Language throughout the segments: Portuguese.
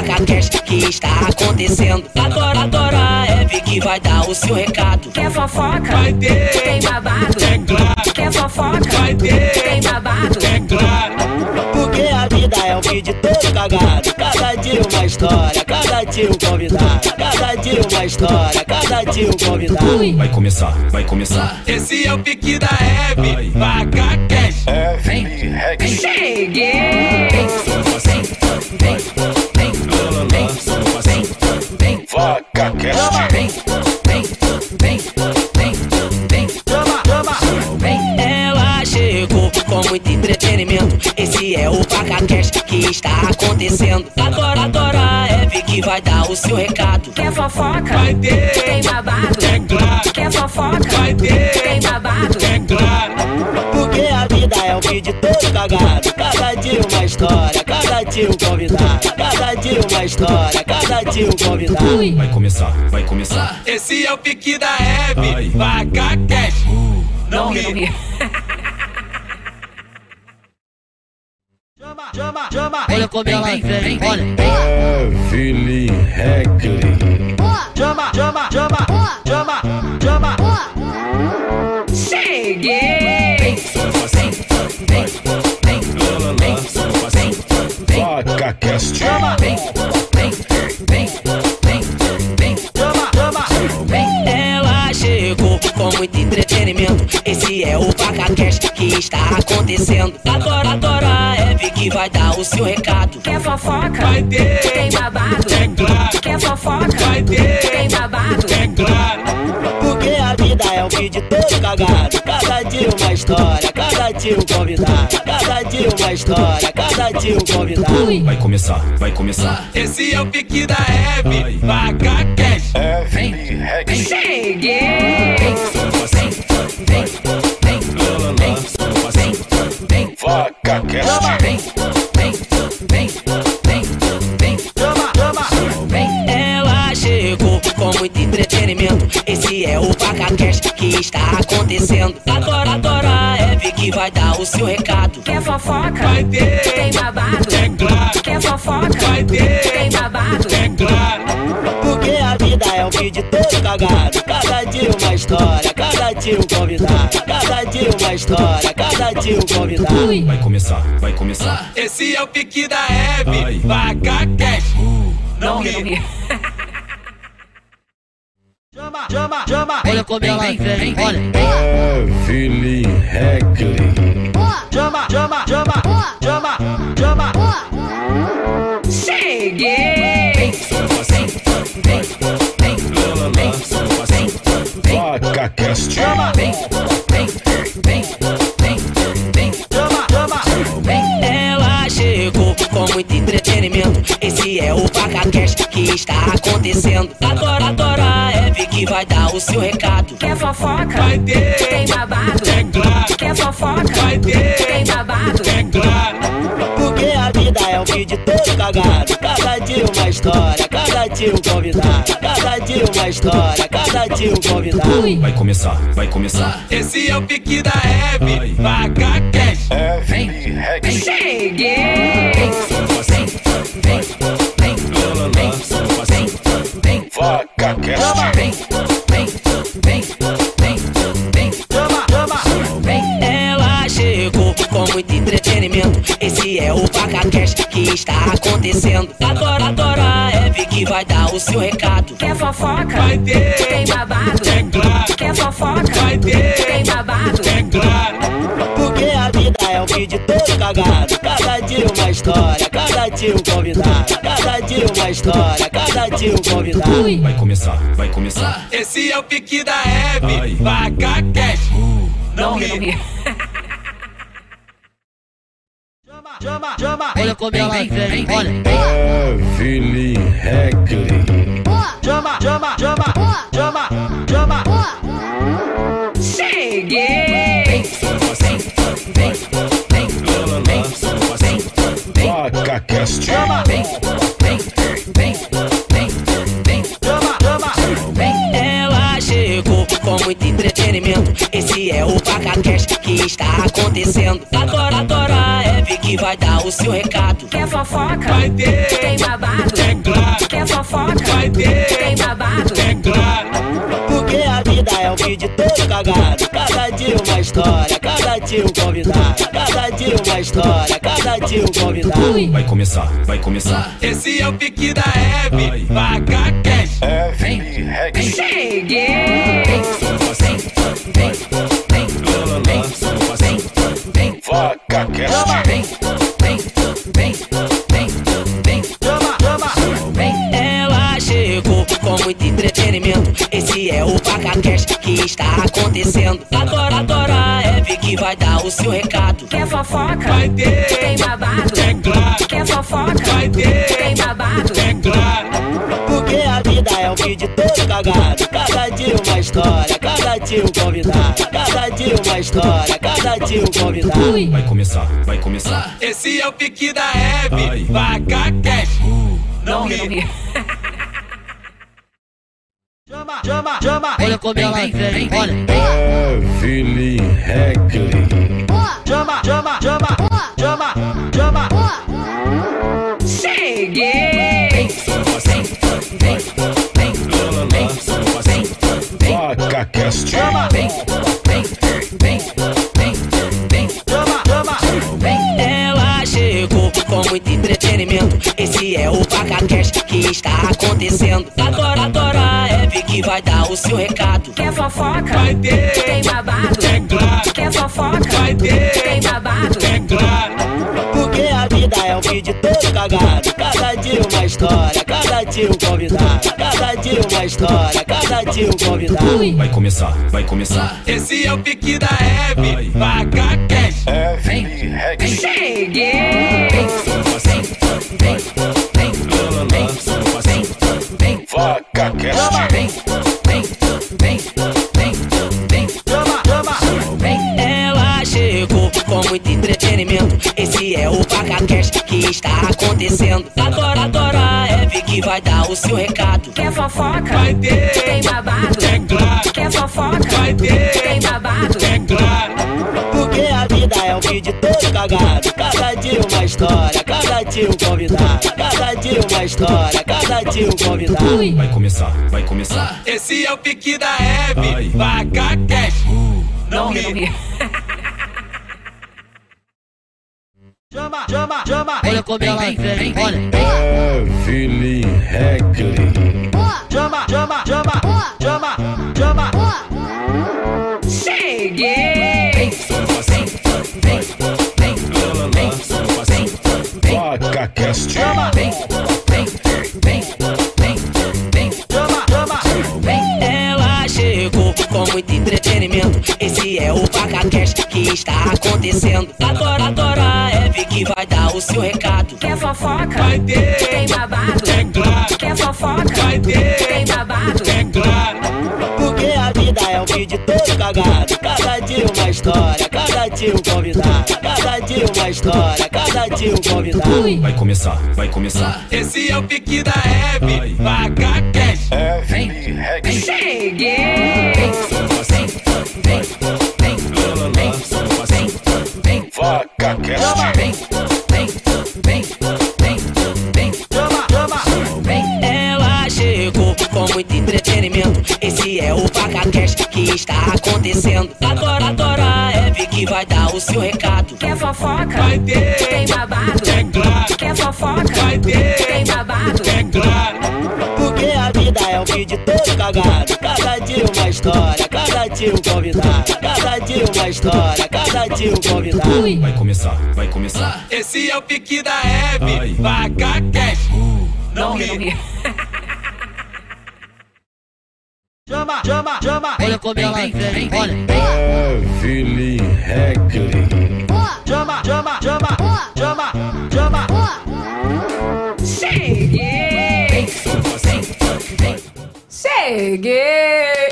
PacaCast que está acontecendo. Agora, agora a Hebe que vai dar o seu recado. Quer fofoca? Vai ter. Tem babado? É claro. Quer fofoca? Vai ter. Tem babado? É claro. Porque a vida é um vídeo todo cagado. Cada dia uma história, cada dia um convidado. Cada dia uma história, cada dia um convidado. Vai começar, vai começar. Esse é o pique da Hebe. Vaca Cash. Vem, vem, Cheguei! vem, vem, vem, vem, vem, Vaca Cast. vem, vem, vem, vem, vem, vem. Ela chegou com muito entretenimento. Esse é o PacaCast que está acontecendo. Agora, agora a Hebe que vai dar o seu recado. Quer fofoca? Vai ter. Tem babado? É claro. Quer fofoca? Vai ter. Tem babado? É claro. Porque a vida é um vídeo todo cagado. Cada dia uma história, cada dia um convidado. Cada dia uma história, cada dia um convidado. Vai começar, vai começar. Esse é o pique da Hebe. Vaca Cash. Não ri. Olha como ela vem, olha. Evelyn Heckley. Cheguei! Vem, vem, vem, vem, Cast. Vem, vem, vem, vem, vem, vem. Ela chegou com muito entretenimento. Esse é o PacaCast que está acontecendo. Agora, agora a Hebe que vai dar o seu recado. Quer fofoca? Vai ter. Tem babado? É claro. Quer fofoca? Vai ter. Tem babado? É claro. É um vídeo todo cagado. Cada dia uma história, cada dia um convidado. Cada dia uma história, cada dia um convidado. Vai começar, vai começar. Esse é o pique da Hebe. Vaca Cash. Evelyn Heckley. Cheguei! Vem, vem, vem, vem, vem, vem, vem. Vaca Cast. Vem, vem, vem, entretenimento. Esse é o PacaCast que está acontecendo. Agora, agora a Hebe que vai dar o seu recado. Quer fofoca? Vai ter. Tem babado? É claro. Quer fofoca? Vai ter. Tem babado? É claro. Porque a vida é um vídeo todo cagado. Cada dia uma história, cada dia um convidado. Cada dia uma história, cada dia um convidado. Vai começar, vai começar. Esse é o pique da Hebe. Vaca Cash. Não ri. Olha como ela vem, olha. Evelyn Heckley. Cheguei! Vem, vem, vem, vem, vem, vem, vem. Vaca Cast. Vem, vem, vem, vem, vem, vem. Ela chegou com muito entretenimento. Esse é o PacaCast que está acontecendo. Agora, agora a Hebe que vai dar o seu recado. Quer fofoca? Vai ter. Tem babado? É claro. Quer fofoca? Vai ter. Tem babado? É claro. Porque a vida é um vídeo todo cagado. Cada dia uma história, cada dia um convidado. Cada dia uma história, cada dia um convidado. Vai começar, vai começar. Esse é o pique da Hebe. Vaca Cash. Cheguei! Vem, vem, vem, vem, vem, vem. Vaca Cast. Vem, vem, vem, vem, vem, vem. Ela chegou com muito entretenimento. Esse é o PacaCast que está acontecendo. Agora, agora a Hebe que vai dar o seu recado. Quer fofoca? Vai ter. Tem babado? É claro. Quer fofoca? Vai ter. Tem babado? É claro. Vídeo todo cagado. Cada dia uma história, cada dia um convidado. Cada dia uma história, cada dia um convidado. Vai começar, vai começar. Esse é o pique da Hebe. Vaca Cash. Não ri. Olha como ela vem, olha. Evelyn Heckley. Cheguei! Vem, vem, vem, vem, vem, Cast. Vem, vem, vem, vem, vem, vem. Ela chegou com muito entretenimento. Esse é o PacaCast que está acontecendo. Adora, adora é a que vai dar o seu recado. Quer fofoca? Vai ter. Tem babado? É claro. Quer fofoca? Vai ter. Tem babado? É claro todo cagado. Cada dia uma história, cada dia um convidado. Cada dia uma história, cada dia um convidado. Vai começar, vai começar. Esse é o pique da Hebe, vaca cash. Rex. Cheguei! Vaca Cast. Ela com muito entretenimento. Esse é o PacaCast que está acontecendo. Agora, agora a Eve que vai dar o seu recado. Quer fofoca? Vai ter. Tem babado? É claro. Quer fofoca? Vai ter. Tem babado? É claro. Porque a vida é um vídeo todo cagado. Cada dia uma história, cada dia um convidado. Cada dia uma história, cada dia um convidado. Vai começar, vai começar. Esse é o pique da Hebe, vaca cash. Não Não ri. ri. Chama, chama, chama. Olha como ela vem, olha. Evelyn Regley. Chama, chama, chama. Chama, chama. Cheguei! Vaca Cast. Chama, chama. Ela chegou com muito entretenimento. Esse é o PacaCast que está acontecendo. Agora, agora que vai dar o seu recado. Quer fofoca? Vai ter. Tem babado? É claro. Quer fofoca? Vai ter. Tem babado? É claro. Porque a vida é um vídeo todo cagado. Cada dia uma história, cada dia um convidado. Cada dia uma história, cada dia um convidado. Vai começar, vai começar. Esse é o pique da Hebe, vaca cash. Evelyn Rex. Cheguei! Vaca Cast. Chama, chama. Ela chegou com muito entretenimento. Esse é o PacaCast que está acontecendo. Agora, agora a Eve que vai dar o seu recado. Quer fofoca? Vai ter. Tem babado? É claro. Quer fofoca? Vai ter. Tem babado? É claro. Porque a vida é um vídeo todo cagado. Cada dia uma história, cada dia um convidado. Cada dia uma história, cada dia um convidado. Vai começar, vai começar. Esse é o pique da Hebe, vaca cash. Não Não ri. Chama, chama, chama. Olha como ela vem, olha. Evelyn Regley. Chama, chama, chama. Chama, chama. Cheguei! Ela chegou com muito entretenimento. Esse é o PacaCast que está acontecendo. Agora, agora a Eve que vai dar o seu recado. Quer fofoca? Vai ter. Tem babado? É claro. Quer fofoca? Vai ter. Tem babado? É claro. É um vídeo todo cagado. Cada dia uma história, cada dia um convidado. Cada dia uma história, cada dia um convidado. Vai começar, vai começar. Esse é o pique da Hebe, vaca cash. Evelyn Rex. Cheguei! Vaca Cast. Chama, é o PacaCast que está acontecendo. Agora, agora a Eve que vai dar o seu recado. Quer fofoca? Vai ter. Tem babado? É claro. Quer fofoca? Vai ter. Tem babado? É claro. Porque a vida é um vídeo todo cagado. Cada dia uma história, cada dia um convidado. Cada dia uma história, cada dia um convidado. Vai começar, vai começar. Esse é o pique da Hebe, vaca cash. Não ri. Chama, chama, chama. Olha como ela vem, olha. Evelyn Regley. Chama, chama, chama. Chama, chama. Cheguei! Cheguei!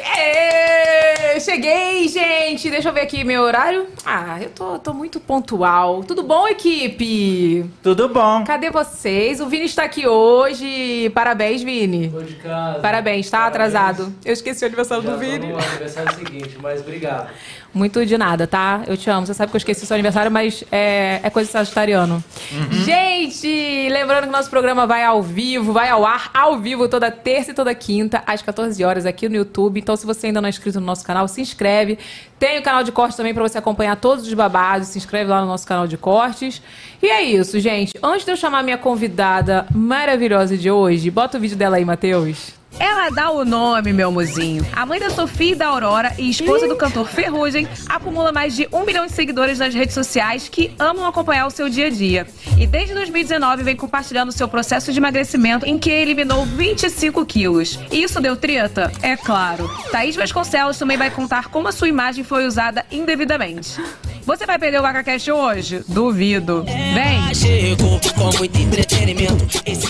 Cheguei, gente! Deixa eu ver aqui meu horário. Ah, eu tô, tô muito pontual. Tudo bom, equipe? Tudo bom. Cadê vocês? O Vini está aqui hoje. Parabéns, Vini. Tô de casa. Parabéns, tá Parabéns. atrasado. Eu esqueci o aniversário Já do tô Vini. no aniversário seguinte, mas obrigado. Muito de nada, tá? Eu te amo. Você sabe que eu esqueci seu aniversário, mas é, é coisa de sagitariano. Gente, lembrando que nosso programa vai ao vivo, vai ao ar ao vivo toda terça e toda quinta, às 14 horas aqui no YouTube. Então, se você ainda não é inscrito no nosso canal, se inscreve. Tem o canal de cortes também para você acompanhar todos os babados. Se inscreve lá no nosso canal de cortes. E é isso, gente. Antes de eu chamar minha convidada maravilhosa de hoje, bota o vídeo dela aí, Matheus. Ela dá o nome, meu mozinho. A mãe da Sofia e da Aurora e esposa do cantor Ferrugem acumula mais de um milhão de seguidores nas redes sociais que amam acompanhar o seu dia a dia. E desde 2019 vem compartilhando seu processo de emagrecimento em que eliminou 25 quilos. E isso deu treta? É claro. Thaís Vasconcelos também vai contar como a sua imagem foi usada indevidamente. Você vai perder o VacaCast hoje? Duvido. Vem!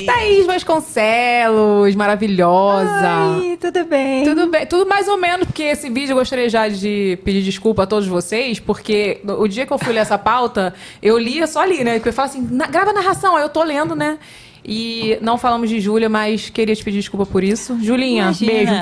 Thaís Vasconcelos, maravilhosa. Oi, tudo bem? Tudo bem, tudo mais ou menos, porque esse vídeo eu gostaria já de pedir desculpa a todos vocês, porque o dia que eu fui ler essa pauta, eu lia só ali, né? Porque eu falo assim, "Na- grava a narração, aí eu tô lendo, né? E não falamos de Júlia, mas queria te pedir desculpa por isso. Julinha, beijo.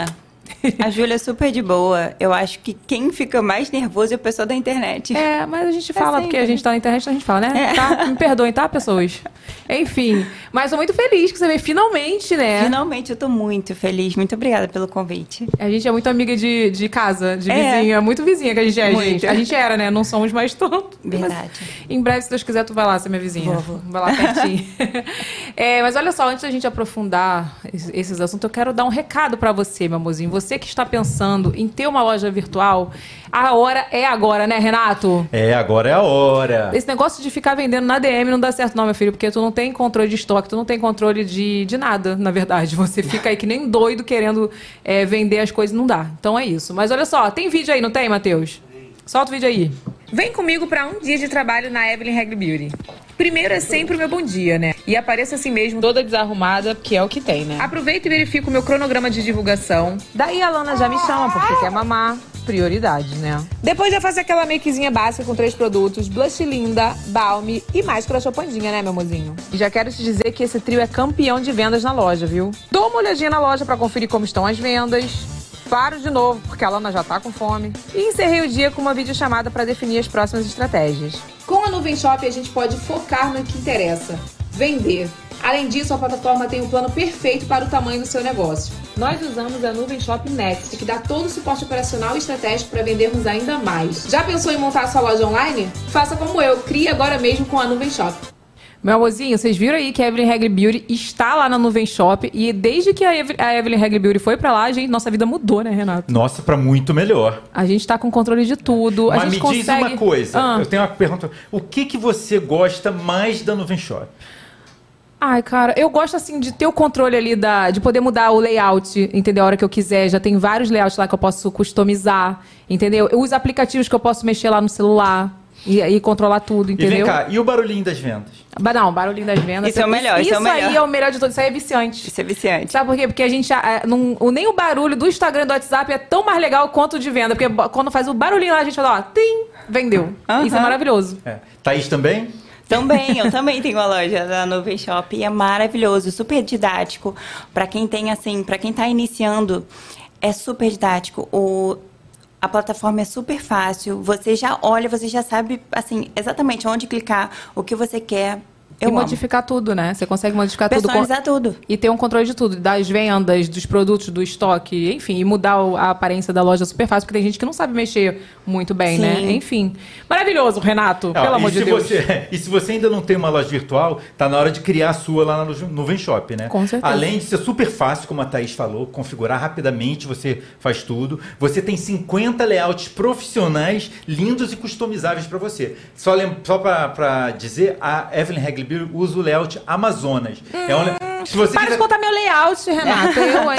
A Júlia é super de boa. Eu acho que quem fica mais nervoso é o pessoal da internet. É, mas a gente fala, porque a gente tá na internet, então a gente fala, né? É. Tá? Me perdoem, tá, pessoas? Enfim, mas tô muito feliz que você veio finalmente, né? Finalmente, eu tô muito feliz. Muito obrigada pelo convite. A gente é muito amiga de, de casa, de É. vizinha. Muito vizinha que a gente é, Muito. gente. A gente era, né? Não somos mais tanto. Verdade. Em breve, se Deus quiser, tu vai lá ser minha vizinha. Vou, vou. Vai lá pertinho. É, mas olha só, antes da gente aprofundar es- esses assuntos, eu quero dar um recado pra você, meu amorzinho. Você que está pensando em ter uma loja virtual, a hora é agora, né, Renato? É, agora é a hora. Esse negócio de ficar vendendo na DM não dá certo, não, meu filho, porque tu não tem controle de estoque, tu não tem controle de, de nada, na verdade. Você fica aí que nem doido querendo é, vender as coisas, não dá. Então é isso. Mas olha só, tem vídeo aí, não tem, Matheus? Solta o vídeo aí. Vem comigo pra um dia de trabalho na Evelyn Regli Beauty. Primeiro é sempre o meu bom dia, né? E apareça assim mesmo, toda desarrumada, que é o que tem, né? Aproveito e verifico o meu cronograma de divulgação. Daí a Lana já me chama, porque quer mamar. Prioridade, né? Depois já faço aquela makezinha básica com três produtos: blush linda, balme e máscara chopandinha, né, meu mozinho? E já quero te dizer que esse trio é campeão de vendas na loja, viu? Dou uma olhadinha na loja pra conferir como estão as vendas. Paro de novo, porque a Lana já tá com fome. E encerrei o dia com uma videochamada para definir as próximas estratégias. Com a Nuvem Shop, a gente pode focar no que interessa: vender. Além disso, a plataforma tem o plano perfeito para o tamanho do seu negócio. Nós usamos a Nuvem Shop Next, que dá todo o suporte operacional e estratégico para vendermos ainda mais. Já pensou em montar sua loja online? Faça como eu, crie agora mesmo com a Nuvem Shop. Meu amorzinho, vocês viram aí que a Evelyn Regli Beauty está lá na Nuvem Shop e desde que a, Eve- a Evelyn Regli Beauty foi pra lá, gente, nossa vida mudou, né, Renato? Nossa, pra muito melhor. A gente tá com controle de tudo. a Mas gente me consegue... diz uma coisa, Ah. eu tenho uma pergunta. O que, que você gosta mais da Nuvem Shop? Ai, cara, eu gosto assim de ter o controle ali da. de poder mudar o layout, entendeu? A hora que eu quiser. Já tem vários layouts lá que eu posso customizar, entendeu? Os aplicativos que eu posso mexer lá no celular e, e controlar tudo, E entendeu? vem cá, e o barulhinho das vendas? Ba- Não, barulhinho das vendas. Isso é o melhor, isso é o aí melhor. é o melhor de todos. Isso aí é viciante. Isso é viciante. Sabe por quê? Porque a gente. ah, não- o- nem o barulho do Instagram e do WhatsApp é tão mais legal quanto o de venda. Porque quando faz o barulhinho lá, a gente fala, ó, tim, vendeu. Isso é maravilhoso. É. Thaís também? Também, eu também tenho uma loja da Nuvem Shop e é maravilhoso, super didático. Pra quem tem assim, para quem tá iniciando, é super didático. O a plataforma é super fácil. Você já olha, você já sabe assim exatamente onde clicar, o que você quer. Eu e amo. modificar tudo, né? Você consegue modificar tudo. Personalizar tudo. E ter um controle de tudo, das vendas, dos produtos, do estoque, enfim, e mudar a aparência da loja super fácil, porque tem gente que não sabe mexer muito bem, Sim. né? Enfim. Maravilhoso, Renato, pelo amor de Deus. Você, e se você ainda não tem uma loja virtual, tá na hora de criar a sua lá na Nu- Nuvem Shop, né? Com certeza. Além de ser super fácil, como a Thaís falou, configurar rapidamente, você faz tudo. Você tem 50 layouts profissionais, lindos e customizáveis para você. Só, lem- só para dizer, a Evelyn Usa o layout Amazonas. É um, le- se você Para de quiser- contar meu layout, Renato. Eu, hein?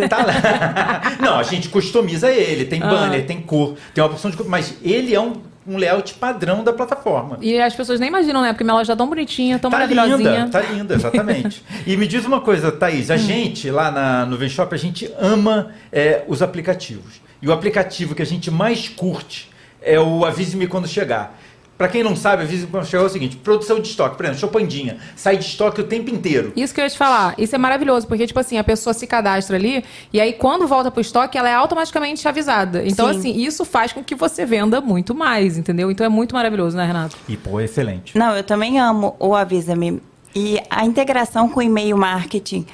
Tá lá, tá lá. Não, a gente customiza ele, tem Ah. banner, tem cor, tem uma opção de cor, mas ele é um, um layout padrão da plataforma. E as pessoas nem imaginam, né? Porque minha loja é tão bonitinha, tão Tá maravilhosinha. linda, tá linda, exatamente. e me diz uma coisa, Thaís, Hum. a gente lá na Nuvem Shop, a gente ama é, os aplicativos. E o aplicativo que a gente mais curte é o Avise-me Quando Chegar. Pra quem não sabe, a Visa Conchegou é o seguinte: produção de estoque. Por exemplo, Chopandinha sai de estoque o tempo inteiro. Isso que eu ia te falar. Isso é maravilhoso, porque, tipo assim, a pessoa se cadastra ali e aí quando volta pro estoque, ela é automaticamente avisada. Então, Sim. assim, isso faz com que você venda muito mais, entendeu? Então é muito maravilhoso, né, Renato? E, pô, excelente. Não, eu também amo o Avisa-me. E a integração com o e-mail marketing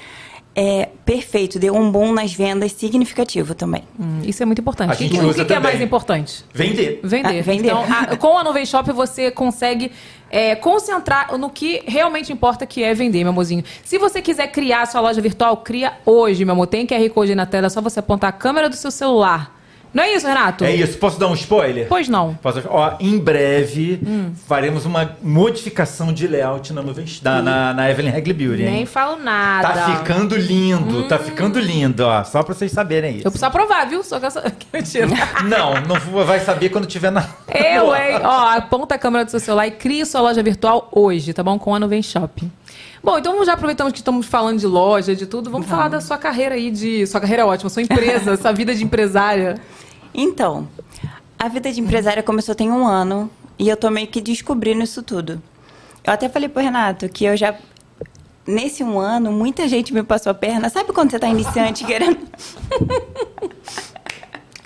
é perfeito. Deu um boom nas vendas significativo também. Hum, isso é muito importante. A gente o que, usa que, que é mais importante? Vender. Vender. Ah, vender. Então, a- com a Nuvem Shop você consegue é, concentrar no que realmente importa, que é vender, meu amorzinho. Se você quiser criar sua loja virtual, cria hoje, meu amor. Tem QR Code na tela, é só você apontar a câmera do seu celular. Não é isso, Renato? É isso. Posso dar um spoiler? Pois não. Posso- Ó, em breve faremos uma modificação de layout na, nuvem, na, na, na Evelyn Hagley Beauty, Nem hein? falo nada. Tá ficando lindo, tá ficando lindo, ó. Só pra vocês saberem isso. Eu preciso aprovar, viu? Só que essa... Mentira. Não, não vai saber quando tiver na. Eu, hein? Ó, aponta a câmera do seu celular e crie sua loja virtual hoje, tá bom? Com a Nuvem Shop. Bom, então já aproveitamos que estamos falando de loja, de tudo. Vamos falar da sua carreira aí de... Sua carreira é ótima, sua empresa, sua vida de empresária. Então, a vida de empresária começou tem um ano e eu tô meio que descobrindo isso tudo. Eu até falei pro Renato que eu já. Nesse um ano, muita gente me passou a perna. Sabe quando você tá iniciante querendo.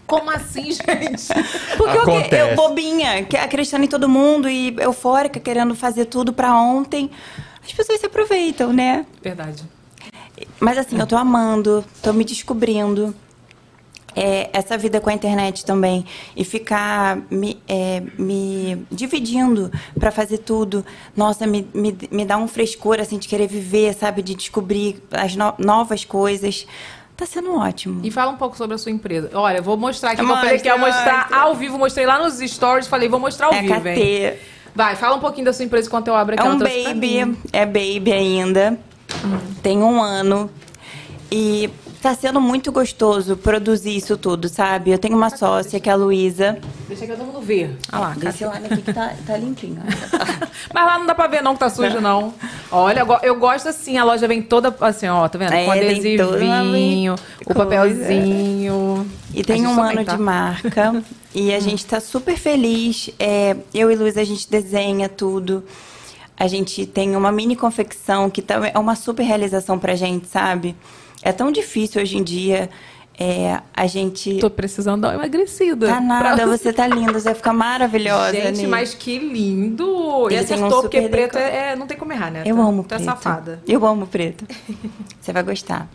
Como assim, gente? Porque eu, que- Acontece. eu bobinha, que- acreditando em todo mundo e eufórica, querendo fazer tudo pra ontem. As pessoas se aproveitam, né? Verdade. Mas assim, eu tô amando, tô me descobrindo. É, essa vida com a internet também. E ficar me, é, me dividindo pra fazer tudo. Nossa, me, me, me dá um frescor, assim, de querer viver, sabe? De descobrir as no- novas coisas. Tá sendo ótimo. E fala um pouco sobre a sua empresa. Olha, vou mostrar aqui. que eu Mostra, falei que ia mostrar mostra. ao vivo. Mostrei lá nos stories. Falei, vou mostrar ao É vivo, KT. hein? Vai, fala um pouquinho da sua empresa enquanto eu abro aqui. É um baby, é baby ainda. Tem um ano. E tá sendo muito gostoso produzir isso tudo, sabe? Eu tenho uma sócia que é a Luísa. Deixa que todo mundo ver. Olha lá, Desse lado aqui que tá, tá limpinho. Mas lá não dá pra ver não que tá sujo, não. Olha, eu go- eu gosto assim, a loja vem toda assim, ó, tá vendo? É, Com tem toda uma adesivinho, o coisa. papelzinho. E tem um ano tá? de marca. e a gente tá super feliz. É, eu e Luísa, a gente desenha tudo. A gente tem uma mini confecção que também é uma super realização pra gente, sabe? É tão difícil hoje em dia é, a gente. Tô precisando dar uma emagrecida. Tá nada, Pra- você tá linda, você vai ficar maravilhosa. Gente, Ni. mas que lindo! E Ele um acertou, porque super preto decor. é, é- não tem como errar, né? Eu Tá- amo Tá preto. safada. Eu amo preto. Você vai gostar.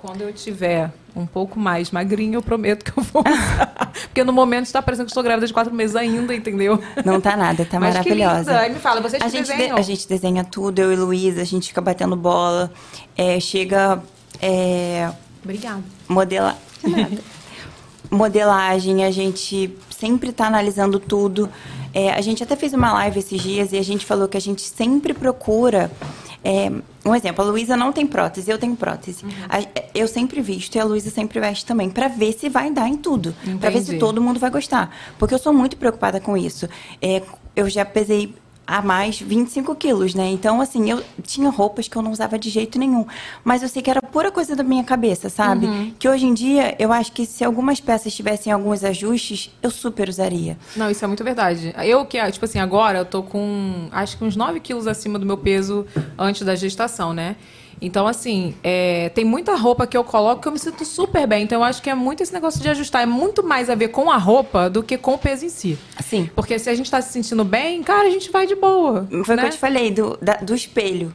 Quando eu tiver um pouco mais magrinho, eu prometo que eu vou usar. Porque no momento está parecendo que estou grávida de quatro meses ainda, entendeu? Não tá nada, tá Mas maravilhosa. Aí me fala, vocês a gente, de- desenham? a gente desenha tudo, eu e Luísa, a gente fica batendo bola. É, chega é, Obrigada. modela... modelagem, a gente sempre tá analisando tudo. É, a gente até fez uma live esses dias e a gente falou que a gente sempre procura. é, um exemplo, a Luísa não tem prótese, eu tenho prótese. Uhum. A- eu sempre visto e a Luísa sempre veste também, pra ver se vai dar em tudo. Pra ver se todo mundo vai gostar. Porque eu sou muito preocupada com isso. É, eu já pesei a mais 25 quilos, né? Então, assim, eu tinha roupas que eu não usava de jeito nenhum. Mas eu sei que era pura coisa da minha cabeça, sabe? Uhum. Que hoje em dia, eu acho que se algumas peças tivessem alguns ajustes, eu super usaria. Não, isso é muito verdade. Eu que, tipo assim, agora eu tô com acho que uns 9 quilos acima do meu peso antes da gestação, né? Então, assim, é, tem muita roupa que eu coloco que eu me sinto super bem. Então, eu acho que é muito esse negócio de ajustar. É muito mais a ver com a roupa do que com o peso em si. Sim. Porque se a gente tá se sentindo bem, cara, a gente vai de boa. Foi o né? que eu te falei, do, da- do espelho.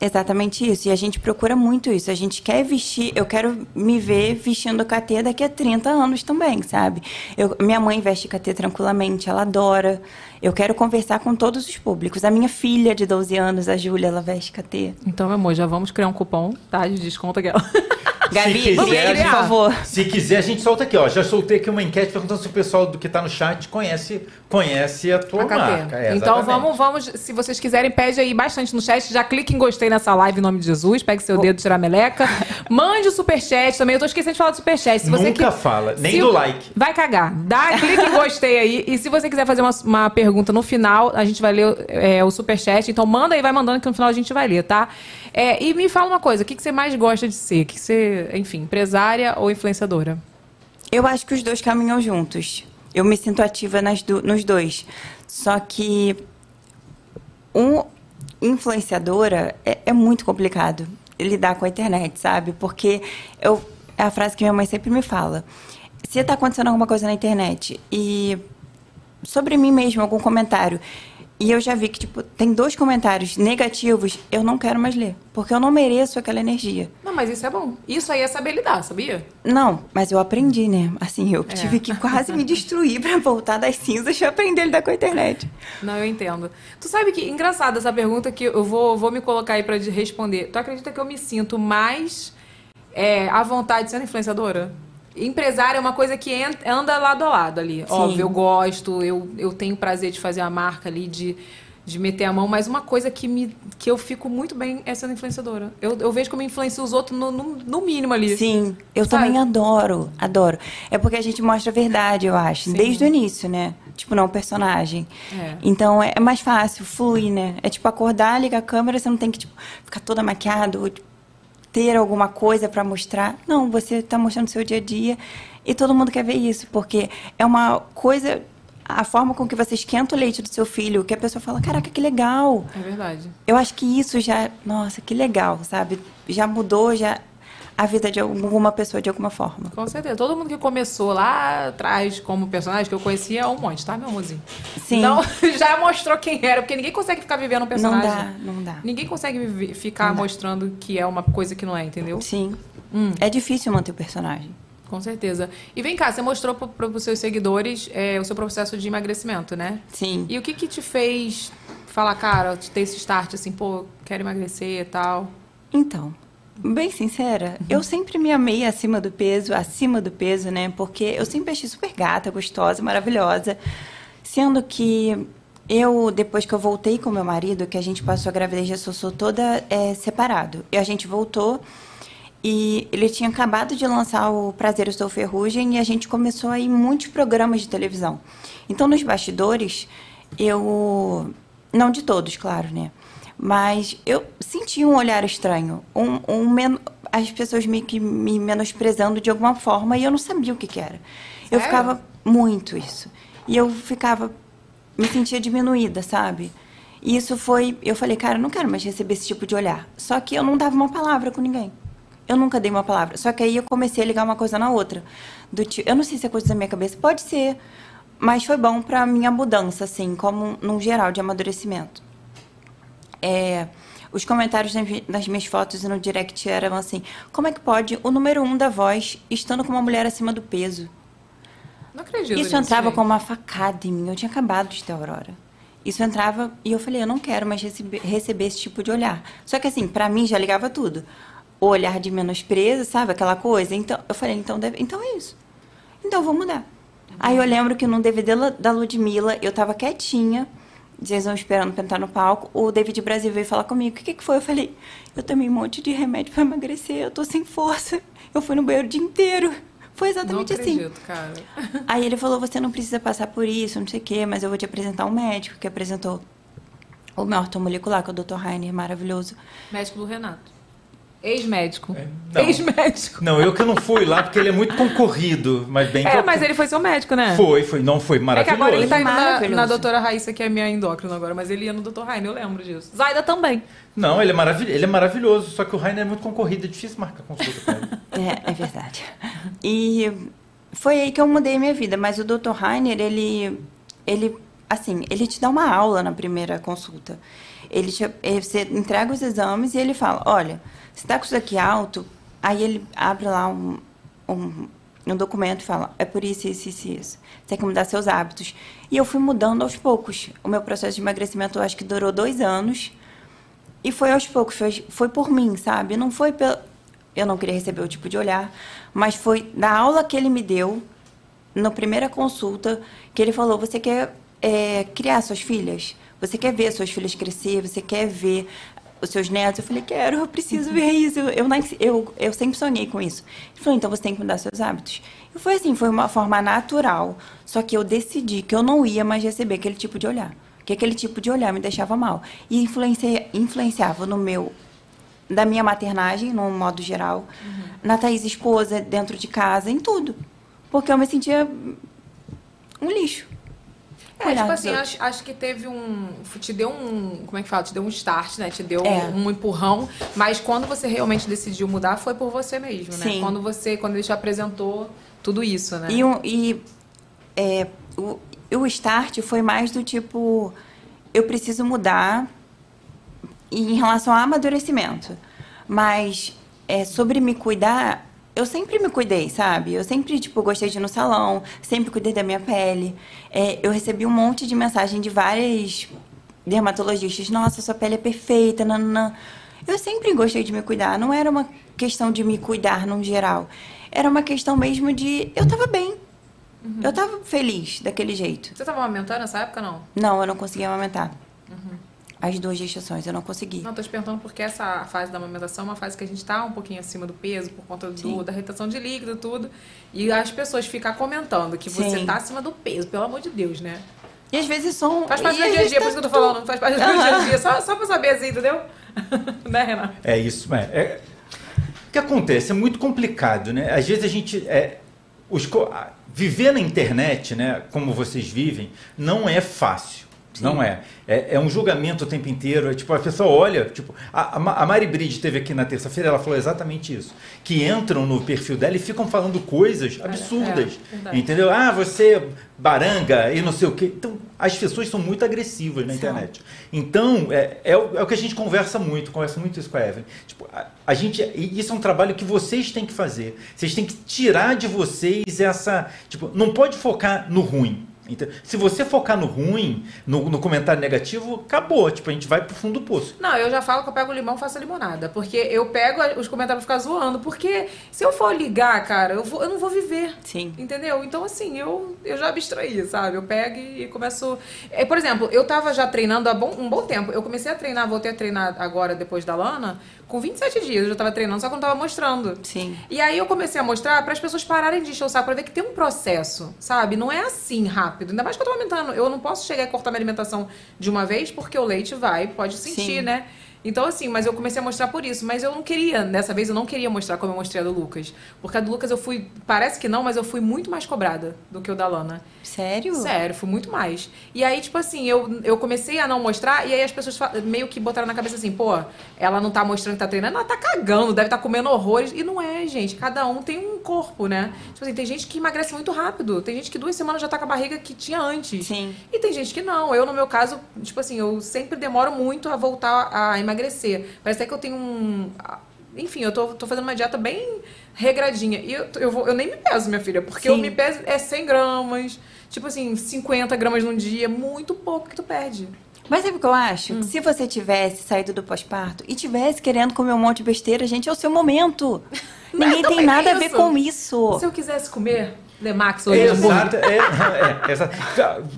Exatamente isso. E a gente procura muito isso. A gente quer vestir, eu quero me ver vestindo KT daqui a 30 anos também, sabe? Eu- minha mãe veste KT tranquilamente, ela adora. Eu quero conversar com todos os públicos. A minha filha de 12 anos, a Júlia, ela veste KT. Então, meu amor, já vamos criar um cupom, tá? De desconto aquela. Gabi, quiser, por favor. Se quiser, a gente solta aqui, ó. Já soltei aqui uma enquete perguntando se o pessoal do que tá no chat conhece, conhece a tua AKT. marca. É, então vamos, vamos, se vocês quiserem, pede aí bastante no chat. Já clique em gostei nessa live em nome de Jesus, pegue seu dedo, tira a meleca. Mande o superchat também. Eu tô esquecendo de falar do superchat. Se você Nunca que- fala, nem se do like. Vai cagar. Dá clique em gostei aí. E se você quiser fazer uma, uma pergunta no final, a gente vai ler é, o superchat. Então manda aí, vai mandando que no final a gente vai ler, tá? É, e me fala uma coisa, o que, que você mais gosta de ser? O que você, enfim, empresária ou influenciadora? Eu acho que os dois caminham juntos. Eu me sinto ativa do- nos dois. Só que um influenciadora é, é muito complicado lidar com a internet, sabe? Porque eu, é a frase que minha mãe sempre me fala. Se está acontecendo alguma coisa na internet e sobre mim mesmo, algum comentário, e eu já vi que, tipo, tem dois comentários negativos, eu não quero mais ler. Porque eu não mereço aquela energia. Não, mas isso é bom. Isso aí é saber lidar, sabia? Não, mas eu aprendi, né? Assim, eu tive que quase me destruir pra voltar das cinzas e aprender a lidar com a internet. Não, eu entendo. Tu sabe que, engraçado essa pergunta que eu vou, vou me colocar aí pra responder. Tu acredita que eu me sinto mais é, à vontade sendo influenciadora? Empresário é uma coisa que anda lado a lado ali. Óbvio, eu gosto, eu, eu tenho prazer de fazer a marca ali, de, de meter a mão, mas uma coisa que, me, que eu fico muito bem é sendo influenciadora. Eu, eu vejo como eu influencio os outros no, no, no mínimo ali. Sim, eu Sabe? também adoro, adoro. É porque a gente mostra a verdade, eu acho, Sim. desde o início, né? Tipo, não o personagem. É. Então é é mais fácil, flui, né? É tipo acordar, ligar a câmera, você não tem que tipo, ficar toda maquiada ou tipo, ter alguma coisa pra mostrar. Não, você tá mostrando o seu dia a dia e todo mundo quer ver isso, porque é uma coisa. A forma com que você esquenta o leite do seu filho, que a pessoa fala, caraca, que legal. É verdade. Eu acho que isso já, nossa, que legal, sabe? Já mudou já a vida de alguma pessoa de alguma forma. Com certeza. Todo mundo que começou lá atrás como personagem, que eu conhecia, é um monte, tá, meu amorzinho? Sim. Então, já mostrou quem era, porque ninguém consegue ficar vivendo um Não personagem. dá, não dá. Ninguém consegue viver- ficar Não dá. mostrando que é uma coisa que não é, entendeu? Sim. Hum. É difícil manter o personagem. Com certeza. E vem cá, você mostrou para os seus seguidores é, o seu processo de emagrecimento, né? Sim. E o que que te fez falar, cara, ter esse start assim, pô, quero emagrecer e tal? Então, bem sincera, Uhum. eu sempre me amei acima do peso, acima do peso, né? Porque eu sempre achei super gata, gostosa, maravilhosa. Sendo que eu, depois que eu voltei com meu marido, que a gente passou a gravidez de Sossô toda é, separado. E a gente voltou e ele tinha acabado de lançar o Prazer Eu Sou Ferrugem e a gente começou a ir em muitos programas de televisão. Então, nos bastidores, eu... Não de todos, claro, né? Mas eu senti um olhar estranho. Um, um men- As pessoas meio que me menosprezando de alguma forma e eu não sabia o que, que era. Eu Sério? ficava muito isso. E eu ficava... Me sentia diminuída, sabe? E isso foi... Eu falei, cara, eu não quero mais receber esse tipo de olhar. Só que eu não dava uma palavra com ninguém. Eu nunca dei uma palavra. Só que aí eu comecei a ligar uma coisa na outra. Do tipo, eu não sei se é coisa da minha cabeça, pode ser, mas foi bom pra minha mudança, assim, como num geral de amadurecimento. É, os comentários nas, mi- nas minhas fotos e no direct eram assim: como é que pode o número um da voz estando com uma mulher acima do peso? Não acredito Isso entrava como uma facada em mim. Eu tinha acabado de ter Aurora. Isso entrava e eu falei, eu não quero mais receber, receber esse tipo de olhar. Só que assim, pra mim já ligava tudo. O olhar de menosprezo, sabe? Aquela coisa. Então, eu falei, então, deve, então é isso. Então eu vou mudar. Aí eu lembro que num DVD da Ludmilla, eu tava quietinha, vão esperando pra entrar no palco. O David Brasil veio falar comigo. O que, que foi? Eu falei, eu tomei um monte de remédio pra emagrecer, eu tô sem força. Eu fui no banheiro o dia inteiro. Foi Não exatamente assim. acredito, cara. Aí ele falou, você não precisa passar por isso, não sei o quê, mas eu vou te apresentar um médico que apresentou o meu ortomolecular, que é o Dr. Rainer, maravilhoso. Médico do Renato. Ex-médico. não. Ex-médico. Não, eu que não fui lá porque ele é muito concorrido, mas bem que É, mas ele foi seu médico, né? Foi, foi, não foi É que maravilhoso. agora ele tá indo na, Maravilhoso. na doutora Raíssa, que é minha endócrina agora, mas ele ia no doutor Rainer, eu lembro disso. Zaida também. Não, ele é, maravil... ele é maravilhoso, só que o Rainer é muito concorrido, é difícil marcar consulta com ele. É, é verdade. E foi aí que eu mudei minha vida, mas o Dr. Rainer, ele, ele, assim, ele te dá uma aula na primeira consulta. Ele te, você entrega os exames e ele fala, olha, você tá com isso aqui alto, aí ele abre lá um, um, um documento e fala, é por isso, isso, isso, isso. Você tem que mudar seus hábitos. E eu fui mudando aos poucos. O meu processo de emagrecimento, eu acho que durou dois anos. E foi aos poucos, foi, foi por mim, sabe? Não foi pelo. Eu não queria receber o tipo de olhar, mas foi da aula que ele me deu, na primeira consulta, que ele falou: você quer é, criar suas filhas? Você quer ver suas filhas crescer? Você quer ver os seus netos? Eu falei: quero, eu preciso ver isso. Eu, eu, eu sempre sonhei com isso. Ele falou: então você tem que mudar seus hábitos. E foi assim: foi uma forma natural. Só que eu decidi que eu não ia mais receber aquele tipo de olhar que aquele tipo de olhar me deixava mal. E influencia, influenciava no meu. da minha maternagem, no modo geral, na Thaís esposa, dentro de casa, em tudo. Porque eu me sentia um lixo. É, tipo assim, acho, acho que teve um. Te deu um. Como é que fala? Te deu um start, né? Te deu É. um empurrão. Mas quando você realmente decidiu mudar, foi por você mesmo, né? Sim. Quando você. Quando ele te apresentou tudo isso, né? E, um- e é, o, o start foi mais do tipo, eu preciso mudar em relação ao amadurecimento. Mas é, sobre me cuidar, eu sempre me cuidei, sabe? Eu sempre, tipo, gostei de ir no salão, sempre cuidei da minha pele. É, eu recebi um monte de mensagem de várias dermatologistas. Nossa, sua pele é perfeita, nananã. Eu sempre gostei de me cuidar. Não era uma questão de me cuidar num geral. Era uma questão mesmo de... Eu tava bem. Eu tava feliz daquele jeito. Você tava amamentando nessa época, não? Não, eu não conseguia amamentar. As duas gestações, eu não consegui. Não, tô te perguntando porque essa fase da amamentação é uma fase que a gente tá um pouquinho acima do peso por conta do, da retenção de líquido e tudo. E as pessoas ficam comentando que você Sim. tá acima do peso, pelo amor de Deus, né? E às vezes são... Faz parte do dia a dia, tá por isso que eu tô falando. Faz parte do meu dia a dia, só, só pra saber assim, entendeu? né, Renato? É isso, é, é- O que acontece? É muito complicado, né? Às vezes a gente. É, os, viver na internet, né, como vocês vivem, não é fácil. Não é. é. é um julgamento o tempo inteiro. É, tipo, a pessoa olha. Tipo, a, a Ma- a Mari Bride esteve aqui na terça-feira, ela falou exatamente isso. Que entram no perfil dela e ficam falando coisas absurdas. é, entendeu? Ah, você baranga e não sei o quê. Então, as pessoas são muito agressivas na internet. Então, é, é, o, é o que a gente conversa muito, conversa muito isso com a Evelyn. Tipo, a, a gente, isso é um trabalho que vocês têm que fazer. Vocês têm que tirar de vocês essa. Tipo, não pode focar no ruim. Então, se você focar no ruim, no, no comentário negativo, acabou. Tipo, a gente vai pro fundo do poço. Não, eu já falo que eu pego o limão e faço a limonada. Porque eu pego os comentários pra ficar zoando. Porque se eu for ligar, cara, eu, vou, eu não vou viver. Sim. Entendeu? Então, assim, eu, eu já abstraí, sabe? Eu pego e começo. É, por exemplo, eu tava já treinando há bom- um bom tempo. Eu comecei a treinar, voltei a treinar agora, depois da Lana, com 27 dias. Eu já tava treinando, só que eu não tava mostrando. Sim. E aí eu comecei a mostrar para as pessoas pararem de encher o saco, pra ver que tem um processo, sabe? Não é assim rápido. Ainda mais que eu tô aumentando. Eu não posso chegar e cortar minha alimentação de uma vez, porque o leite vai, pode sentir, Sim. né? Então, assim, mas eu comecei a mostrar por isso. Mas eu não queria, dessa vez eu não queria mostrar como eu mostrei a do Lucas. Porque a do Lucas eu fui, parece que não, mas eu fui muito mais cobrada do que o da Lana. Sério? Sério, fui muito mais. E aí, tipo assim, eu, eu comecei a não mostrar, e aí as pessoas meio que botaram na cabeça assim, pô, ela não tá mostrando que tá treinando, ela tá cagando, deve estar comendo horrores. E não é, gente. Cada um tem um corpo, né? Tipo assim, tem gente que emagrece muito rápido. Tem gente que duas semanas já tá com a barriga que tinha antes. Sim. E tem gente que não. Eu, no meu caso, tipo assim, eu sempre demoro muito a voltar a emagrecer. Parece até que eu tenho um. Enfim, eu tô, tô fazendo uma dieta bem regradinha. E eu, eu, vou, eu nem me peso, minha filha, porque eu Sim. me peso é 100 gramas. Tipo assim, 50 gramas num dia, é muito pouco que tu perde. Mas sabe o que eu acho? Hum. Se você tivesse saído do pós-parto e tivesse querendo comer um monte de besteira, gente, é o seu momento. Ninguém tem nada a isso. ver com isso. Se eu quisesse comer Lemax hoje hambúrguer, Exato, é, é, exato.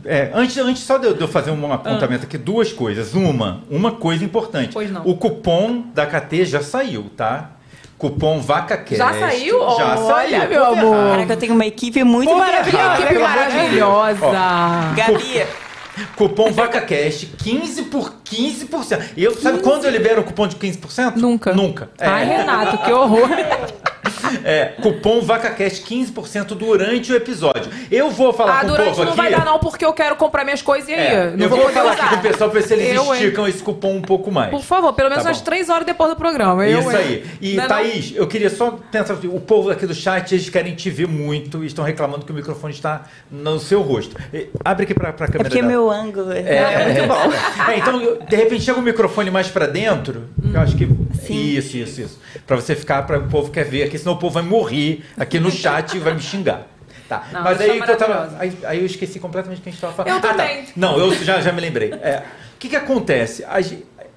É, antes, antes só de eu, de eu fazer um apontamento aqui, duas coisas. Uma, uma coisa importante. Pois não. O cupom da KT já saiu, tá? Cupom VacaCast. Já saiu? Já Olha, saiu. meu Pô, amor. errado. Caraca, eu tenho uma equipe muito maravilhosa. amor Deus. maravilhosa! Gabi, Cupom VacaCast, 15 por 15%. E eu, sabe quando eu libero o cupom de 15%? Nunca. Nunca. É, Ai, Renato, que horror. é, cupom VacaCast 15% durante o episódio. Eu vou falar Ah, com o durante povo não aqui. vai dar não, porque eu quero comprar minhas coisas e aí. É, não eu vou, poder falar usar. aqui com o pessoal pra ver se eles Eu, hein? esticam esse cupom um pouco mais. Por favor, pelo menos Tá umas três horas depois do programa. Eu, Isso hein? aí. E Não é não? Thaís, eu queria só pensar assim, o povo aqui do chat, eles querem te ver muito e estão reclamando que o microfone está no seu rosto. E- Abre aqui pra, pra é câmera. porque dela. meu ângulo é, É, muito bom. É, então, de repente chega o microfone mais pra dentro, eu acho que. Sim. Isso, isso, isso. Pra você ficar, para o povo quer ver aqui, senão o povo vai morrer aqui no chat e vai me xingar. Tá. Não, Mas eu aí que eu tava. Aí, aí eu esqueci completamente o que a gente tava falando. Eu Ah, tá. também. Não, eu já, já me lembrei. É, o que, que acontece? A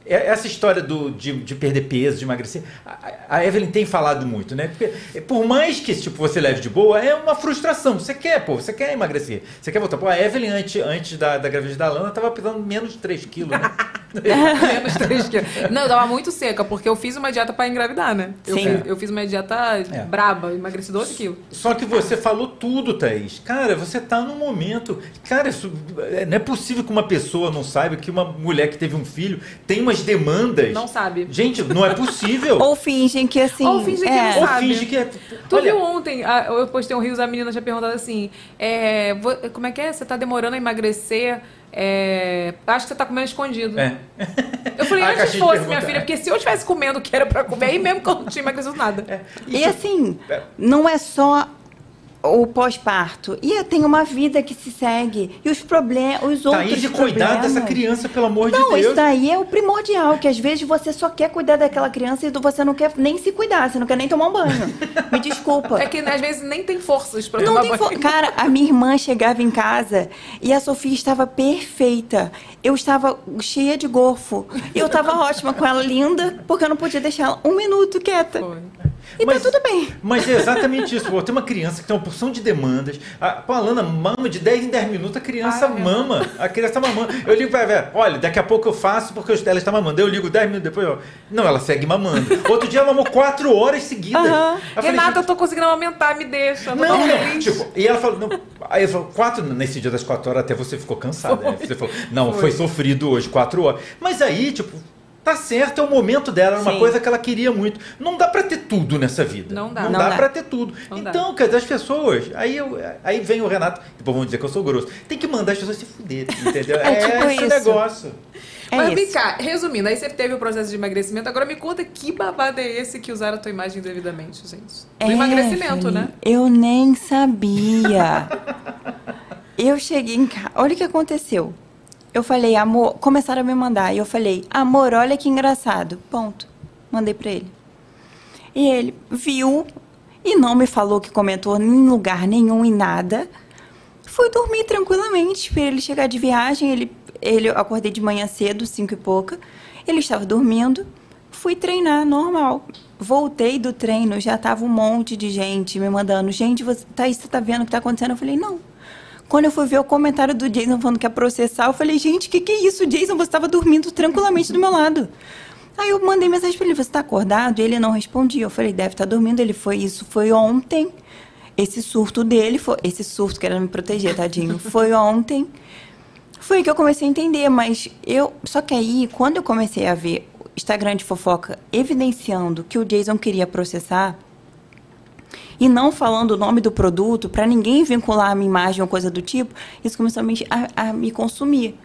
é- essa história do, de, de perder peso, de emagrecer, a, a Evelyn tem falado muito, né? Porque é, por mais que tipo, você leve de boa, é uma frustração. Você quer, pô, você quer emagrecer. Você quer voltar. Pô, a Evelyn, antes, antes da, da gravidez da Lana, tava pesando menos de 3 quilos, né? Menos 3 quilos. Não, eu tava muito seca, porque eu fiz uma dieta pra engravidar, né? Eu, Sim. fiz, eu fiz uma dieta braba, emagreci 12 quilos. Só que você falou tudo, Thaís. Cara, você tá num momento. Cara, isso, é, não é possível que uma pessoa não saiba que uma mulher que teve um filho tem umas demandas. Não sabe. Gente, não é possível. Ou fingem que assim. Ou fingem que é. não Ou sabe. finge que é. Tu Olha, viu ontem, eu postei um rios, a menina tinha perguntado assim, é, como é que é? Você tá demorando a emagrecer? É, acho que você tá comendo escondido. É. Eu falei, antes fosse, pergunta, minha filha, é. porque se eu estivesse comendo o que era pra comer, aí mesmo que eu não tinha emagrecido nada. E assim, não é só o pós-parto. E tem uma vida que se segue. E os problemas, os outros Thaís, de cuidar problemas. dessa criança, pelo amor de Não, Deus. isso daí é o primordial, que às vezes você só quer cuidar daquela criança e você não quer nem se cuidar, você não quer nem tomar um banho. Me desculpa. É que às vezes nem tem forças pra Não tomar tem banho. Cara, a minha irmã chegava em casa e a Sofia estava perfeita. Eu estava cheia de gorfo. E eu estava ótima com ela, linda, porque eu não podia deixar ela um minuto quieta. Foi. E tá tudo bem. Mas é exatamente isso. Pô, tem uma criança que tem uma porção de demandas. A, pô, a Alana mama de 10 em 10 minutos, a criança Ai, mama. A criança tá mamando. Eu ligo pra ela, olha, daqui a pouco eu faço porque ela está mamando. Eu ligo 10 minutos depois, ó. Não, ela segue mamando. Outro dia ela mamou 4 horas seguidas. Eu falei, Renata, eu tô conseguindo aumentar, me deixa. não, não, feliz. tipo, e ela falou, não, aí eu falou, quatro, nesse dia das quatro horas até você ficou cansada, né? Você falou, não, foi. sofrido hoje, quatro horas. Mas aí, tipo, tá certo, é o momento dela, era uma Sim. coisa que ela queria muito. Não dá pra ter tudo nessa vida. Não dá. Não, Não dá, dá. pra ter tudo. Não dá. então, quer dizer, as pessoas, aí, eu, aí vem o Renato, depois vão dizer que eu sou grosso, tem que mandar as pessoas se fuderem, entendeu? É tipo esse isso. negócio. É Mas vem cá, resumindo, aí você teve o processo de emagrecimento, agora me conta que babado é esse que usaram a tua imagem devidamente, gente? Do emagrecimento, Evelyn, né? Eu nem sabia. eu cheguei em casa. Olha o que aconteceu. Eu falei, amor, começaram a me mandar. E eu falei, amor, olha que engraçado. Ponto. Mandei pra ele. E ele viu e não me falou que comentou em lugar nenhum, em nada. Fui dormir tranquilamente, esperei ele chegar de viagem. Ele, ele, eu acordei de manhã cedo, cinco e pouca. Ele estava dormindo. Fui treinar normal. Voltei do treino, já tava um monte de gente me mandando. Gente, você, Thaís, você tá vendo o que tá acontecendo? Eu falei, não. Quando eu fui ver o comentário do Jason falando que ia processar, eu falei, gente, que, que é isso, Jason? Você estava dormindo tranquilamente do meu lado. Aí eu mandei mensagem pra ele, você tá acordado? Ele não respondia. Eu falei, deve estar dormindo. Ele foi, isso foi ontem. Esse surto dele, foi, esse surto querendo me proteger, tadinho, foi ontem. Foi que eu comecei a entender, mas eu. Só que aí, quando eu comecei a ver o Instagram de fofoca evidenciando que o Jason queria processar, e não falando o nome do produto, para ninguém vincular a minha imagem ou coisa do tipo, isso começou a me, a, a me consumir.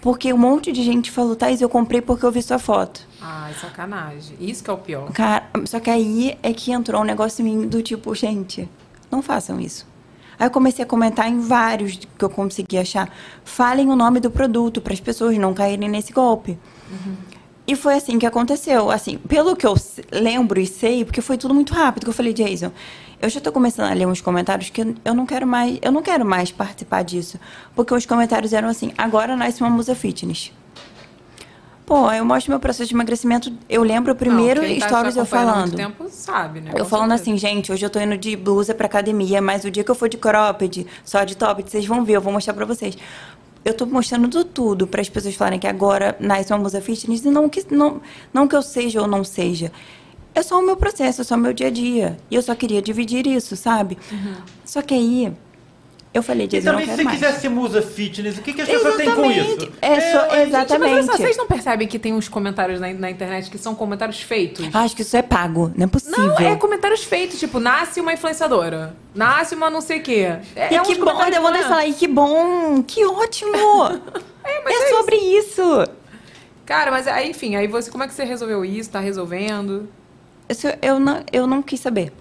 Porque um monte de gente falou, Thais, eu comprei porque eu vi sua foto. Ai, sacanagem. Isso que é o pior. Cara, só que aí é que entrou um negócio em mim do tipo, gente, não façam isso. Aí eu comecei a comentar em vários que eu consegui achar. Falem o nome do produto para as pessoas não caírem nesse golpe. E foi assim que aconteceu. Assim, pelo que eu lembro e sei, porque foi tudo muito rápido, que eu falei, Jason, eu já tô começando a ler uns comentários que eu- não quero mais, eu não quero mais participar disso. Porque os comentários eram assim, agora nasce uma musa fitness. Pô, eu mostro meu processo de emagrecimento. Eu lembro o primeiro não, tá stories eu falando. muito tempo sabe, né? Eu Com falando certeza. assim, gente, hoje eu tô indo de blusa pra academia, mas o dia que eu for de cropped, só de top, vocês vão ver, eu vou mostrar pra vocês. Eu tô mostrando tudo, para as pessoas falarem que agora nasce uma musa fitness e não que, não, não que eu seja ou não seja. É só o meu processo, é só o meu dia a dia. E eu só queria dividir isso, sabe? Só que aí, eu falei, E Jason, eu não também, se quero você mais. quiser ser musa fitness, o que, que as pessoas têm com isso? Exatamente. É só- mas, gente, exatamente. Mas olha só, vocês não percebem que tem uns comentários na, na internet que são comentários feitos? Acho que isso é pago, não é possível. Não, é comentários feitos, tipo, nasce uma influenciadora, nasce uma não sei o quê. É, E é que bom, eu vou não é? falar, e que bom, que ótimo! É, mas é, é sobre isso. Cara, mas aí, enfim, aí você, como é que você resolveu isso? Tá resolvendo? Isso eu não, eu não quis saber.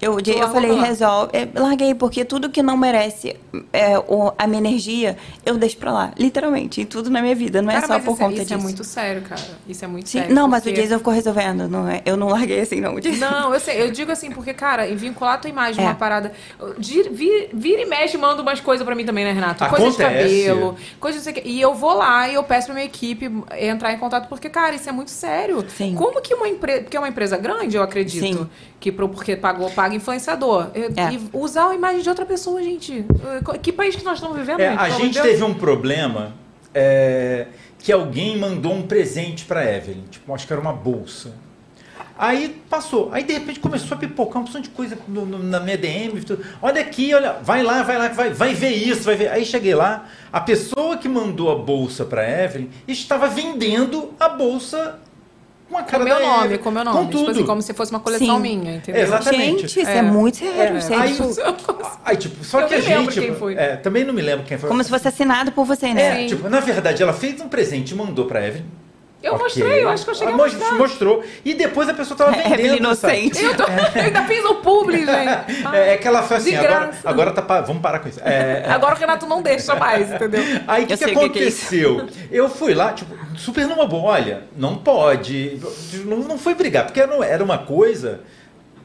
Eu, eu largou falei, lá? resolve. é, larguei, porque tudo que não merece é, o- a minha energia, eu deixo pra lá. Literalmente, em tudo na minha vida. Não é cara, só mas por isso, é- conta isso disso. é muito sério, cara. Isso é muito Sim, sério. não, mas porque- o Jason ficou resolvendo. Não é, eu não larguei assim, não. O Jason- Não, eu sei, eu digo assim, porque, cara, em vincular a tua imagem É. uma parada. de- vi- Vira e mexe, manda umas coisas pra mim também, né, Renato? Coisa de cabelo, coisa de não sei o quê. E eu vou lá e eu peço pra minha equipe entrar em contato, porque, cara, isso é muito sério. Sim. Como que uma empresa. Porque é uma empresa grande, eu acredito. Sim. Que porque pagou, paga influenciador. E, É. e usar a imagem de outra pessoa, gente. Que país que nós estamos vivendo, É, a gente de Deus. teve um problema é, que alguém mandou um presente pra Evelyn. Tipo, acho que era uma bolsa. Aí passou. Aí de repente começou a pipocar um monte de coisa no- no- na minha DM. tudo. Olha aqui, olha, vai lá, vai lá, vai, vai ver isso, vai ver. Aí cheguei lá, a pessoa que mandou a bolsa pra Evelyn estava vendendo a bolsa com a Com cara meu da nome, Evelyn, com meu nome. Com Tipo tudo. assim, como se fosse uma coleção Sim. minha, entendeu? Exatamente. Gente, isso é, É. muito sério. É. sério. Aí, Tipo, aí, tipo, só Eu que a gente. quem foi. é, também não me lembro quem foi. como se fosse assinado por você, né? É, tipo, na verdade, ela fez um presente e mandou pra Evelyn. Eu Ok. mostrei, eu acho que eu cheguei a mostrar. mostrou. E depois a pessoa tava vendendo. Evelyn sabe? inocente. Eu, tô- eu ainda fiz o publi, gente. É, é que ela foi assim, agora, agora tá pa- vamos parar com isso. É, Agora o Renato não deixa mais, entendeu? Aí o que, que o que é aconteceu? eu fui lá, tipo, super numa boa, olha, não pode. Não, não foi brigar, porque era, era uma coisa.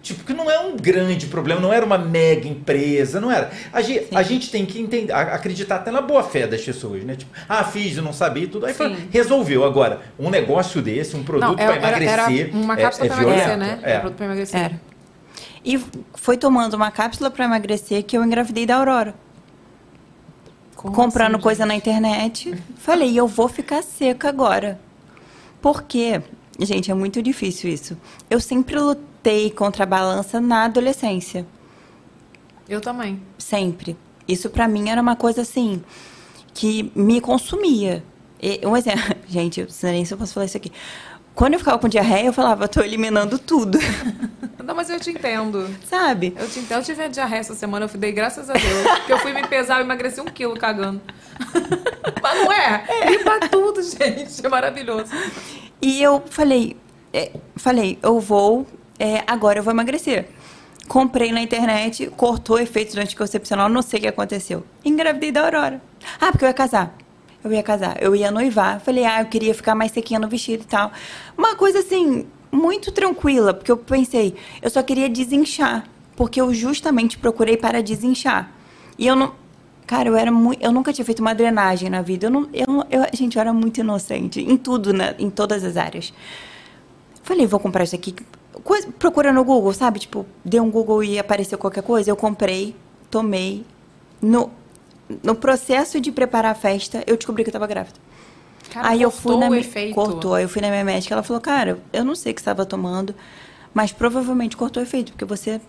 Tipo, que não é um grande problema, não era uma mega empresa, não era. A, ge- a gente tem que entender, acreditar até na boa fé das pessoas, né? Tipo, ah, fiz, eu não sabia e tudo. Aí foi, resolveu. Agora, um negócio desse, um produto para era, era emagrecer. uma é- cápsula é, pra emagrecer, violento. né? É. Era produto pra emagrecer. Era. E foi tomando uma cápsula pra emagrecer que eu engravidei da Aurora. Como comprando assim, coisa gente? na internet. Falei, eu vou ficar seca agora. Por quê? Gente, é muito difícil isso. Eu sempre lutei contra a balança na adolescência. Eu também. Sempre. Isso pra mim era uma coisa assim que me consumia. E, um exemplo, gente, eu não nem se eu posso falar isso aqui. Quando eu ficava com diarreia, eu falava, tô eliminando tudo. Não, mas eu te entendo. Sabe? Eu te entendo. Eu tive diarreia essa semana, eu dei graças a Deus. Porque eu fui me pesar e emagreci um quilo cagando. mas não é? Limpa tudo, gente. É maravilhoso. E eu falei, é, falei, eu vou, é, agora eu vou emagrecer. Comprei na internet, cortou efeitos do anticoncepcional, não sei o que aconteceu. Engravidei da Aurora. Ah, porque eu ia casar. Eu ia casar, eu ia noivar. Falei, ah, eu queria ficar mais sequinha no vestido e tal. Uma coisa assim, muito tranquila, porque eu pensei, eu só queria desinchar. Porque eu justamente procurei para desinchar. E eu não. Cara, eu era muito. Eu nunca tinha feito uma drenagem na vida. Eu não, eu, eu- gente, eu era muito inocente. Em tudo, né? Em todas as áreas. Falei, vou comprar isso aqui. Coisa, procura no Google, sabe? Tipo, deu um Google e apareceu qualquer coisa. Eu comprei, tomei. No, no processo de preparar a festa, eu descobri que eu tava grávida. Cara, aí eu fui na o mi- efeito. cortou. Aí eu fui na minha médica, ela falou: "Cara, eu não sei o que você estava tomando, mas provavelmente cortou o efeito, porque você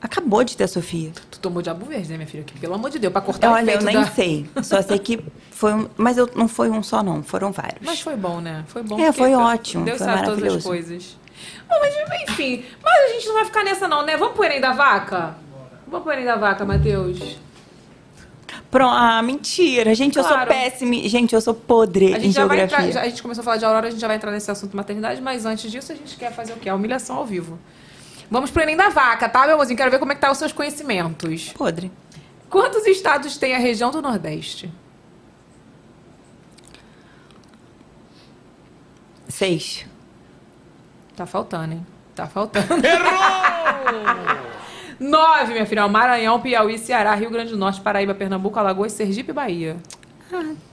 acabou de ter a Sofia". Tu tomou diabo verde, né, minha filha? Que, pelo amor de Deus, pra cortar o Olha, eu efeito nem da... sei. Só sei que foi um, mas eu, não foi um só não, foram vários. Mas foi bom, né? Foi bom. É, foi ótimo, Deus foi sabe todas as coisas. Bom, mas enfim. Mas a gente não vai ficar nessa não, né? Vamos pro Enem da Vaca? Vamos pro Enem da Vaca, Matheus. Pronto, ah, mentira. Gente, eu Claro. sou péssima. Gente, eu sou podre A em gente já vai geografia. entrar, já- a gente começou a falar de Aurora, a gente já vai entrar nesse assunto maternidade, mas antes disso a gente quer fazer o quê? A humilhação ao vivo. Vamos pro Enem da Vaca, tá, meu amorzinho? Quero ver como é que tá os seus conhecimentos. Podre. Quantos estados tem a região do Nordeste? Seis. Tá faltando, hein? Tá faltando. Nove, minha filha. Maranhão, Piauí, Ceará, Rio Grande do Norte, Paraíba, Pernambuco, Alagoas, Sergipe e Bahia.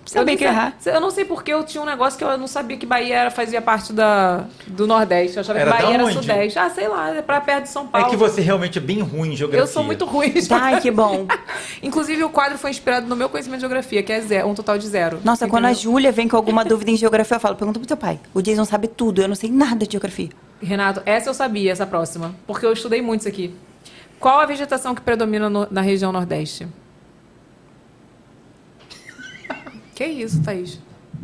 Sabia nem que errar. Eu não sei porque eu tinha um negócio que eu não sabia que Bahia era, fazia parte da, do Nordeste. Eu achava Era que Bahia da era onde? Sudeste. Ah, sei lá, é pra perto de São É Paulo. que você realmente é bem ruim em geografia. Eu sou muito ruim. de Ai, que bom. Inclusive, o quadro foi inspirado no meu conhecimento de geografia, que é zero, um total de zero. Nossa, quando a Entendeu? Júlia vem com alguma dúvida em geografia, eu falo, pergunta pro teu pai. O Jason sabe tudo, eu não sei nada de geografia. Renato, essa eu sabia, essa próxima. Porque eu estudei muito isso aqui. Qual a vegetação que predomina no- na região Nordeste? Que isso, Thaís?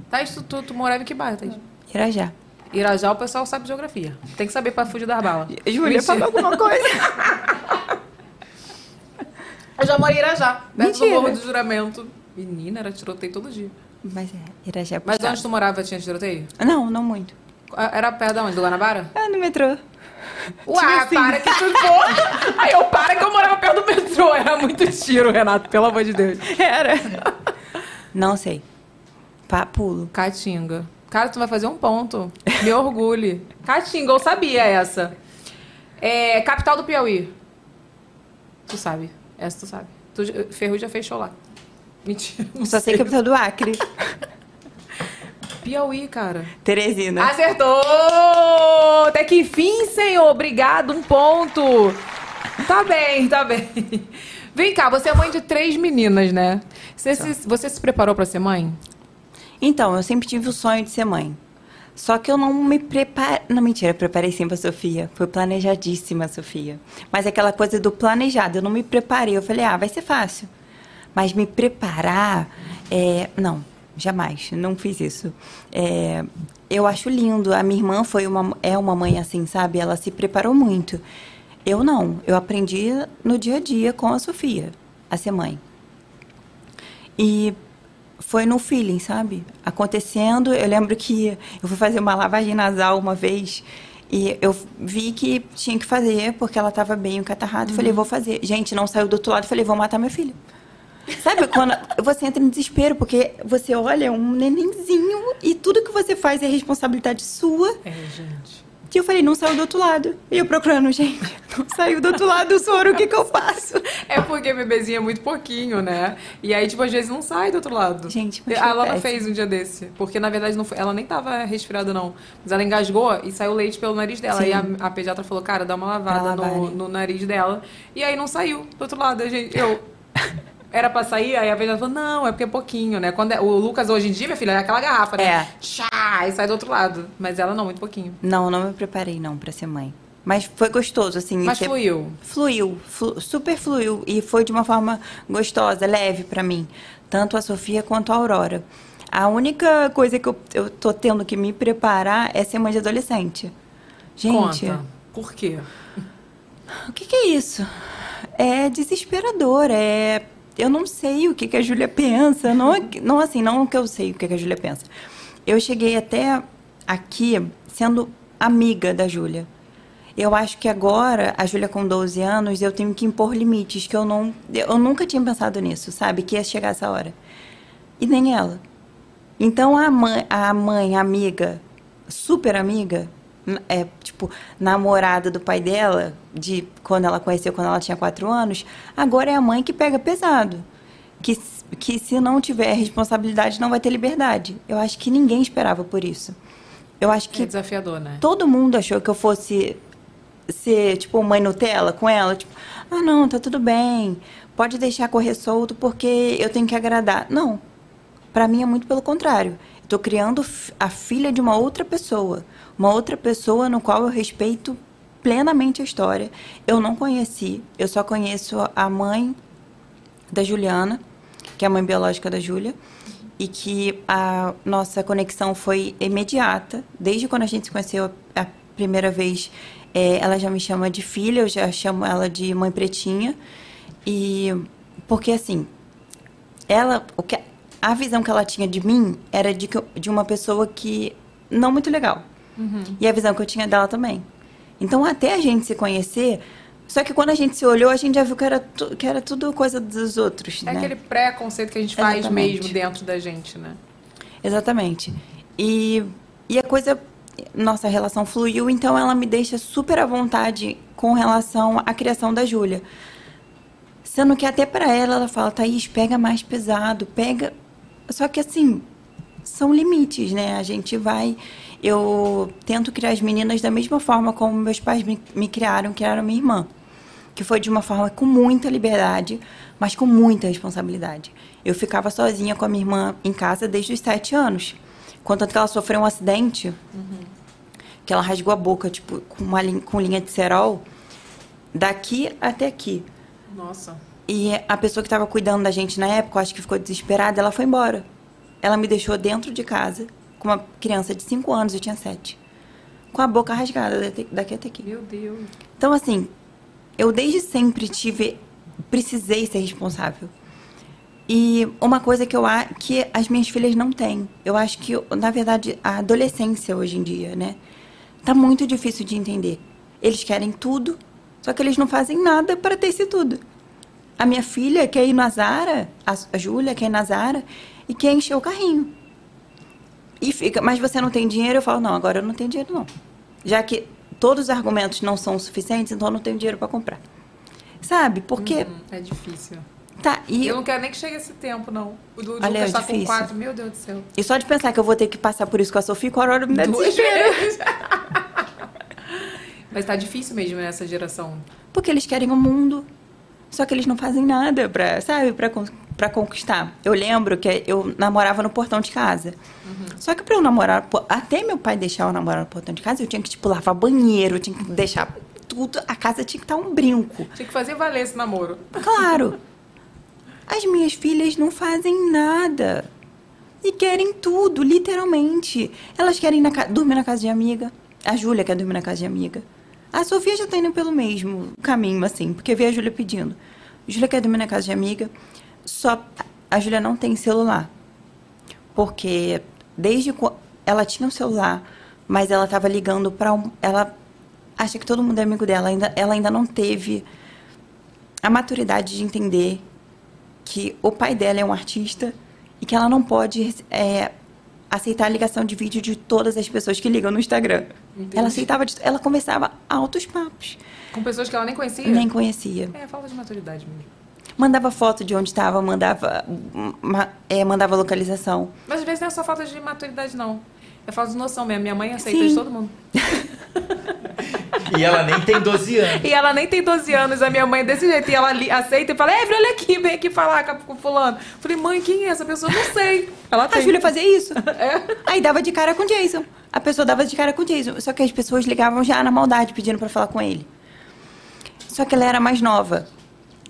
Thaís, tu, tu, tu morava em que bairro, Thaís? Irajá. Irajá, o pessoal sabe geografia. Tem que saber pra fugir das balas. Júlia, fala alguma coisa. Eu já morei em Irajá, perto do. Morro do Juramento. Menina, era tiroteio todo dia. Mas é, Irajá é Mas puxado. onde tu morava tinha tiroteio? Não, não muito. Era perto de onde? Do Guanabara? Ah, no metrô. Uai, assim. para que tu for. Aí eu para que eu morava perto do metrô. Era muito tiro, Renato, pelo amor de Deus. Era. Não sei. Pá, pulo. Caatinga. Cara, tu vai fazer um ponto. Me orgulhe. Caatinga, eu sabia essa. É, capital do Piauí. Tu sabe. Essa tu sabe. Tu, Ferrugem já fez show lá. Mentira. Só sei que é capital do Acre. Piauí, cara. Teresina. Acertou! Até que enfim, senhor. Obrigado, um ponto. Tá bem, tá bem. Vem cá, você é mãe de três meninas, né? Você se, você se preparou pra ser mãe? Então, eu sempre tive o sonho de ser mãe. Só que eu não me preparei. Não, mentira, preparei sim pra Sofia. Foi planejadíssima, Sofia. Mas aquela coisa do planejado, eu não me preparei. Eu falei, ah, vai ser fácil. Mas me preparar, é... não, jamais. Não fiz isso. É... Eu acho lindo. A minha irmã foi uma, é uma mãe assim, sabe? Ela se preparou muito. Eu não. Eu aprendi no dia a dia com a Sofia a ser mãe. E foi no feeling, sabe? Acontecendo. Eu lembro que eu fui fazer uma lavagem nasal uma vez e eu vi que tinha que fazer porque ela estava bem encatarrada. Uhum. Falei, vou fazer. Gente, não saiu do outro lado. Falei, vou matar meu filho. Sabe quando você entra em desespero porque você olha um nenenzinho e tudo que você faz é responsabilidade sua. É, gente. E eu falei, não saiu do outro lado. E eu procurando, gente, não saiu do outro lado do soro, o que que eu faço? É porque bebezinho é muito pouquinho, né? E aí, tipo, às vezes não sai do outro lado. Gente, mas A Lana fez um dia desse. Porque, na verdade, não foi- ela nem tava resfriada, não. Mas ela engasgou e saiu leite pelo nariz dela. Sim. E a, a pediatra falou, cara, dá uma lavada no, no nariz dela. E aí não saiu do outro lado. Gente, eu... Era pra sair, aí a pediatra falou, não, é porque é pouquinho, né? Quando é- o Lucas hoje em dia, minha filha, é aquela garrafa, né? É. Tchá, e sai do outro lado. Mas ela não, muito pouquinho. Não, não me preparei não pra ser mãe. Mas foi gostoso, assim. Mas fluiu. Fluiu, flu- super fluiu. E foi de uma forma gostosa, leve pra mim. Tanto a Sofia quanto a Aurora. A única coisa que eu, eu tô tendo que me preparar é ser mãe de adolescente. Gente, Conta. Por quê? o que, que é isso? É desesperador, é... Eu não sei o que, que a Júlia pensa. Não, não assim, não que eu sei o que, que a Júlia pensa. Eu cheguei até aqui sendo amiga da Júlia. Eu acho que agora, a Júlia com 12 anos, eu tenho que impor limites que eu não... Eu nunca tinha pensado nisso, sabe? Que ia chegar essa hora. E nem ela. Então, a mãe, a mãe amiga, super amiga, é, tipo, namorada do pai dela, de quando ela conheceu quando ela tinha quatro anos, agora é a mãe que pega pesado. Que, que se não tiver responsabilidade, não vai ter liberdade. Eu acho que ninguém esperava por isso. Eu acho que É desafiador, né? todo mundo achou que eu fosse ser, tipo, mãe Nutella com ela. Tipo, ah, não, tá tudo bem. Pode deixar correr solto porque eu tenho que agradar. Não. Pra mim é muito pelo contrário. Eu tô criando a filha de uma outra pessoa. Uma outra pessoa no qual eu respeito plenamente a história. Eu não conheci. Eu só conheço a mãe da Juliana, que é a mãe biológica da Júlia, e que a nossa conexão foi imediata. Desde quando a gente se conheceu a, primeira vez, eh, ela já me chama de filha, eu já chamo ela de mãe pretinha. E porque assim, ela, o que a visão que ela tinha de mim era de, que de uma pessoa que não muito legal. E a visão que eu tinha dela também. Então, até a gente se conhecer, só que quando a gente se olhou, a gente já viu que era, tu- que era tudo coisa dos outros, É né? aquele pré-conceito que a gente faz Exatamente. mesmo dentro da gente, né? Exatamente. E, e a coisa, nossa relação fluiu, então ela me deixa super à vontade com relação à criação da Júlia. Sendo que até pra ela, ela fala, Thaís, pega mais pesado, pega... Só que assim, são limites, né? A gente vai... Eu tento criar as meninas da mesma forma como meus pais me, me criaram, criaram minha irmã. Que foi de uma forma com muita liberdade, mas com muita responsabilidade. Eu ficava sozinha com a minha irmã em casa desde os sete anos. Contanto que ela sofreu um acidente, que ela rasgou a boca, tipo, com, uma linha, com linha de cerol, daqui até aqui. Nossa. E a pessoa que estava cuidando da gente na época, acho que ficou desesperada, ela foi embora. Ela me deixou dentro de casa, com uma criança de 5 anos, eu tinha 7. Com a boca rasgada daqui- até aqui. Meu Deus. Então, assim, eu desde sempre tive. Precisei ser responsável. E uma coisa que eu que as minhas filhas não têm. Eu acho que, na verdade, a adolescência hoje em dia, né? Tá muito difícil de entender. Eles querem tudo, só que eles não fazem nada para ter esse tudo. A minha filha quer ir na Zara, a, a Júlia quer ir na Zara e quer encher o carrinho. E fica, mas você não tem dinheiro? Eu falo, não, agora eu não tenho dinheiro, não. Já que todos os argumentos não são suficientes, então eu não tenho dinheiro para comprar. Sabe? Porque. Hum, é difícil. Tá, e, Eu não quero nem que chegue esse tempo, não. O do Olha, Lucas é tá com difícil. quatro. Meu Deus do céu. e só de pensar que eu vou ter que passar por isso com a Sofia, com a Aurora me dá Duas vezes. Mas tá difícil mesmo nessa geração. Porque eles querem o mundo. Só que eles não fazem nada pra, sabe, pra pra conquistar. Eu lembro que eu namorava no portão de casa. Só que pra eu namorar, até meu pai deixar eu namorar no portão de casa, eu tinha que, tipo, lavar banheiro, eu tinha que deixar tudo, a casa tinha que estar um brinco. Tinha que fazer valer esse namoro. Claro. As minhas filhas não fazem nada. E querem tudo, literalmente. Elas querem na dormir na casa de amiga. A Júlia quer dormir na casa de amiga. A Sofia já tá indo pelo mesmo caminho, assim, porque veio a Júlia pedindo. Júlia quer dormir na casa de amiga. Só a Júlia não tem celular. Porque desde quando ela tinha um celular, mas ela tava ligando para um, ela acha que todo mundo é amigo dela, ainda ela ainda não teve a maturidade de entender que o pai dela é um artista e que ela não pode é, aceitar a ligação de vídeo de todas as pessoas que ligam no Instagram. Entendi. Ela aceitava, ela conversava altos papos, Com pessoas que ela nem conhecia? nem conhecia. É, falta de maturidade mesmo. Mandava foto de onde estava, mandava, ma- é, mandava localização. Mas às vezes não é só falta de maturidade, não. É falta de noção mesmo. Minha mãe aceita Sim. de todo mundo. E ela nem tem 12 anos. E ela nem tem 12 anos, a minha mãe é desse jeito. E ela li- aceita e fala, Evelyn, olha aqui, vem aqui falar com, com fulano. Falei, mãe, quem é essa pessoa? Não sei. Ela A tem. Júlia fazia isso. É. Aí dava de cara com o Jason. A pessoa dava de cara com o Jason. Só que as pessoas ligavam já na maldade, pedindo pra falar com ele. Só que ela era mais nova.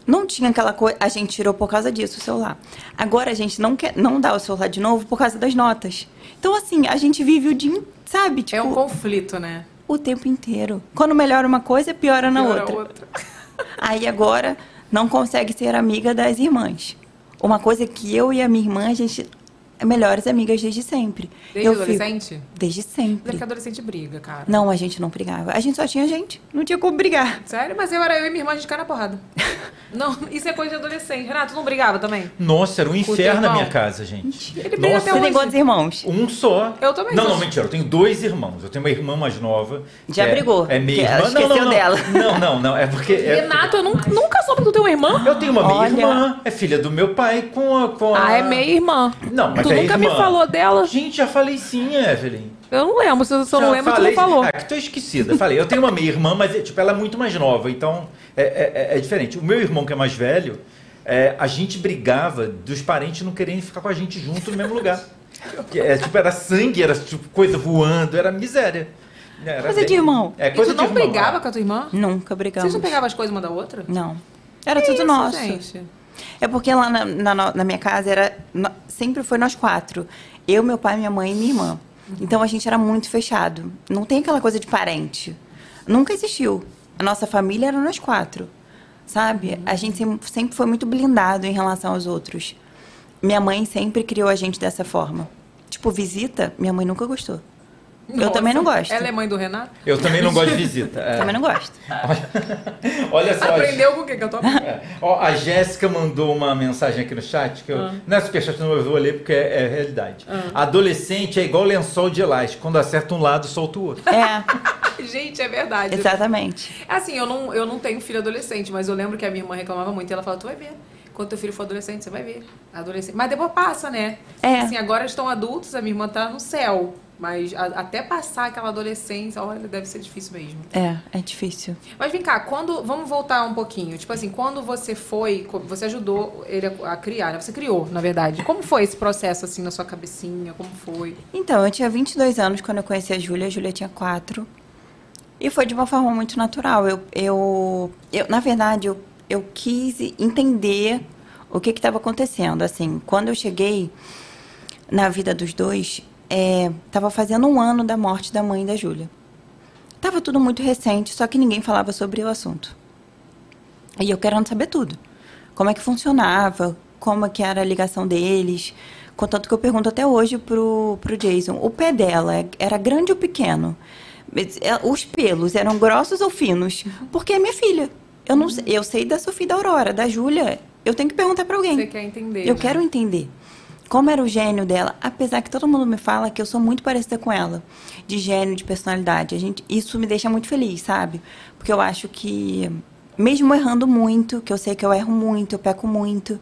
Não tinha aquela coisa. A gente tirou por causa disso o celular. Agora a gente não quer não dá o celular de novo por causa das notas. Então, assim, a gente vive o dia, sabe? Tipo, É um conflito, né? o tempo inteiro. Quando melhora uma coisa, piora na Piora outra. outra. Aí agora não consegue ser amiga das irmãs. Uma coisa que eu e a minha irmã, a gente é melhores amigas desde sempre. Desde eu fico- adolescente? Desde Mas é sempre. que adolescente briga, cara. Não, a gente não brigava. A gente só tinha gente. Não tinha como brigar. Sério? Mas eu era eu e minha irmã, a gente na porrada. não, isso é coisa de adolescente. Renato, tu não brigava também? Nossa, era um inferno na minha casa, gente. Ele briga até Você tem hoje. quantos irmãos? Um só. Eu também Não, sou. não, mentira. Eu tenho dois irmãos. Eu tenho uma irmã mais nova. Já é- brigou, É minha ela irmã. Não, não, não. dela. Não, não, não. É porque. é- Renato, eu nunca, nunca soube que tu tem uma irmã. Eu tenho uma meia-irmã, é filha do meu pai com a. Com a... Ah, é meia irmã. Não, mas Tu é nunca me irmã. falou dela. Gente, já falei sim, Evelyn. Eu não lembro. Se eu só não lembro, falei- tu não falou. Ah, que tô esquecida. Falei, eu tenho uma meia-irmã, mas é, tipo, ela é muito mais nova, então é, é- é diferente. O meu irmão, que é mais velho, é, a gente brigava dos parentes não quererem ficar com a gente junto no mesmo lugar. É, tipo, era sangue, era tipo, coisa voando, era miséria. Era Coisa de irmão. É, E coisa tu não irmão, brigava é. com a tua irmã? Nunca brigamos. Vocês não pegavam as coisas uma da outra? Não. Era Que tudo isso, nosso. gente? É porque lá na, na na minha casa era sempre foi nós quatro. Eu, meu pai, minha mãe e minha irmã. Então a gente era muito fechado. Não tem aquela coisa de parente. Nunca existiu. A nossa família era nós quatro. Sabe? A gente sem- sempre foi muito blindado em relação aos outros. Minha mãe sempre criou a gente dessa forma. Tipo, visita, minha mãe nunca gostou. Eu Nossa. também não gosto. Ela é mãe do Renato? Eu também não gosto de visita. é. Também não gosto. Olha só. Aprendeu com o? Que eu tô... É. Ó, a Jéssica mandou uma mensagem aqui no chat, que eu, Ah. não é superchat, não eu vou ler porque é, é realidade. Adolescente é igual lençol de elástico, quando acerta um lado, solta o outro. É, Gente, é verdade. exatamente. Assim, eu não, eu não tenho filho adolescente, mas eu lembro que a minha irmã reclamava muito. E ela falava, tu vai ver. Quando teu filho for adolescente, você vai ver. Adolescente. Mas depois passa, né? É. Assim, agora estão adultos, a minha irmã tá no céu. Mas a- até passar aquela adolescência, olha, deve ser difícil mesmo. É, é difícil. Mas vem cá, quando. Vamos voltar um pouquinho. Tipo assim, quando você foi. Você ajudou ele a, a criar, né? Você criou, na verdade. Como foi esse processo, assim, na sua cabecinha? Como foi? Então, eu tinha 22 anos quando eu conheci a Júlia, a Júlia tinha 4. E foi de uma forma muito natural. Eu, eu, eu na verdade, eu, eu quis entender o que estava acontecendo. Assim, quando eu cheguei na vida dos dois, estava fazendo um ano da morte da mãe da Júlia. Tava tudo muito recente, só que ninguém falava sobre o assunto. E eu querendo saber tudo. Como é que funcionava, como é que era a ligação deles. Contanto que eu pergunto até hoje pro, pro Jason, o pé dela era grande ou pequeno? É, Os pelos eram grossos ou finos? Porque é minha filha. Eu não sei, eu sei da Sofia da Aurora, da Júlia. Eu tenho que perguntar para alguém. Você quer entender? Eu né? quero entender como era o gênio dela, apesar que todo mundo me fala que eu sou muito parecida com ela, de gênio, de personalidade. A gente, isso me deixa muito feliz, sabe? Porque eu acho que, mesmo errando muito, que eu sei que eu erro muito, eu peco muito,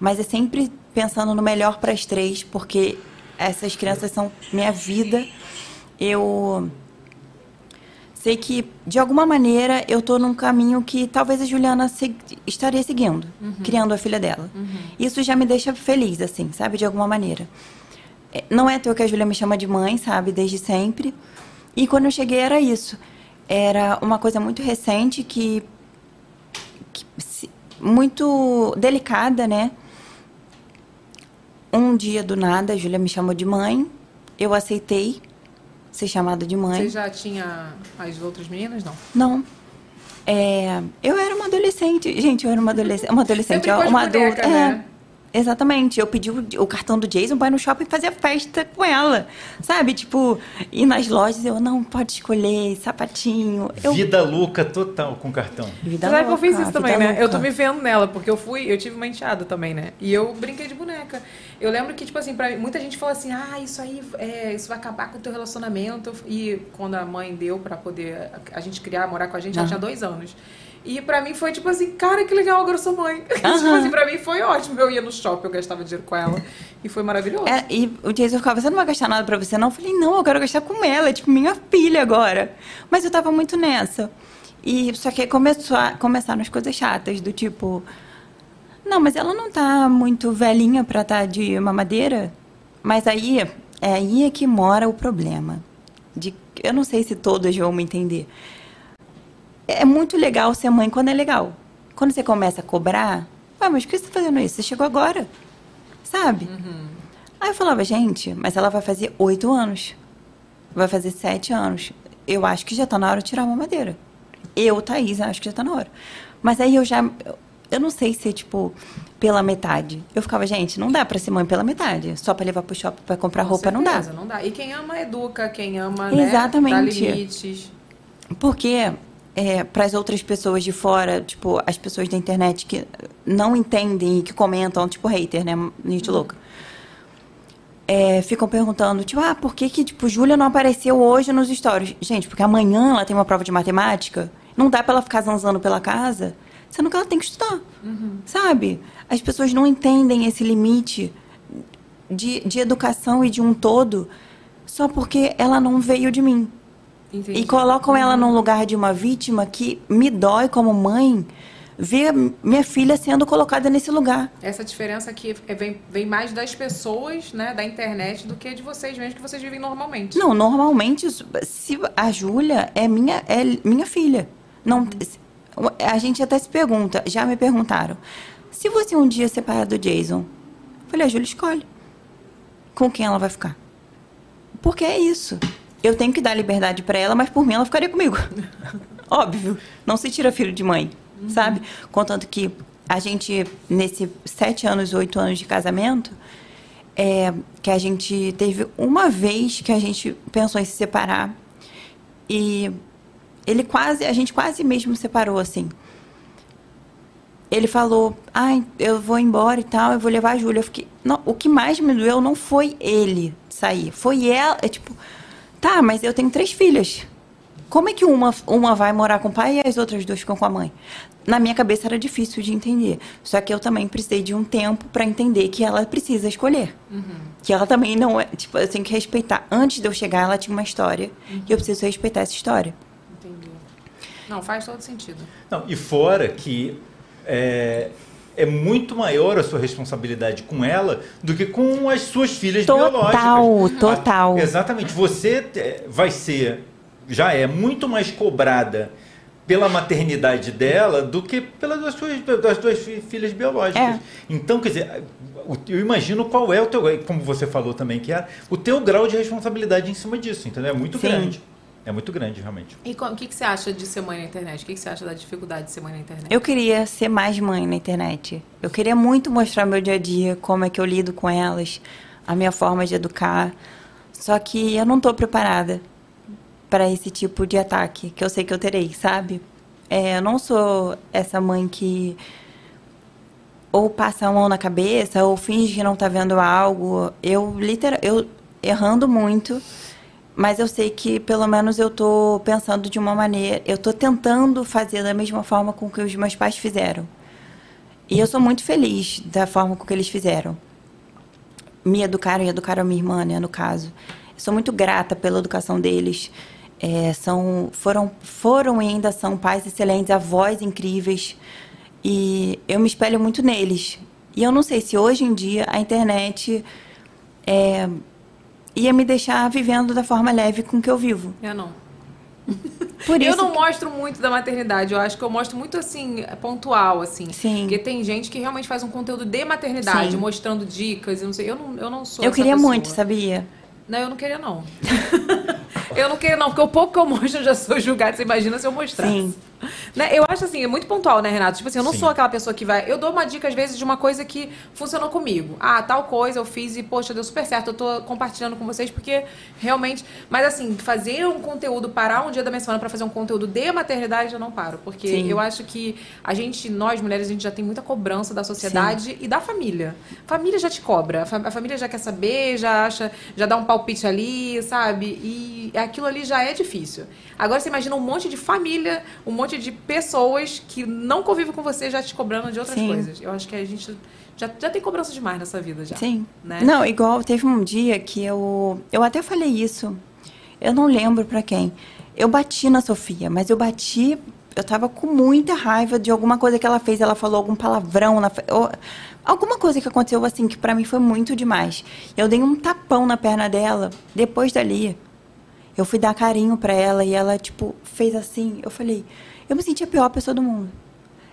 mas é sempre pensando no melhor para as três, porque essas crianças são minha vida. Eu sei que, de alguma maneira, eu tô num caminho que talvez a Juliana se- estaria seguindo, criando a filha dela. Isso já me deixa feliz, assim, sabe? De alguma maneira. É, Não é toa que a Júlia me chama de mãe, sabe? Desde sempre. E quando eu cheguei era isso. Era uma coisa muito recente que, que se- muito delicada, né? Um dia do nada, a Júlia me chamou de mãe. Eu aceitei ser chamada de mãe. Você já tinha as outras meninas? Não. Não. É, eu era uma adolescente. Gente, eu era uma adolescente. Uma adolescente, uma as bonecas, adulta. É, né? Exatamente. Eu pedi o, o cartão do Jason para ir no shopping fazer festa com ela. Sabe? Tipo, ir nas lojas, eu não pode escolher sapatinho. Eu, Vida louca total com cartão. vida Você sabe que eu fiz louca, isso também, né? Eu tô louca. me vendo nela, porque eu fui, eu tive uma enteada também, né? E eu brinquei de boneca. Eu lembro que, tipo assim, pra, mim, muita gente fala assim, ah, isso aí, é, isso vai acabar com o teu relacionamento. E quando a mãe deu pra poder a, gente criar, morar com a gente, ela tinha dois anos. E pra mim foi tipo assim, cara, que legal, agora eu sou mãe. tipo Aham. assim, pra mim foi ótimo. Eu ia no shopping, eu gastava dinheiro com ela. E foi maravilhoso. É, e o Jason ficava, você não vai gastar nada pra você, não? Eu falei, não, eu quero gastar com ela, é tipo minha filha agora. Mas eu tava muito nessa. E só que começou a, começaram as coisas chatas, do tipo, não, mas ela não tá muito velhinha pra estar de mamadeira. Mas aí, é aí é que mora o problema. De, eu não sei se todas vão me entender. É muito legal ser mãe quando é legal. Quando você começa a cobrar, ah, mas por que você tá fazendo isso? Você chegou agora. Sabe? Aí eu falava, gente, mas ela vai fazer oito anos. Vai fazer sete anos. Eu acho que já tá na hora de tirar uma madeira. Eu, Thaís, acho que já tá na hora. Mas aí eu já. eu- não sei se, tipo, pela metade. Eu ficava, gente, não dá pra ser mãe pela metade. Só pra levar pro shopping pra comprar Com roupa, não dá. certeza, não dá. E quem ama, educa. Quem ama, né, Exatamente. dá limites. Porque é, para as outras pessoas de fora, tipo, as pessoas da internet que não entendem e que comentam, tipo, hater, né? Gente louca. É, ficam perguntando, tipo, ah, por que que, tipo, Júlia não apareceu hoje nos stories? Gente, porque amanhã ela tem uma prova de matemática, não dá pra ela ficar zanzando pela casa, sendo que ela tem que estudar, sabe? As pessoas não entendem esse limite de, de educação e de um todo só porque ela não veio de mim. Entendi. E colocam ela num lugar de uma vítima que me dói como mãe ver minha filha sendo colocada nesse lugar. Essa diferença aqui é- vem, vem mais das pessoas, né, da internet, do que de vocês mesmo, que vocês vivem normalmente. Não, normalmente, se a Júlia é minha, é minha filha. Não, a gente até se pergunta, já me perguntaram, se você um dia separar do Jason, eu falei, a Júlia escolhe com quem ela vai ficar. Porque é isso. Eu tenho que dar liberdade pra ela, mas por mim ela ficaria comigo. Óbvio. Não se tira filho de mãe, sabe? Contanto que a gente, nesses sete anos, oito anos de casamento, é, que a gente teve uma vez que a gente pensou em se separar e ele quase, a gente quase mesmo separou assim. Ele falou, ai, eu vou embora e tal, eu vou levar a Júlia. Eu fiquei, não, o que mais me doeu não foi ele sair, foi ela, é tipo, tá, mas eu tenho três filhas. Como é que uma, uma vai morar com o pai e as outras duas ficam com a mãe? Na minha cabeça era difícil de entender. Só que eu também precisei de um tempo para entender que ela precisa escolher. Que ela também não é. Tipo, eu tenho que respeitar. Antes de eu chegar, ela tinha uma história. E eu preciso respeitar essa história. Entendi. Não, faz todo sentido. Não, e fora que é, é muito maior a sua responsabilidade com ela do que com as suas filhas Total, biológicas. total. Ah, exatamente. Você é, vai ser, já é muito mais cobrada pela maternidade dela do que pelas suas, das duas fi- filhas biológicas. É. Então, quer dizer, eu imagino qual é o teu, como você falou também que é, o teu grau de responsabilidade em cima disso, entendeu? É muito Sim. grande. É muito grande, realmente. E o que, que você acha de ser mãe na internet? O que, que você acha da dificuldade de ser mãe na internet? Eu queria ser mais mãe na internet. Eu queria muito mostrar meu dia a dia, como é que eu lido com elas, a minha forma de educar. Só que eu não estou preparada para esse tipo de ataque que eu sei que eu terei, sabe? É, eu não sou essa mãe que ou passa a mão na cabeça ou finge que não está vendo algo. Eu literal, eu errando muito, mas eu sei que pelo menos eu tô pensando de uma maneira, eu tô tentando fazer da mesma forma com que os meus pais fizeram. E eu sou muito feliz da forma com que eles fizeram. Me educaram e educaram a minha irmã, né, no caso. Eu sou muito grata pela educação deles. É, são, foram, foram e ainda são pais excelentes, avós incríveis. E eu me espelho muito neles. E eu não sei se hoje em dia a internet é, ia me deixar vivendo da forma leve com que eu vivo. Eu não. Por eu não que- mostro muito da maternidade, eu acho que eu mostro muito assim, pontual, assim. Sim. Porque tem gente que realmente faz um conteúdo de maternidade, Sim. mostrando dicas, e não sei. Eu não, eu não sou eu queria pessoa. muito, sabia? Não, eu não queria, não. eu não queria, não, porque o pouco que eu mostro eu já sou julgada. Você imagina se eu mostrasse. Sim. Né, Eu acho assim, é muito pontual, né, Renato? Tipo assim, eu não Sim. sou aquela pessoa que vai. Eu dou uma dica, às vezes, de uma coisa que funcionou comigo. Ah, tal coisa eu fiz e, poxa, deu super certo. Eu tô compartilhando com vocês porque realmente. Mas assim, fazer um conteúdo, parar um dia da minha semana pra fazer um conteúdo de maternidade, eu não paro. Porque Sim. eu acho que a gente, nós mulheres, a gente já tem muita cobrança da sociedade e da família. Família já te cobra. A família já quer saber, já acha, já dá um palpite ali, sabe? E aquilo ali já é difícil. Agora você imagina um monte de família, um monte de pessoas que não convivem com você já te cobrando de outras Sim. coisas. Eu acho que a gente já, já tem cobrança demais nessa vida já. Sim. Né? Não, igual teve um dia que eu. Eu até falei isso. Eu não lembro pra quem. Eu bati na Sofia, mas eu bati. Eu tava com muita raiva de alguma coisa que ela fez. Ela falou algum palavrão. Na, alguma coisa que aconteceu assim que pra mim foi muito demais. Eu dei um tapão na perna dela. Depois dali, eu fui dar carinho pra ela e ela, tipo, fez assim. Eu falei, eu me senti a pior pessoa do mundo.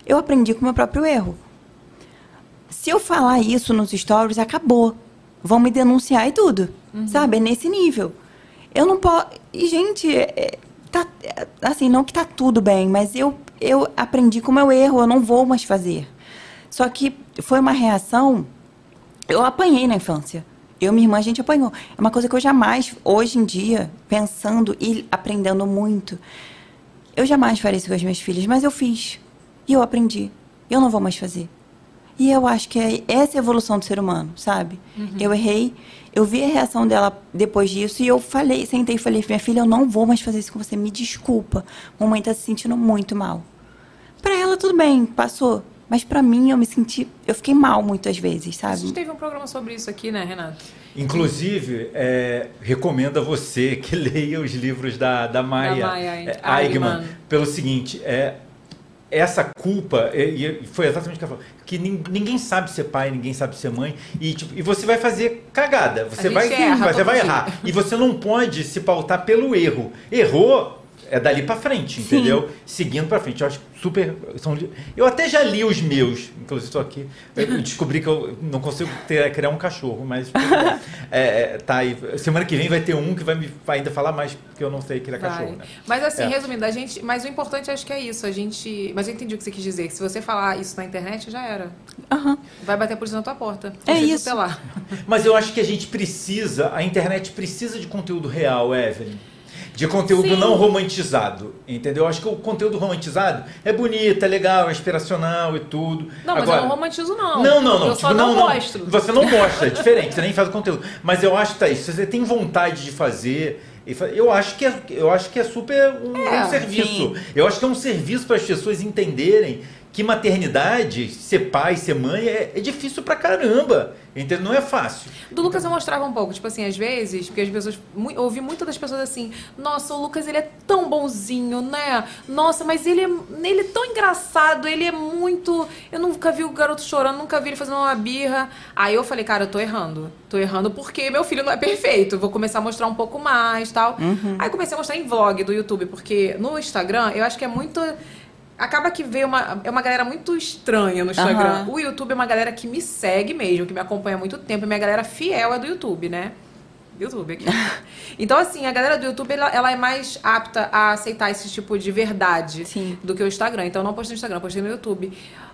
Eu aprendi com o meu próprio erro. Se eu falar isso nos stories, acabou. Vão me denunciar e tudo. Sabe? É nesse nível. Eu não posso. E, gente, é- tá, é, assim, não que tá tudo bem, mas eu, eu aprendi com o meu erro, eu não vou mais fazer. Só que foi uma reação. Eu apanhei na infância. Eu e minha irmã, a gente apanhou. É uma coisa que eu jamais, hoje em dia, pensando e aprendendo muito, eu jamais faria isso com as minhas filhas, mas eu fiz. E eu aprendi. Eu não vou mais fazer. E eu acho que é essa é a evolução do ser humano, sabe? Eu errei, eu vi a reação dela depois disso e eu falei, sentei e falei, minha filha, eu não vou mais fazer isso com você, me desculpa. Mamãe tá se sentindo muito mal. Pra ela tudo bem, passou. Mas pra mim eu me senti, eu fiquei mal muitas vezes, A gente sabe? teve um programa sobre isso aqui, né, Renato? Inclusive, é, recomendo a você que leia os livros da, da Maya, Da Maya é, pelo seguinte, é, essa culpa, e, e foi exatamente o que ela falou, que nin- ninguém sabe ser pai, ninguém sabe ser mãe, e, tipo, e você vai fazer cagada, você gente vai, erra você vai dia. errar, e você não pode se pautar pelo erro. Errou, é dali pra frente, Sim. entendeu? Seguindo pra frente. Eu acho super. São, eu até já li os meus, inclusive estou aqui. Eu descobri que eu não consigo ter- criar um cachorro, mas. É, é, tá aí. Semana que vem vai ter um que vai me vai ainda falar mais, porque eu não sei criar Vai. cachorro. Né? Mas assim, É. resumindo, a gente. Mas o importante acho que é isso. A gente. Mas eu entendi o que você quis dizer. Que se você falar isso na internet, já era. Aham. Vai bater a polícia na tua porta. É isso. Mas eu acho que a gente precisa, a internet precisa de conteúdo real, Evelyn. De conteúdo Sim. não romantizado, entendeu? Eu acho que o conteúdo romantizado é bonito, é legal, é inspiracional e tudo. Não, mas Agora, eu não romantizo, não. Não, não, não. Eu tipo, só não, não, não. mostro. Você não mostra, é diferente, você nem faz o conteúdo. Mas eu acho, Thaís, se você tem vontade de fazer. fa- Eu acho que é, eu acho que é super um, É, um serviço. sim. Eu acho que é um serviço para as pessoas entenderem que maternidade, ser pai, ser mãe, é, é difícil pra caramba. Entendeu? Não é fácil. Do Lucas eu mostrava um pouco, tipo assim, às vezes, porque as pessoas. mu- Eu ouvi muitas das pessoas assim, nossa, o Lucas ele é tão bonzinho, né? Nossa, mas ele é, ele é tão engraçado, ele é muito. Eu nunca vi o garoto chorando, nunca vi ele fazendo uma birra. Aí eu falei, cara, eu tô errando. Tô errando porque meu filho não é perfeito. Vou começar a mostrar um pouco mais tal. Aí eu comecei a mostrar em vlog do YouTube, porque no Instagram eu acho que é muito. Acaba que veio uma, é uma galera muito estranha no Instagram. Aham. O YouTube é uma galera que me segue mesmo, que me acompanha há muito tempo. E minha galera fiel é do YouTube, né? YouTube aqui. então, assim, a galera do YouTube, ela, ela é mais apta a aceitar esse tipo de verdade Sim. do que o Instagram. Então, eu não postei no Instagram, eu postei no YouTube.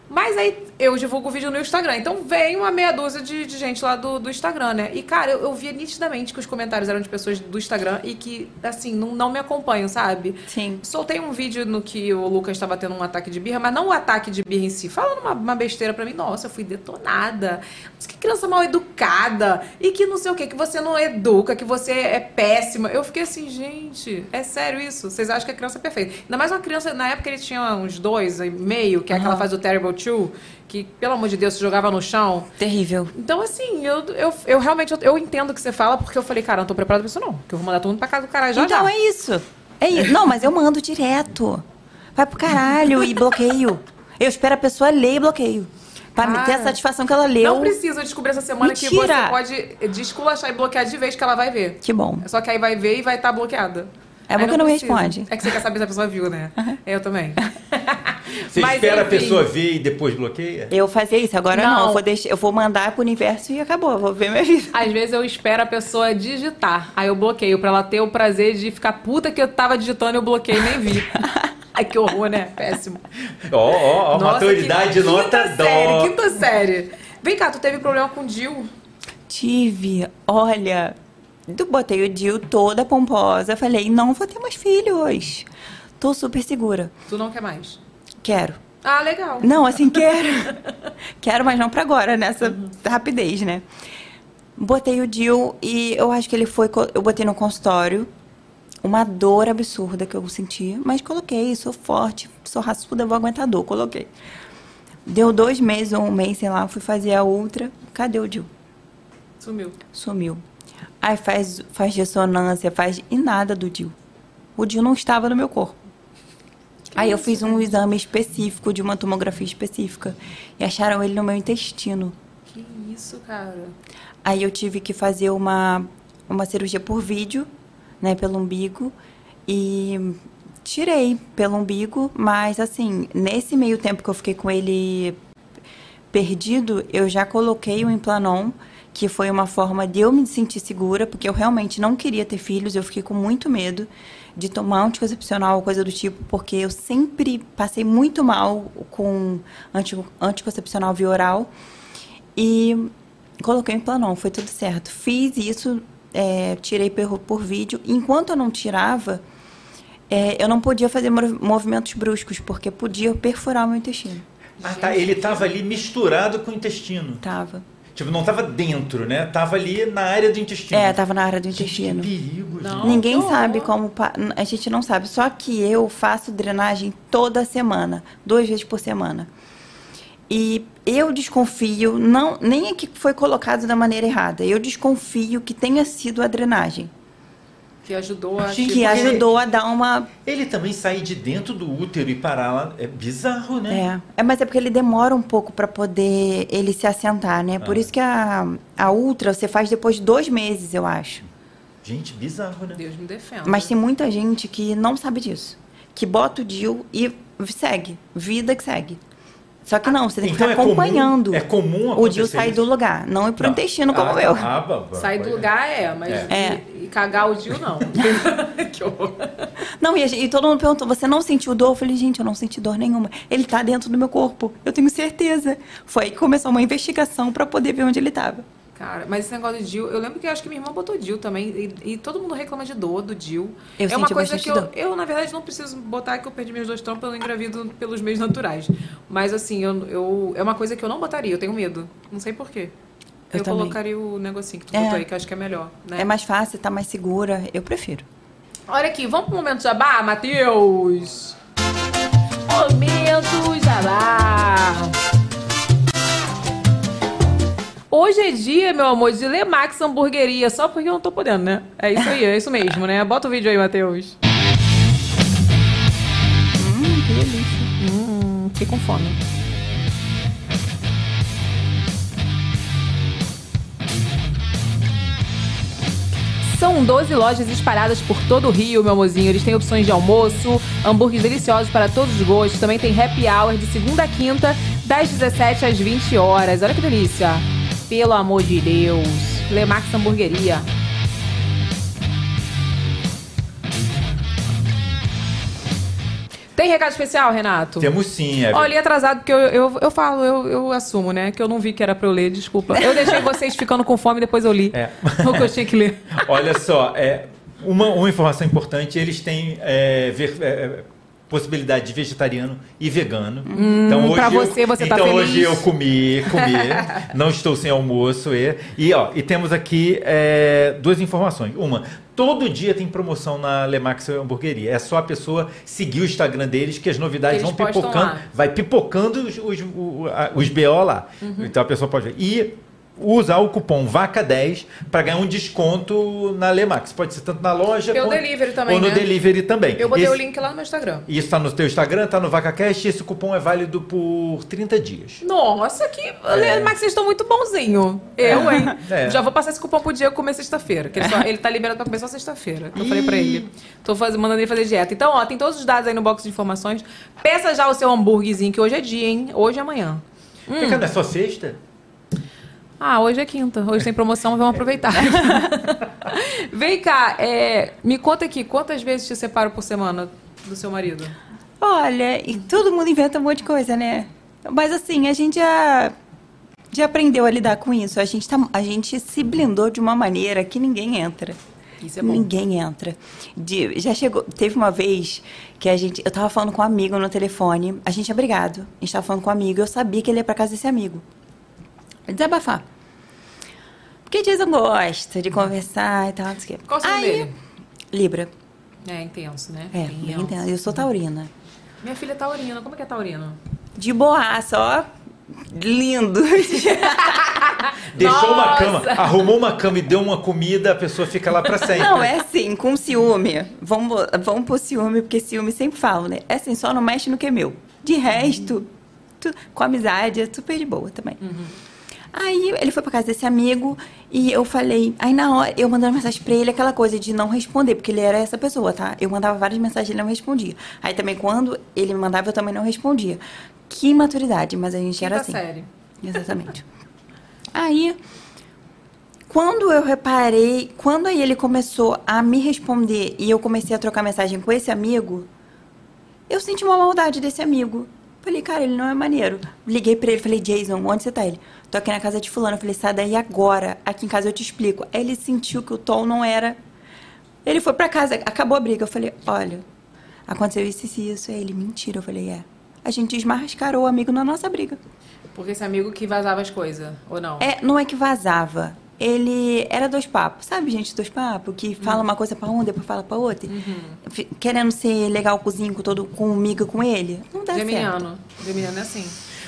Mas aí, eu divulgo o vídeo no Instagram. Então, vem uma meia dúzia de, de gente lá do, do Instagram, né? E, cara, eu, eu via nitidamente que os comentários eram de pessoas do Instagram e que, assim, não, não me acompanham, sabe? Sim. Soltei um vídeo no que o Lucas estava tendo um ataque de birra, mas não o ataque de birra em si, falando uma, uma besteira pra mim. Nossa, eu fui detonada. Mas que criança mal educada. E que não sei o que, que você não educa, que você é péssima. Eu fiquei assim, gente, é sério isso? Vocês acham que a criança é perfeita? Ainda mais uma criança, na época ele tinha uns dois e meio, que é aquela Aham. fase do Terrible Two, que, pelo amor de Deus, se jogava no chão. Terrível. Então, assim, eu, eu, eu realmente eu, eu entendo o que você fala, porque eu falei, cara, eu não tô preparada pra isso, não. Que eu vou mandar todo mundo pra casa do caralho já então já. é isso. É isso. Não, mas eu mando direto. Vai pro caralho e bloqueio. Eu espero a pessoa ler e bloqueio. Pra me ter a Cara, satisfação que ela leu. Não precisa descobrir essa semana que Mentira! você pode desculachar e bloquear de vez que ela vai ver. Que bom. Só que aí vai ver e vai estar bloqueada. É bom que não precisa. responde. É que você quer saber se a pessoa viu, né? Eu também. Você Mas, espera a enfim. pessoa ver e depois bloqueia? Eu fazia isso, agora não. Não. Eu, vou deixar, eu vou mandar pro universo e acabou. Eu vou ver minha vida. Às vezes eu espero a pessoa digitar. Aí eu bloqueio pra ela ter o prazer de ficar puta que eu tava digitando e eu bloqueei e nem vi. Ai, que horror, né? Péssimo. Ó, ó, ó, maturidade que- nota quinta dó. série, quinta série. Vem cá, tu teve problema com o Dil? Tive, olha, botei o Dil toda pomposa. Falei, não vou ter mais filhos. Tô super segura. Tu não quer mais? Quero. Ah, legal. Não, assim, quero. quero, mas não pra agora, nessa rapidez, né? Botei o Dil e eu acho que ele foi. Eu botei no consultório. Uma dor absurda que eu senti, mas coloquei, sou forte, sou raçuda, vou aguentar dor, coloquei. Deu dois meses ou um mês, sei lá, fui fazer a outra. Cadê o Dil? Sumiu. Sumiu. Aí faz, faz ressonância, faz. E nada do Dil. O Dil não estava no meu corpo. Aí eu fiz um exame específico, de uma tomografia específica. E acharam ele no meu intestino. Que isso, cara? Aí eu tive que fazer uma, uma cirurgia por vídeo, né, pelo umbigo. E tirei pelo umbigo, mas assim, nesse meio tempo que eu fiquei com ele perdido, eu já coloquei o Implanon, que foi uma forma de eu me sentir segura, porque eu realmente não queria ter filhos, eu fiquei com muito medo de tomar anticoncepcional ou coisa do tipo, porque eu sempre passei muito mal com anti, anticoncepcional via oral. E coloquei o Implanon, foi tudo certo. Fiz isso, é, tirei por, por vídeo. Enquanto eu não tirava, é, eu não podia fazer mov- movimentos bruscos, porque podia perfurar o meu intestino. Ah, tá. Ele tava ali misturado com o intestino. Tava. Tipo, não tava dentro, né? Tava ali na área do intestino. É, tava na área do intestino. que perigo, Não. gente. Ninguém horror. sabe como. A gente não sabe. Só que eu faço drenagem toda semana, duas vezes por semana. E eu desconfio, não, nem é que foi colocado da maneira errada, eu desconfio que tenha sido a drenagem. Que ajudou a. Gente, Que porque ajudou a dar uma. Ele também sair de dentro do útero e parar lá. É bizarro, né? É, é mas é porque ele demora um pouco para poder ele se assentar, né? Por Ah. isso que a, a ultra você faz depois de dois meses, eu acho. Gente, bizarro, né? Deus me defenda. Mas tem muita gente que não sabe disso. Que bota o DIL e segue. Vida que segue. Só que não, você tem que Então ficar é comum- acompanhando. é comum o DIL sair isso? do lugar, não ir pro Não. intestino como Ah, eu. ah, bah, bah, Sair do lugar é, mas É. E, e cagar o Dil não. que horror. Não, e, gente- e todo mundo perguntou, você não sentiu dor? Eu falei, gente, eu não senti dor nenhuma. Ele tá dentro do meu corpo, eu tenho certeza. Foi aí que começou uma investigação para poder ver onde ele tava. Cara, mas esse negócio de Dil, eu lembro que eu acho que minha irmã botou Dil também. E, e todo mundo reclama de dor do Dil. Eu é uma coisa que eu, eu, na verdade, não preciso botar que eu perdi meus dois trompos, eu engravido pelos meios naturais. Mas assim, eu, eu, é uma coisa que eu não botaria, eu tenho medo. Não sei porquê. Eu Eu, também. colocaria o negocinho que tu É. botou aí, que eu acho que é melhor. Né? É mais fácil, tá mais segura, eu prefiro. Olha aqui, vamos pro momento jabá, Matheus? Momento jabá. Hoje é dia, meu amor, de Lemax Hamburgueria, só porque eu não tô podendo, né? É isso aí, é isso mesmo, né? Bota o vídeo aí, Matheus. Hum, que delícia. Hum, fiquei com fome. São 12 lojas espalhadas por todo o Rio, meu amorzinho. Eles têm opções de almoço, hambúrgueres deliciosos para todos os gostos. Também tem happy hour de segunda a quinta, das 17 às 20 horas. Olha que delícia. Pelo amor de Deus. Lemax Hamburgueria. Tem recado especial, Renato? Temos sim, é. Olha, atrasado, porque eu, eu, eu falo, eu, eu assumo, né? Que eu não vi que era pra eu ler, desculpa. Eu deixei vocês ficando com fome, depois eu li. É. O que eu tinha que ler. Olha só, é, uma, uma informação importante, eles têm é, ver- é, possibilidade de vegetariano e vegano. então Hum, pra eu- você, você tá então feliz? hoje eu comi, comi, não estou sem almoço. E, e, ó, e temos aqui é, duas informações. Uma, todo dia tem promoção na Lemax Hamburgueria. É só a pessoa seguir o Instagram deles que as novidades Eles vão pipocando. lá. Vai pipocando os, os, o- a- os BO lá. Uhum. Então a pessoa pode ver. E usar o cupom VACA10 para ganhar um desconto na Lemax. Pode ser tanto na loja delivery também, ou no né? delivery também. Eu botei Esse- o link lá no meu Instagram. Isso está no teu Instagram, está no VacaCast e esse cupom é válido por 30 dias. Nossa, que. Max, vocês estão muito bonzinho. Eu, hein? É. Já vou passar esse cupom pro Diego comer sexta-feira. Que ele, só- ele tá liberado pra comer só sexta-feira. Eu falei pra ele. Tô mandando ele fazer dieta. Então, ó, tem todos os dados aí no box de informações. Peça já o seu hambúrguerzinho, que hoje é dia, hein? Hoje é amanhã. Vem cá, não é só sexta? Ah, hoje é quinta. Hoje tem promoção, vamos aproveitar. Vem cá, é, me conta aqui, quantas vezes te separo por semana do seu marido? Olha, e todo mundo inventa um monte de coisa, né? Mas assim, a gente já, já aprendeu a lidar com isso. A gente, tá, a gente se blindou de uma maneira que ninguém entra. Isso é bom. Ninguém entra. De- já chegou. Teve uma vez que a gente. Eu tava falando com um amigo no telefone. A gente é brigado. A gente tava falando com um amigo. Eu sabia que ele ia pra casa desse amigo. Desabafar. Porque Jason gosta de conversar e tal. Não sei o quê. Qual o Aí, dele? Libra. É intenso, né? É, bem intenso. Eu sou taurina. Minha filha é taurina. Como é que é taurina? De boaça, ó. Lindo. Deixou uma cama, arrumou uma cama e deu uma comida, a pessoa fica lá pra sempre. Não, é assim, com ciúme. Vamos, vamos pro ciúme, porque ciúme sempre falo, né? É assim, só não mexe no que é meu. De resto, tu- com amizade, é super de boa também. Aí ele foi pra casa desse amigo e eu falei. Aí na hora, eu mandando mensagem pra ele, aquela coisa de não responder, porque ele era essa pessoa, tá? Eu mandava várias mensagens e ele não respondia. Aí também, quando ele me mandava, eu também não respondia. Que imaturidade, mas a gente era Quinta assim. série. Exatamente. Aí, quando eu reparei, quando aí ele começou a me responder e eu comecei a trocar mensagem com esse amigo, eu senti uma maldade desse amigo. Falei, cara, ele não é maneiro. Liguei pra ele, falei, Jason, onde você tá? Ele, tô aqui na casa de fulano. Eu falei, sai daí agora. Aqui em casa eu te explico. Aí ele sentiu que o tom não era... Ele foi pra casa, acabou a briga. Eu falei, olha, aconteceu isso e isso. Aí ele, mentira. Eu falei, é. A gente desmascarou o amigo na nossa briga. Porque esse amigo que vazava as coisas, ou não? É, não é que vazava. Ele era dois papos, sabe, gente, dois papos, que fala uma coisa pra um, depois fala pra outra. Fi- Querendo ser legal cozinho com todo comigo com ele. Não dá certo. Geminiano. Geminiano é assim.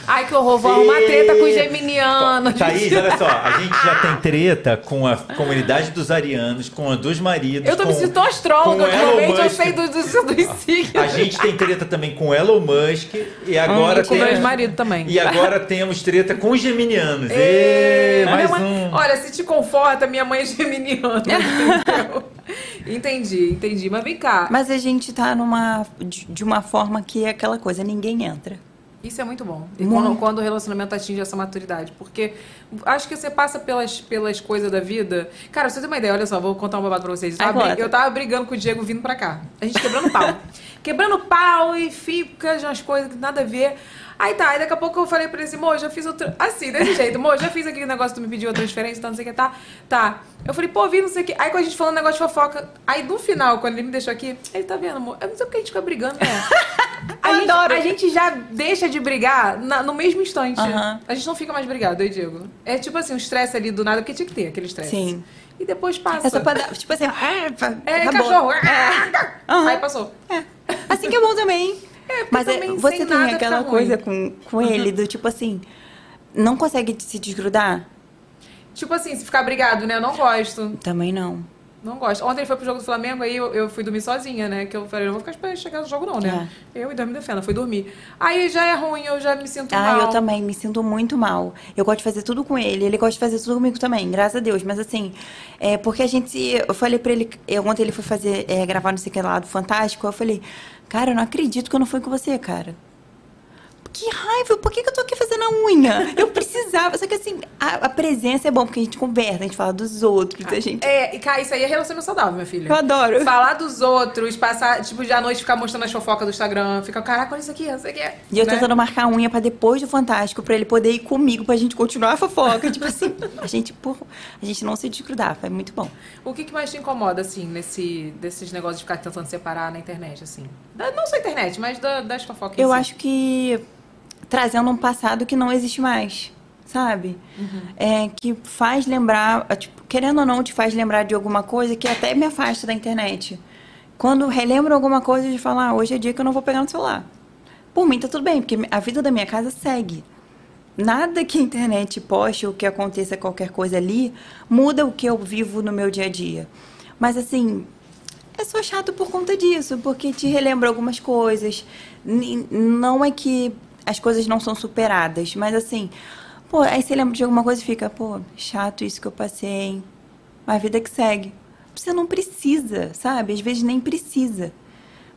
Ai, que horror, vou arrumar treta com os geminianos. Thaís, olha só, a gente já tem treta com a comunidade dos arianos, com a dos maridos. Eu tô me tão astróloga, ultimamente, eu sei dos, dos, dos signos. A gente tem treta também com Elon Musk e agora E com tem meu ex-marido também. E agora temos treta com os geminianos. Ê, Ê, mais mãe- um. Olha, se te conforta, minha mãe é geminiana. entendeu? entendi, entendi. Mas vem cá. Mas a gente tá numa. de de uma forma que é aquela coisa, ninguém entra. Isso é muito bom. E Muito. quando, quando o relacionamento atinge essa maturidade. Porque acho que você passa pelas, pelas coisas da vida. Cara, você ter uma ideia, olha só, vou contar um babado pra vocês. Eu tava, eu tava brigando com o Diego vindo pra cá. A gente quebrando pau. quebrando pau e fica de umas coisas que nada a ver. Aí tá, aí daqui a pouco eu falei pra ele assim, Mo, já fiz outro. Assim, desse jeito, Mo, já fiz aquele negócio que tu me pediu a transferência, tá, não sei o que, tá. Tá. Eu falei, pô, vi, não sei o que. Aí quando a gente falando negócio de fofoca, aí no final, quando ele me deixou aqui, ele tá vendo, amor? Eu não sei porque a gente fica brigando, né? A Eu gente, adoro. a gente já deixa de brigar na- no mesmo instante. Aham. A gente não fica mais brigado, eu digo. É tipo assim, um estresse ali do nada, porque tinha que ter aquele estresse. Sim. E depois passa. É só pra dar. Tipo assim, É, acabou. cachorro. É. Aham. Aí passou. Assim que é bom também. É, Mas é, também você tem aquela coisa ruim. com, com ele, do tipo assim, não consegue se desgrudar? Tipo assim, se ficar brigado, né? Eu não gosto. Também não. Não gosto. Ontem ele foi pro jogo do Flamengo, aí eu, eu fui dormir sozinha, né? Que eu falei, não vou ficar esperando chegar no jogo, não, né? Eu e Deus me defenda, fui dormir. Aí já é ruim, eu já me sinto Ah, mal. eu também me sinto muito mal. Eu gosto de fazer tudo com ele, ele gosta de fazer tudo comigo também, graças a Deus. Mas assim, é porque a gente. Eu falei pra ele, eu, ontem ele foi fazer, é, gravar no sei que lá do Fantástico, eu falei, cara, eu não acredito que eu não fui com você, cara. Que raiva, por que, que eu tô aqui fazendo a unha? Eu precisava. Só que assim, a, a presença é bom, porque a gente conversa, a gente fala dos outros, a gente. É, e cara, isso aí é relacionamento saudável, minha filha. Eu adoro. Falar dos outros, passar, tipo, de à noite ficar mostrando as fofocas do Instagram, ficar, caraca, olha isso aqui, isso aqui. E eu né? tentando marcar a unha pra depois do Fantástico, pra ele poder ir comigo, pra gente continuar a fofoca. tipo assim, a gente, por, a gente não se desgrudar, foi muito bom. O que, que mais te incomoda, assim, nesse, desses negócios de ficar tentando separar na internet, assim? Da- não só a internet, mas da- das fofocas. Eu si. acho que trazendo um passado que não existe mais, sabe? É, que faz lembrar, é, tipo, querendo ou não, te faz lembrar de alguma coisa que até me afasta da internet. Quando relembro alguma coisa de falar, ah, hoje é dia que eu não vou pegar no celular. Por mim tá tudo bem, porque a vida da minha casa segue. nada que a internet poste ou que aconteça qualquer coisa ali muda o que eu vivo no meu dia a dia. Mas assim, é só chato por conta disso, porque te relembra algumas coisas. Não é que as coisas não são superadas, mas assim, pô, aí você lembra de alguma coisa e fica, pô, chato isso que eu passei. Mas a vida que segue. Você não precisa, sabe? Às vezes nem precisa.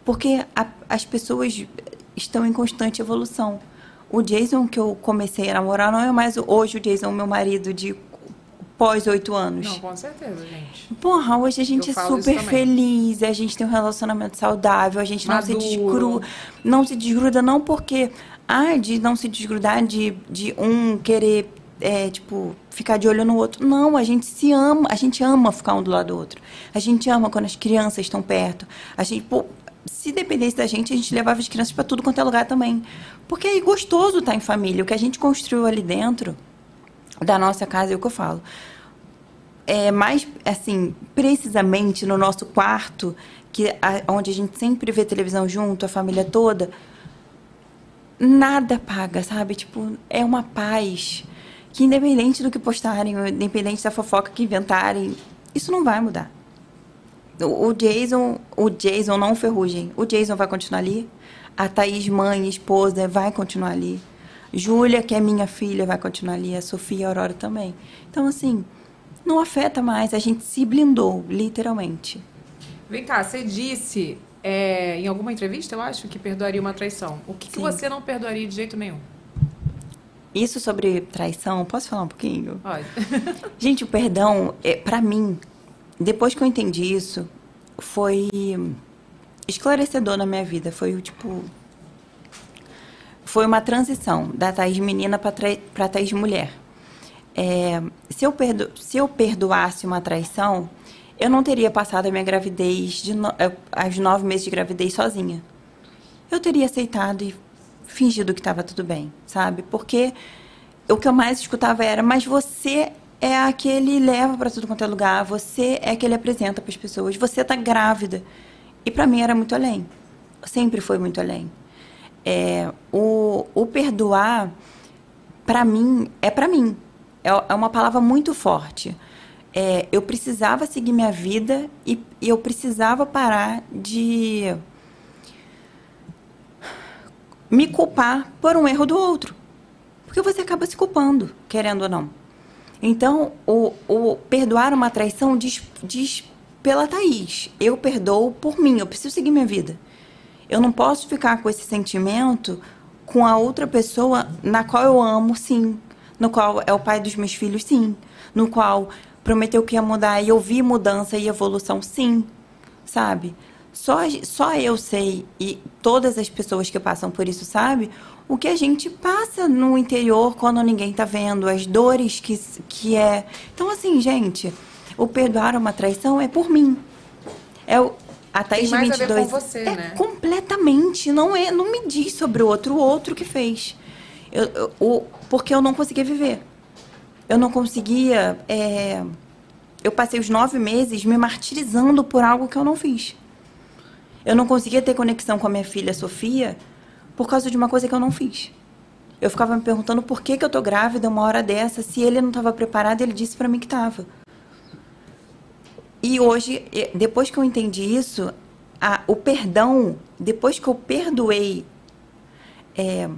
Porque a- as pessoas estão em constante evolução. O Jason que eu comecei a namorar não é mais hoje o Jason, meu marido, de pós oito anos. Não, com certeza, gente. Porra, hoje a gente Eu é super feliz, a gente tem um relacionamento saudável, a gente não se Maduro. desgruda, não se desgruda não porque, ah, de não se desgrudar de, de um querer, é, tipo, ficar de olho no outro. Não, a gente se ama, a gente ama ficar um do lado do outro. A gente ama quando as crianças estão perto. A gente, pô, se dependesse da gente, a gente levava as crianças para tudo quanto é lugar também. Porque é gostoso estar em família. O que a gente construiu ali dentro da nossa casa, é o que eu falo é, mais assim, precisamente no nosso quarto, que a, onde a gente sempre vê televisão junto, a família toda, nada paga, sabe? Tipo, é uma paz que independente do que postarem, independente da fofoca que inventarem, isso não vai mudar. O, o Jason, o Jason não Ferrugem, o Jason vai continuar ali. A Thaís, mãe, esposa, vai continuar ali. Júlia, que é minha filha, vai continuar ali. A Sofia e a Aurora também. Então, assim, não afeta mais. A gente se blindou, literalmente. Vem cá, você disse é, em alguma entrevista, eu acho, que perdoaria uma traição. O que, que você não perdoaria de jeito nenhum? Isso sobre traição, posso falar um pouquinho? Olha. Gente, o perdão, é, para mim, depois que eu entendi isso, foi esclarecedor na minha vida. Foi o tipo. Foi uma transição da Thaís menina para Thaís mulher. É, se, eu perdo, se eu perdoasse uma traição, eu não teria passado a minha gravidez, de no, eh, as nove meses de gravidez sozinha. Eu teria aceitado e fingido que estava tudo bem, sabe? Porque o que eu mais escutava era, mas você é aquele leva para tudo quanto é lugar, você é aquele apresenta para as pessoas, você tá grávida. E para mim era muito além. Sempre foi muito além. É, o, o perdoar, para mim, é para mim. É, é uma palavra muito forte. É, eu precisava seguir minha vida e, e eu precisava parar de me culpar por um erro do outro. Porque você acaba se culpando, querendo ou não. Então, o, o perdoar uma traição diz, diz pela Thaís. Eu perdoo por mim, eu preciso seguir minha vida. Eu não posso ficar com esse sentimento com a outra pessoa na qual eu amo, sim. No qual é o pai dos meus filhos, sim. No qual prometeu que ia mudar e eu vi mudança e evolução, sim. Sabe? Só, só eu sei, e todas as pessoas que passam por isso sabem, o que a gente passa no interior quando ninguém tá vendo, as dores que, que é. Então, assim, gente, o perdoar uma traição é por mim. É o, a Thaís Tem de a ver 22 com você, é né? completamente. Não, é, não me diz sobre o outro, o outro que fez. Eu, eu- o, porque eu não conseguia viver. Eu não conseguia. é, eu passei os nove meses me martirizando por algo que eu não fiz. Eu não conseguia ter conexão com a minha filha Sofia por causa de uma coisa que eu não fiz. Eu ficava me perguntando por que, que eu tô grávida uma hora dessa, se ele não estava preparado, ele disse para mim que estava. E hoje, depois que eu entendi isso, a- o perdão, depois que eu perdoei é,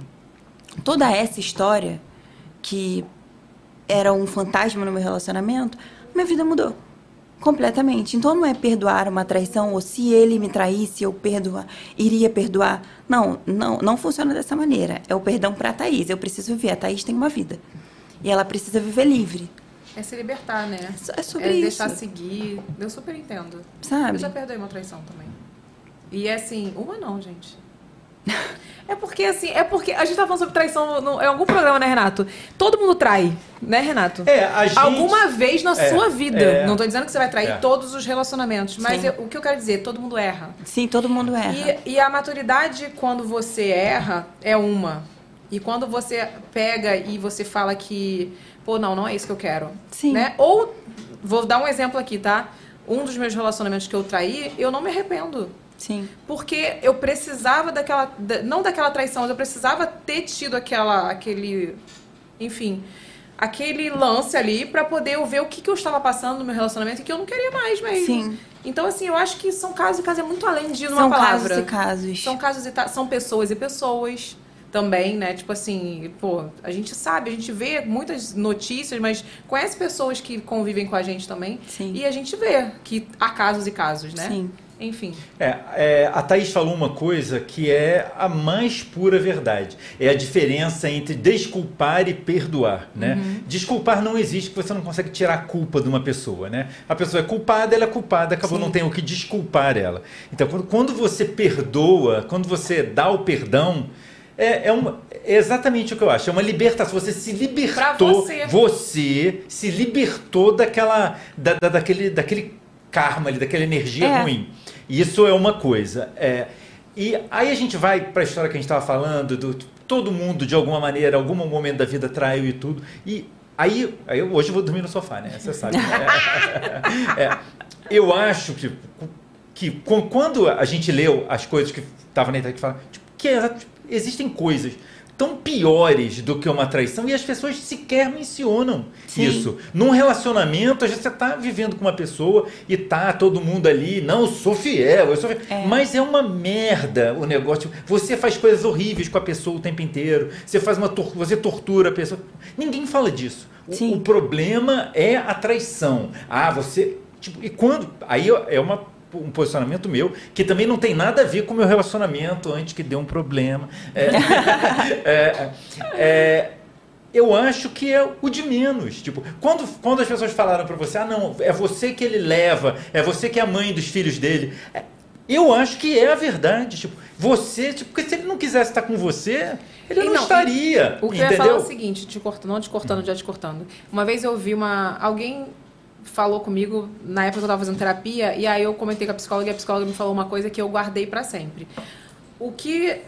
toda essa história que era um fantasma no meu relacionamento, minha vida mudou completamente. Então não é perdoar uma traição ou se ele me traísse eu perdoar, iria perdoar. Não, não, não funciona dessa maneira. É o perdão para a Thaís. Eu preciso viver. A Thaís tem uma vida e ela precisa viver livre, É se libertar, né? É sobre é isso. deixar seguir. Eu super entendo. sabe? Eu já perdoei uma traição também. E é assim, uma não, gente. É porque, assim, é porque a gente tá falando sobre traição no, em algum programa, né, Renato? Todo mundo trai, né, Renato? É, a gente- Alguma vez na É, sua vida. é. Não tô dizendo que você vai trair É. todos os relacionamentos, mas eu- o que eu quero dizer, todo mundo erra. Sim, todo mundo erra. E, e a maturidade, quando você erra, é uma. E quando você pega e você fala que, pô, não, não é isso que eu quero. Sim. Né? Ou, vou dar um exemplo aqui, tá? Um dos meus relacionamentos que eu traí, eu não me arrependo. Sim. Porque eu precisava daquela. da- não daquela traição, mas eu precisava ter tido aquela. aquele. enfim, aquele lance ali pra poder eu ver o que, que eu estava passando no meu relacionamento e que eu não queria mais mesmo. Sim. Então, assim, eu acho que são casos e casos, é muito além de uma São palavra. casos e casos. São casos e ta- são pessoas e pessoas também, né? Tipo assim, pô, a gente sabe, a gente vê muitas notícias, mas conhece pessoas que convivem com a gente também. Sim. E a gente vê que há casos e casos, né? Sim. Enfim. É, é, a Thaís falou uma coisa que é a mais pura verdade. É a diferença entre desculpar e perdoar, né? Desculpar não existe, porque você não consegue tirar a culpa de uma pessoa, né? A pessoa é culpada, ela é culpada, acabou, Sim. não tem o que desculpar ela. Então, quando, quando você perdoa, quando você dá o perdão, é, é, uma- é exatamente o que eu acho. É uma libertação. Você se libertou. você. você se libertou daquela, da, da- daquele, daquele karma ali, daquela energia É. ruim. Isso é uma coisa. É, e aí a gente vai para a história que a gente estava falando, do todo mundo, de alguma maneira, algum momento da vida traiu e tudo. E aí, aí eu- hoje eu vou dormir no sofá, né? Você sabe. É, é, eu acho que, que quando a gente leu as coisas que estavam na internet que falam, tipo, que tipo, existem coisas tão piores do que uma traição e as pessoas sequer mencionam Sim. isso. Num relacionamento, às vezes você tá vivendo com uma pessoa e tá todo mundo ali, não, eu sou fiel, eu sou fiel. É. Mas é uma merda o negócio. Você faz coisas horríveis com a pessoa o tempo inteiro. Você faz uma tor- você tortura a pessoa. Ninguém fala disso. O, o problema é a traição. Ah, você tipo, e quando aí é uma um posicionamento meu que também não tem nada a ver com o meu relacionamento antes que deu um problema. É, é, é, eu acho que é o de menos. Tipo, quando, quando as pessoas falaram pra você, ah, não, é você que ele leva, é você que é a mãe dos filhos dele. é, eu acho que é a verdade. Tipo, você, tipo, porque se ele não quisesse estar com você, ele não, não, estaria. O que eu ia entendeu? falar é o seguinte, te cortando, não te cortando, já te cortando. Uma vez eu vi uma. Alguém falou comigo, na época que eu tava fazendo terapia, e aí eu comentei com a psicóloga e a psicóloga me falou uma coisa que eu guardei pra sempre. O que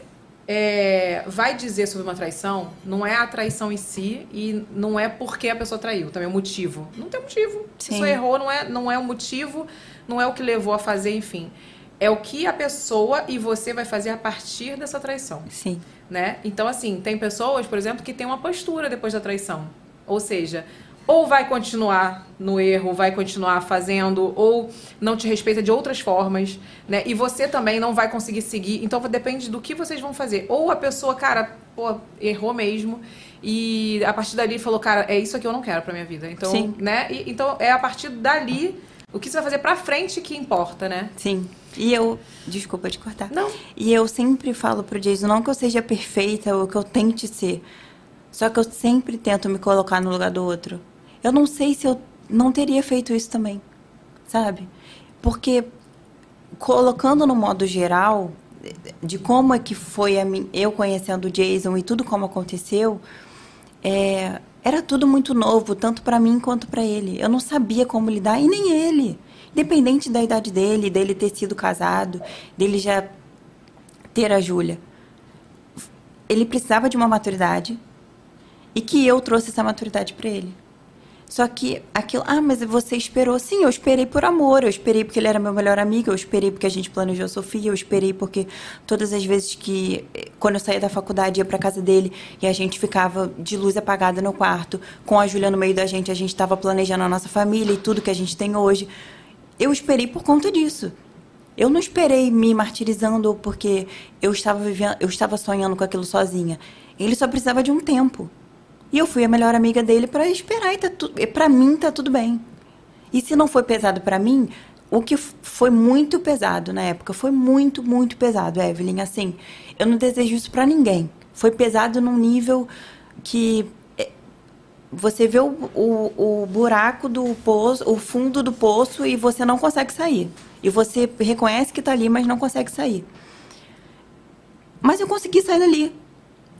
é, vai dizer sobre uma traição não é a traição em si e não é porque a pessoa traiu, também é o motivo. Não tem motivo. Se pessoa errou, não é, não é o motivo, não é o que levou a fazer, enfim. É o que a pessoa e você vai fazer a partir dessa traição Sim. né? Então, assim, tem pessoas, por exemplo, que têm uma postura depois da traição. Ou seja, ou vai continuar no erro, vai continuar fazendo, ou não te respeita de outras formas, né? E você também não vai conseguir seguir. Então, depende do que vocês vão fazer. Ou a pessoa, cara, pô, errou mesmo. E a partir dali falou, cara, é isso aqui eu não quero pra minha vida. Então, Sim. né? E- então, é a partir dali, o que você vai fazer pra frente que importa, né? Sim. E eu. Desculpa te cortar. Não. E eu sempre falo pro Jason, não que eu seja perfeita ou que eu tente ser. Só que eu sempre tento me colocar no lugar do outro. Eu não sei se eu não teria feito isso também. Sabe? Porque colocando no modo geral de como é que foi a mim, eu conhecendo o Jason e tudo como aconteceu, é, era tudo muito novo, tanto pra mim quanto pra ele. Eu não sabia como lidar e nem ele. Independente da idade dele, dele ter sido casado, dele já ter a Júlia. Ele precisava de uma maturidade e que eu trouxe essa maturidade pra ele. Só que aquilo, ah, mas você esperou. Sim, eu esperei por amor, eu esperei porque ele era meu melhor amigo, eu esperei porque a gente planejou a Sofia, eu esperei porque todas as vezes que, eh, quando eu saía da faculdade, ia pra casa dele e a gente ficava de luz apagada no quarto, com a Júlia no meio da gente, a gente estava planejando a nossa família e tudo que a gente tem hoje. Eu esperei por conta disso. Eu não esperei me martirizando porque eu estava vivendo, eu estava sonhando com aquilo sozinha. Ele só precisava de um tempo. E eu fui a melhor amiga dele para esperar e tá tu, para mim tá tudo bem. E se não foi pesado para mim, o que foi muito pesado na época, foi muito, muito pesado, Evelyn, assim, eu não desejo isso para ninguém. Foi pesado num nível que é, você vê o, o, o buraco do poço, o fundo do poço e você não consegue sair. E você reconhece que tá ali, mas não consegue sair. Mas eu consegui sair dali.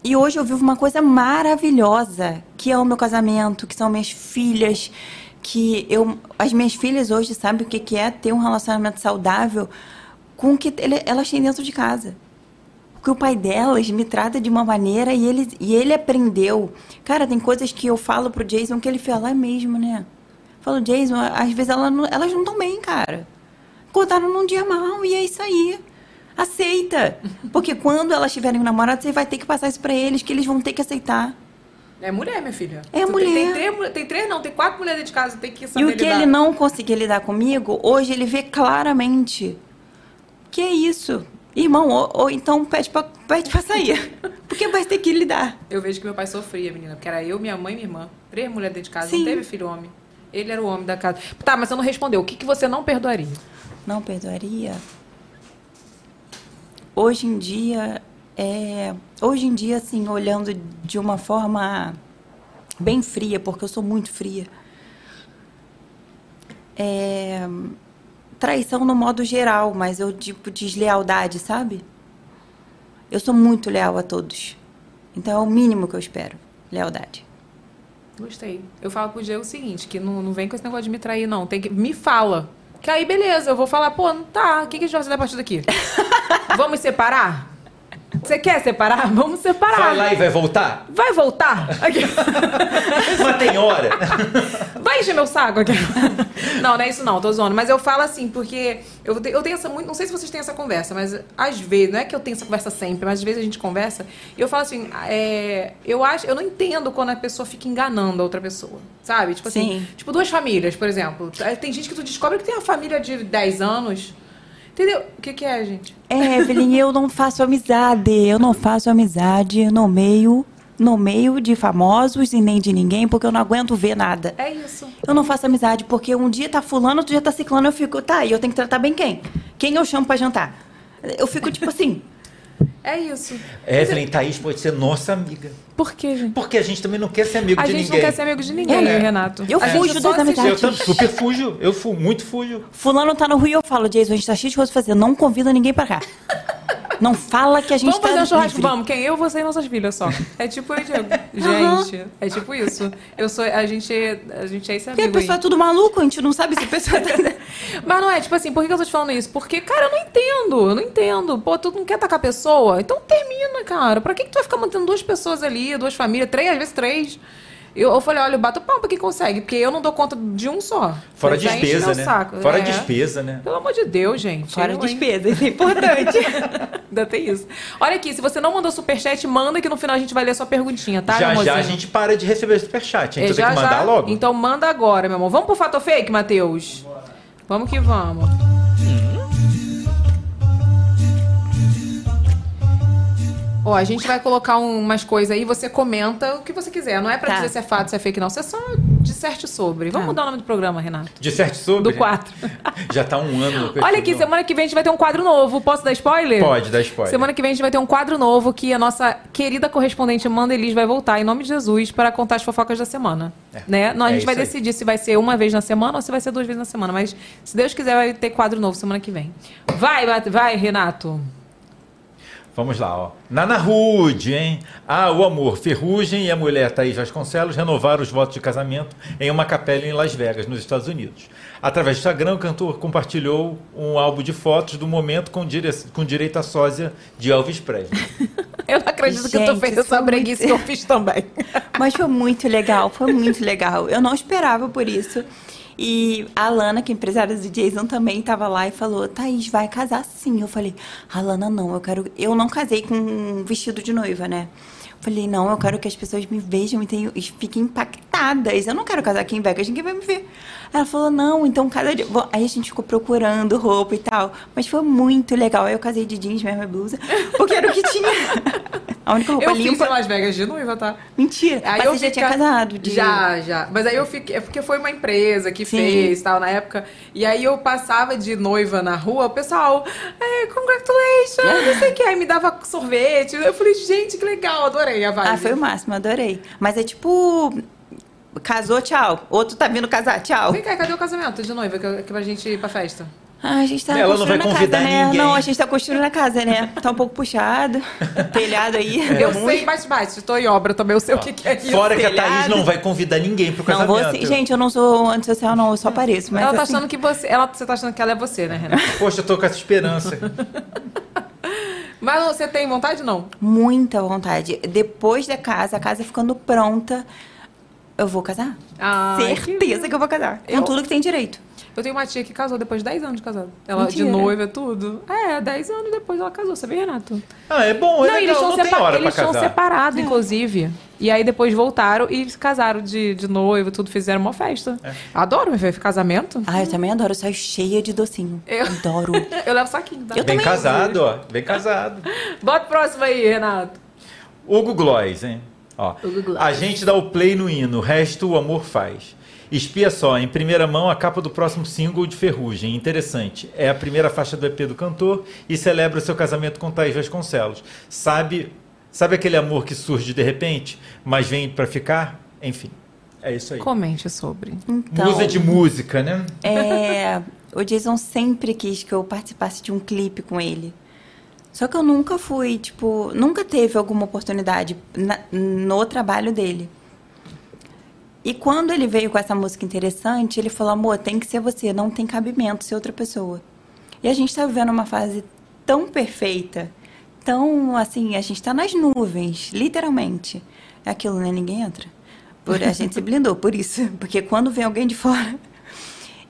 E hoje eu vivo uma coisa maravilhosa, que é o meu casamento, que são minhas filhas, que eu as minhas filhas hoje sabem o que que é ter um relacionamento saudável com o que ele- elas têm dentro de casa. Porque o pai delas me trata de uma maneira e ele, e ele aprendeu. Cara, tem coisas que eu falo pro Jason que ele fala, é mesmo, né? Falo, Jason, às vezes ela não- elas não estão bem, cara. Acordaram num dia mal e é isso aí. Aceita. Porque quando elas tiverem um namorado, você vai ter que passar isso pra eles, que eles vão ter que aceitar. É mulher, minha filha. É Tu mulher. Tem, tem, três, tem três, não, tem quatro mulheres de casa, tem que saber E o que lidar. ele não conseguia lidar comigo, hoje ele vê claramente. Que é isso? Irmão, ou, ou então pede pra, pede pra sair. Porque vai ter que lidar. Eu vejo que meu pai sofria, menina, porque era eu, minha mãe e minha irmã. Três mulheres dentro de casa, Sim. não teve filho homem. Ele era o homem da casa. Tá, mas você não respondeu. O que, que você não perdoaria? Não perdoaria? Hoje em dia, é, hoje em dia, assim, olhando de uma forma bem fria, porque eu sou muito fria. É, traição no modo geral, mas eu tipo deslealdade, sabe? Eu sou muito leal a todos. Então é o mínimo que eu espero, lealdade. Gostei. Eu falo pro Diego o seguinte, que não, não vem com esse negócio de me trair, não. Tem que, me fala. Que aí, beleza, eu vou falar, pô, não tá, o que, que a gente vai fazer a partir daqui? Vamos separar? Você quer separar? Vamos separar. Vai lá e vai voltar? Vai voltar? Aqui. Mas tem hora. Vai encher meu saco aqui. Não, não é isso não, tô zoando. Mas eu falo assim, porque eu, te- eu tenho essa muito. Não sei se vocês têm essa conversa, mas às vezes, não é que eu tenho essa conversa sempre, mas às vezes a gente conversa e eu falo assim, é, eu acho, eu não entendo quando a pessoa fica enganando a outra pessoa. Sabe? Tipo assim, Sim. tipo duas famílias, por exemplo. Tem gente que tu descobre que tem uma família de 10 anos. Entendeu? O que, que é, gente? É, Evelyn, eu não faço amizade. Eu não faço amizade no meio, no meio de famosos e nem de ninguém, porque eu não aguento ver nada. É isso. Eu não faço amizade, porque um dia tá fulano, outro dia tá ciclano, eu fico, tá, e eu tenho que tratar bem quem? Quem eu chamo pra jantar? Eu fico tipo assim, É isso. Evelyn Thaís pode ser nossa amiga. Por quê, gente? Porque a gente também não quer ser amigo A de gente ninguém. não quer ser amigo de ninguém, É. né, Renato. Eu A gente fujo das amizades. Eu super fujo. Eu fu muito fujo. fulano tá no Rio, eu falo, Jason, a gente tá cheio de coisa pra fazer, não convida ninguém pra cá. Não fala que a gente Vamos tá fazer um churrasco? livre. Vamos. Quem? Eu, você e nossas filhas só. É tipo eu e Diego. Gente, é tipo isso. Eu sou, a gente, a gente é esse Porque a amigo pessoa é tudo maluco, a gente não sabe se a pessoa tá... Mas não é, tipo assim, por que que eu tô te falando isso? Porque, cara, eu não entendo. Eu não entendo. Pô, tu não quer atacar a pessoa? Então termina, cara. Pra que que tu vai ficar mantendo duas pessoas ali, duas famílias, três, às vezes três? Eu, eu falei, olha, eu bato palma pra quem consegue, porque eu não dou conta de um só. Fora enche despesa, né? saco. Fora É. despesa, né? Pelo amor de Deus, gente. Fora Eu, despesa, isso é importante. Ainda tem isso. Olha aqui, se você não mandou superchat, manda que no final a gente vai ler a sua perguntinha, tá, já já a gente para de receber superchat. É, Então já, tem que mandar já? logo. Então manda agora, meu amor. Vamos pro fato fake, Matheus? Vamos que vamos. Ó, a gente vai colocar um- umas coisas aí, você comenta o que você quiser. Não é pra Tá. dizer se é fato, se é fake, não. Você só disserte sobre. Vamos Tá. mudar o nome do programa, Renato. Disserte sobre? Do quadro. Já tá um ano. no Olha aqui, semana que vem a gente vai ter um quadro novo. Posso dar spoiler? Pode, dá spoiler. Semana que vem a gente vai ter um quadro novo que a nossa querida correspondente Amanda Elis vai voltar, em nome de Jesus, para contar as fofocas da semana. É. Né? Não, a É gente vai aí. decidir se vai ser uma vez na semana ou se vai ser duas vezes na semana. Mas, se Deus quiser, vai ter quadro novo semana que vem. Vai, vai Renato. Vamos lá, ó. Nana Rude, hein? Ah, o amor. Ferrugem e a mulher Thaís Vasconcelos renovaram os votos de casamento em uma capela em Las Vegas, nos Estados Unidos. Através do Instagram, o cantor compartilhou um álbum de fotos do momento com, dire... com direito à sósia de Elvis Presley. Eu não acredito que tu Gente, fez essa breguice muito- que eu fiz também. Mas foi muito legal, foi muito legal. Eu não esperava por isso. E a Lana, que é empresária do Jason, também estava lá e falou: Thaís, vai casar sim. Eu falei: A Lana, não, eu quero. Eu não casei com um vestido de noiva, né? Falei: Não, eu quero que as pessoas me vejam e, tenham, e fiquem impactadas. Eu não quero casar aqui em Vegas, ninguém vai me ver. Ela falou: Não, então cada dia. Bom, Aí a gente ficou procurando roupa e tal. Mas foi muito legal. Aí eu casei de jeans, mesmo blusa, porque era o que tinha. A única roupa Eu fiz limpa. em Las Vegas de noiva, tá? Mentira. Aí mas eu você já tinha casado? de- Já, já. Mas aí eu fiquei. É porque foi uma empresa que Sim. fez tal na época. E aí eu passava de noiva na rua, o pessoal, é, congratulations, não sei o que. Aí me dava sorvete. Eu falei, gente, que legal, adorei a vibe. Ah, foi o máximo, adorei. Mas é tipo. Casou, tchau. Outro tá vindo casar, tchau. Vem cá, cadê o casamento de noiva que, que pra gente ir pra festa? Ah, a gente tá Ela não vai construindo a convidar casa, né? ninguém. Não, a gente tá construindo a casa, né? Tá um pouco puxado. Telhado aí. É. Eu muito. sei bate-bate, tô em obra também, eu sei o que, que é isso. Fora que a telhado. Thaís não vai convidar ninguém pro Não, casamento. você. Gente, eu não sou antissocial, não, eu só pareço. Mas ela tá assim, achando que você. Ela, você tá achando que ela é você, né, Renato? Poxa, eu tô com essa esperança. Mas você tem vontade não? Muita vontade. Depois da casa, a casa ficando pronta, eu vou casar. Ai, Certeza que, eu vou casar. Com Eu- tudo que tem direito. Eu tenho uma tia que casou depois de 10 anos de casada. Ela de Mentira. noiva, tudo. É, 10 anos depois ela casou, sabia, Renato? Ah, é bom, é não, legal, eles não tem hora eles pra são casar. separados, inclusive. E aí depois voltaram e se casaram de, de noivo, tudo, fizeram uma festa. É. Adoro, filho, casamento. Ah, eu também adoro. Eu saio cheia de docinho. Eu- Adoro. Eu levo saquinho, tá? Eu Bem casado, ó. Bem casado. Bota o próximo aí, Renato. Hugo Gloss, hein? Ó, a gente dá o play no hino, o resto o amor faz. Espia só, em primeira mão, a capa do próximo single de Ferrugem. Interessante. É a primeira faixa do EP do cantor e celebra o seu casamento com Thaís Vasconcelos. Sabe, sabe aquele amor que surge de repente, mas vem pra ficar? Enfim, é isso aí. Comente sobre. Então, Musa de música, né? É, o Jason sempre quis que eu participasse de um clipe com ele. Só que eu nunca fui, tipo, nunca teve alguma oportunidade na- no trabalho dele. E quando ele veio com essa música interessante, ele falou: amor, tem que ser você, não tem cabimento ser outra pessoa. E a gente tá vivendo uma fase tão perfeita, tão assim, a gente tá nas nuvens, literalmente. É aquilo, né? Ninguém entra. Por, a gente se blindou por isso. Porque quando vem alguém de fora.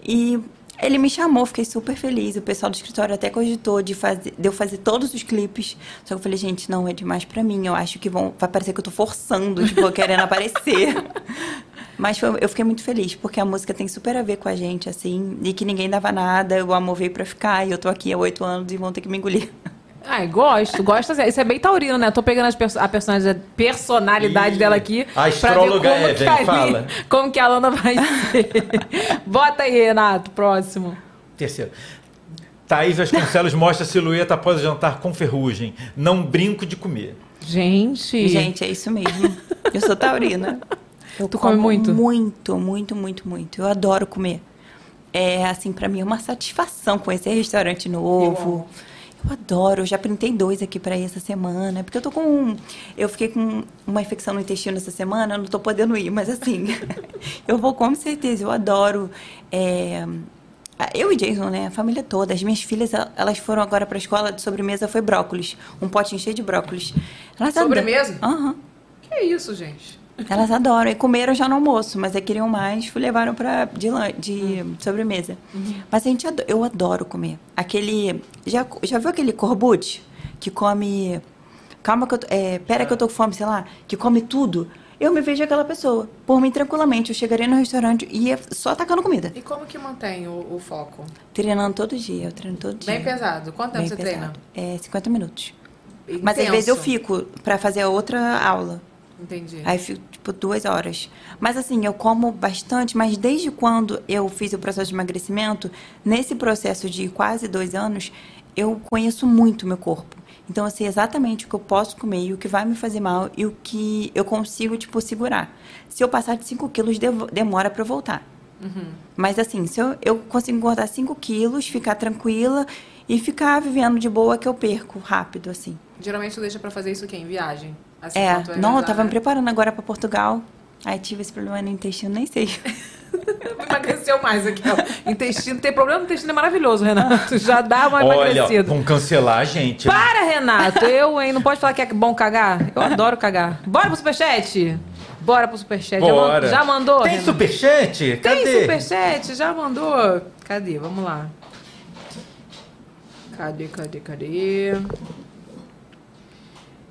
E ele me chamou, fiquei super feliz. O pessoal do escritório até cogitou de, fazer, de eu fazer todos os clipes. Só que eu falei, gente, não, é demais pra mim. Eu acho que vão, vai parecer que eu tô forçando, tipo, querendo aparecer. Mas foi- eu fiquei muito feliz, porque a música tem super a ver com a gente, assim. E que ninguém dava nada, o amor veio pra ficar. E eu tô aqui há oito anos e vão ter que me engolir. Ai, gosto, gosto. assim. Isso é bem taurino, né? Tô pegando as perso- a personalidade, personalidade Ih, dela aqui. a astróloga como Evelyn, que a- fala. Como que a Lana vai ser. Bota aí, Renato, próximo. Terceiro. Thaís Vasconcelos mostra a silhueta após o jantar com ferrugem. Não brinco de comer. Gente. Gente, é isso mesmo. Eu sou taurina. Eu Tu come muito? Muito, muito, muito, muito. Eu adoro comer. É, assim, pra mim é uma satisfação conhecer restaurante novo. Eu adoro, eu já printei dois aqui pra ir essa semana, porque eu tô com. um- Eu fiquei com uma infecção no intestino essa semana, eu não tô podendo ir, mas assim, eu vou com certeza, eu adoro. é, eu e Jason, né? A família toda. As minhas filhas, el- elas foram agora pra escola de sobremesa, foi brócolis. Um potinho cheio de brócolis. Elas Sobremesa? Aham. Que isso, gente? Elas adoram. E comeram já no almoço, mas aí queriam mais, levaram pra, de, de sobremesa. Mas a gente ado- eu adoro comer. Aquele. Já, já viu aquele corbute que come. Calma que eu é, pera que eu tô com fome, sei lá, que come tudo. Eu me vejo aquela pessoa. Por mim, tranquilamente, eu chegaria no restaurante e ia só atacando comida. E como que mantém o, o foco? Treinando todo dia, eu treino todo dia. Bem pesado. Quanto tempo Bem você treina? pesado. É 50 minutos. Mas às vezes eu Intenso. fico pra fazer outra aula. Entendi. Aí fico, tipo, duas horas. Mas assim, eu como bastante, mas desde quando eu fiz o processo de emagrecimento, nesse processo de quase dois anos, eu conheço muito o meu corpo. Então, eu sei exatamente o que eu posso comer e o que vai me fazer mal e o que eu consigo, tipo, segurar. Se eu passar de 5 quilos, devo- demora pra eu voltar. Mas assim, se eu, eu consigo engordar 5 quilos, ficar tranquila e ficar vivendo de boa que eu perco rápido, assim. Geralmente tu deixa pra fazer isso o quê? Em viagem? Assim, É, vai não, eu viajar, tava me preparando agora pra Portugal. Aí tive esse problema no intestino, nem sei. Emagreceu mais aqui, ó. Intestino, tem problema no intestino, é maravilhoso, Renato. Já dá uma Olha, emagrecida. vão cancelar a gente. Para, Renato! Eu, hein? Não pode falar que é bom cagar? Eu adoro cagar. Bora pro superchat? Bora pro superchat. Bora. Já, mandou? Tem Renato? superchat? Cadê? Tem superchat? Já mandou? Cadê? Vamos lá. Cadê, cadê, cadê?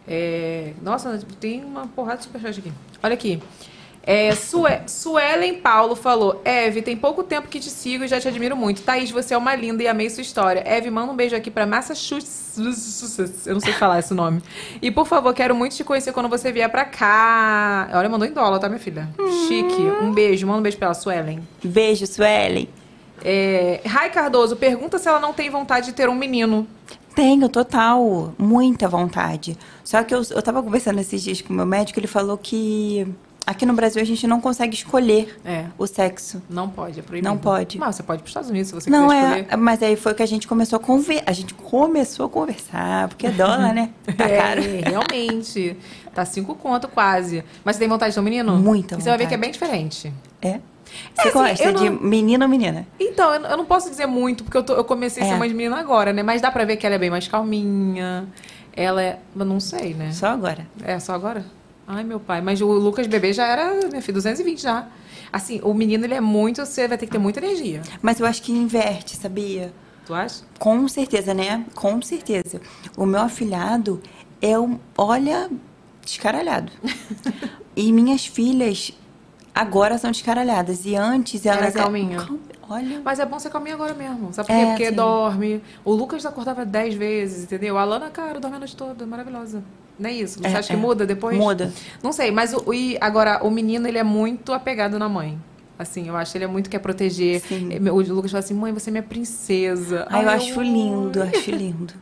É, nossa, tem uma porrada de superchat aqui. Olha aqui. É, Sue, Suelen Paulo falou: Eve, tem pouco tempo que te sigo e já te admiro muito. Thaís, você é uma linda e amei sua história. Eve, manda um beijo aqui pra Massachusetts. Eu não sei falar esse nome. E por favor, quero muito te conhecer quando você vier pra cá. Olha, mandou em dólar, tá, minha filha? Chique. Um beijo, manda um beijo pra ela, Suelen. Beijo, Suelen. É, Rai Cardoso pergunta se ela não tem vontade de ter um menino. Tenho, total. Muita vontade. Só que eu, eu tava conversando esses dias com o meu médico, ele falou que aqui no Brasil a gente não consegue escolher É. o sexo. Não pode, é proibido. Não pode. Mas você pode ir pros Estados Unidos se você não quiser é, escolher. mas aí foi que a gente começou a conversar. A gente começou a conversar, porque é dólar, né? Tá caro. É, realmente. Tá cinco conto quase. Mas você tem vontade de um menino? Muita E Você vai ver que é vontade. bem diferente. É. Você assim, gosta eu de não- menino ou menina? Então, eu, não posso dizer muito, porque eu, tô- eu comecei a ser É. mãe de menina agora, né? Mas dá pra ver que ela é bem mais calminha. Ela é. Eu não sei, né? Só agora. É, só agora? Ai, meu pai. Mas o Lucas bebê já era, minha filha, 220 já. Assim, o menino, ele é muito. Você vai ter que ter muita energia. Mas eu acho que inverte, sabia? Tu acha? Com certeza, né? Com certeza. O meu afilhado é um, olha, descaralhado. E minhas filhas agora são descaralhadas. E antes Era elas... calminha. Cal- Olha... Mas é bom ser calminha agora mesmo. Sabe por quê? É, Porque sim. dorme. O Lucas acordava 10 vezes, entendeu? A Lana, cara, dorme a noite toda. Maravilhosa. Não é isso? Você É, acha que é. muda depois? Muda. Não sei, mas o, e agora, o menino, ele é muito apegado na mãe. Assim, eu acho que ele é muito quer proteger. Sim. O Lucas fala assim, mãe, você é minha princesa. Ai, eu Ai, acho lindo, acho lindo.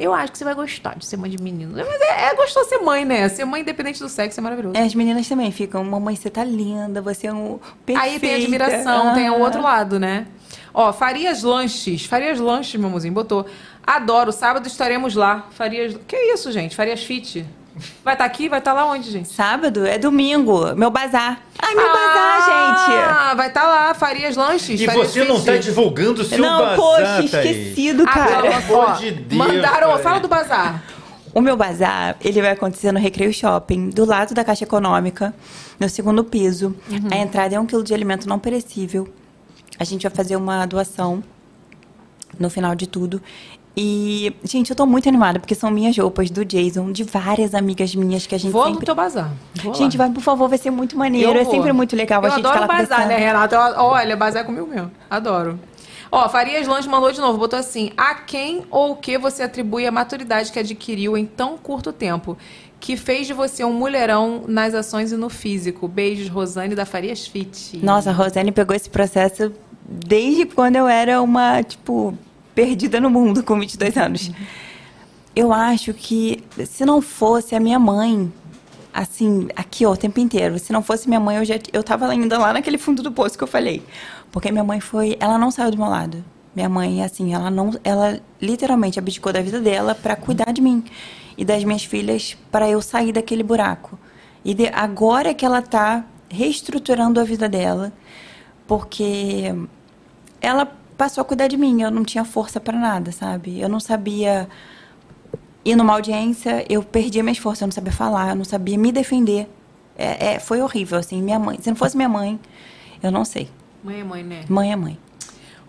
Eu acho que você vai gostar de ser mãe de menino. Mas é, é gostoso ser mãe, né? Ser mãe independente do sexo é maravilhoso. É, as meninas também ficam, mamãe, você tá linda, você é um perfeita. Aí tem admiração, tem o Ah. outro lado, né? Ó, Farias Lanches. Farias Lanches, meu mozinho, botou. Adoro, sábado estaremos lá. Farias. Que isso, gente? Farias Fit. Vai estar aqui? Vai estar lá onde, gente? Sábado é domingo, meu bazar. Ai, meu bazar, gente. Ah, vai estar lá, Farias Lanches. E Farias você não Fit. tá divulgando o seu Não, bazar, poxa, Thaís. esquecido, Ah, cara. pelo amor de Deus, Mandaram, Thaís. fala do bazar. O meu bazar, ele vai acontecer no Recreio Shopping, do lado da Caixa Econômica, no segundo piso. Uhum. A entrada é um quilo de alimento não perecível. A gente vai fazer uma doação no final de tudo. E, gente, eu tô muito animada, porque são minhas roupas do Jason, de várias amigas minhas que a gente Vou no sempre... teu bazar. Vou lá. Gente, vai, por favor, vai ser muito maneiro. Eu é vou. sempre muito legal Eu a gente adoro lá bazar, né. Renata? Eu- olha, bazar é comigo mesmo. Adoro. Ó, Farias Lange mandou de novo, botou assim: a quem ou o que você atribui a maturidade que adquiriu em tão curto tempo, que fez de você um mulherão nas ações e no físico? Beijos, Rosane da Farias Fit. Nossa, a Rosane pegou esse processo desde quando eu era uma, tipo, perdida no mundo com 22 anos. Eu acho que se não fosse a minha mãe, assim, aqui ó, o tempo inteiro, se não fosse minha mãe, eu já eu tava ainda lá naquele fundo do poço que eu falei. Porque minha mãe foi, ela não saiu do meu lado. Minha mãe, assim, ela não, ela literalmente abdicou da vida dela para cuidar de mim e das minhas filhas para eu sair daquele buraco. E de- agora que ela tá reestruturando a vida dela, porque ela passou a cuidar de mim. Eu não tinha força para nada, sabe? Eu não sabia ir numa audiência, eu perdia minhas forças, eu não sabia falar, eu não sabia me defender. É, é, foi horrível, assim. Minha mãe, se não fosse minha mãe, eu não sei. Mãe é mãe, né? Mãe é mãe.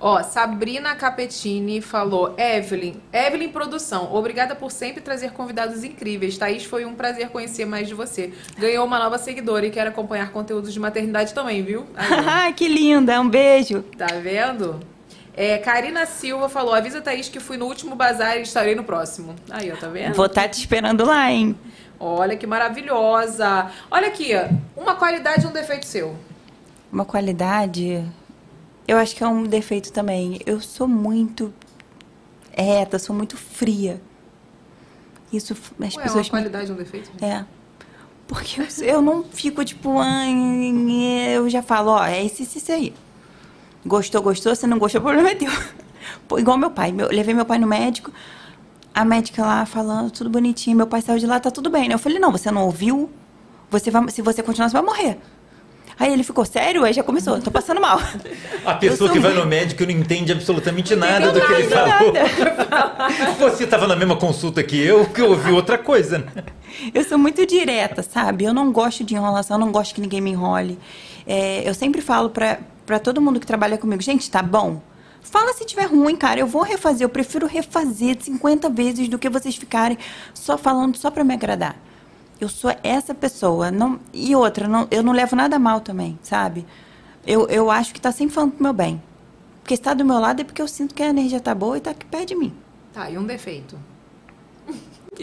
Ó, Sabrina Capetini falou: Evelyn, Evelyn Produção, obrigada por sempre trazer convidados incríveis. Thaís, foi um prazer conhecer mais de você. Ganhou uma nova seguidora e quer acompanhar conteúdos de maternidade também, viu? Que linda, um beijo. Tá vendo? É, Karina Silva falou: avisa a Thaís que fui no último bazar e estarei no próximo. Aí, ó, tá vendo? Vou estar te esperando lá, hein? Olha que maravilhosa. Olha aqui, uma qualidade e um defeito seu. Uma qualidade, eu acho que é um defeito também. Eu sou muito reta, sou muito fria. Isso, as Ué, uma pessoas me qualidade e um defeito? É. Porque eu, eu não fico tipo, "Ai, eu já falo, ó, é isso, isso, isso aí. Gostou, gostou, se não gostou, o problema é teu. Pô, igual meu pai, meu, levei meu pai no médico, a médica lá falando, tudo bonitinho, meu pai saiu de lá, tá tudo bem, né? Eu falei, não, você não ouviu? Você vai, se você continuar, você vai morrer. Aí ele ficou, sério? Aí já começou, tô passando mal. A pessoa que vai no médico não entende absolutamente nada do que ele falou. Você estava na mesma consulta que eu, que eu ouvi outra coisa. né? Eu sou muito direta, sabe? Eu não gosto de enrolação, eu não gosto que ninguém me enrole. É, eu sempre falo pra, pra todo mundo que trabalha comigo, gente, tá bom? Fala se tiver ruim, cara. Eu vou refazer. Eu prefiro refazer 50 vezes do que vocês ficarem só falando só pra me agradar. Eu sou essa pessoa. Não, e outra, não- eu não levo nada mal também, sabe? Eu, eu acho que tá sempre falando pro meu bem. Porque se tá do meu lado é porque eu sinto que a energia tá boa e tá aqui perto de mim. Tá, e um defeito.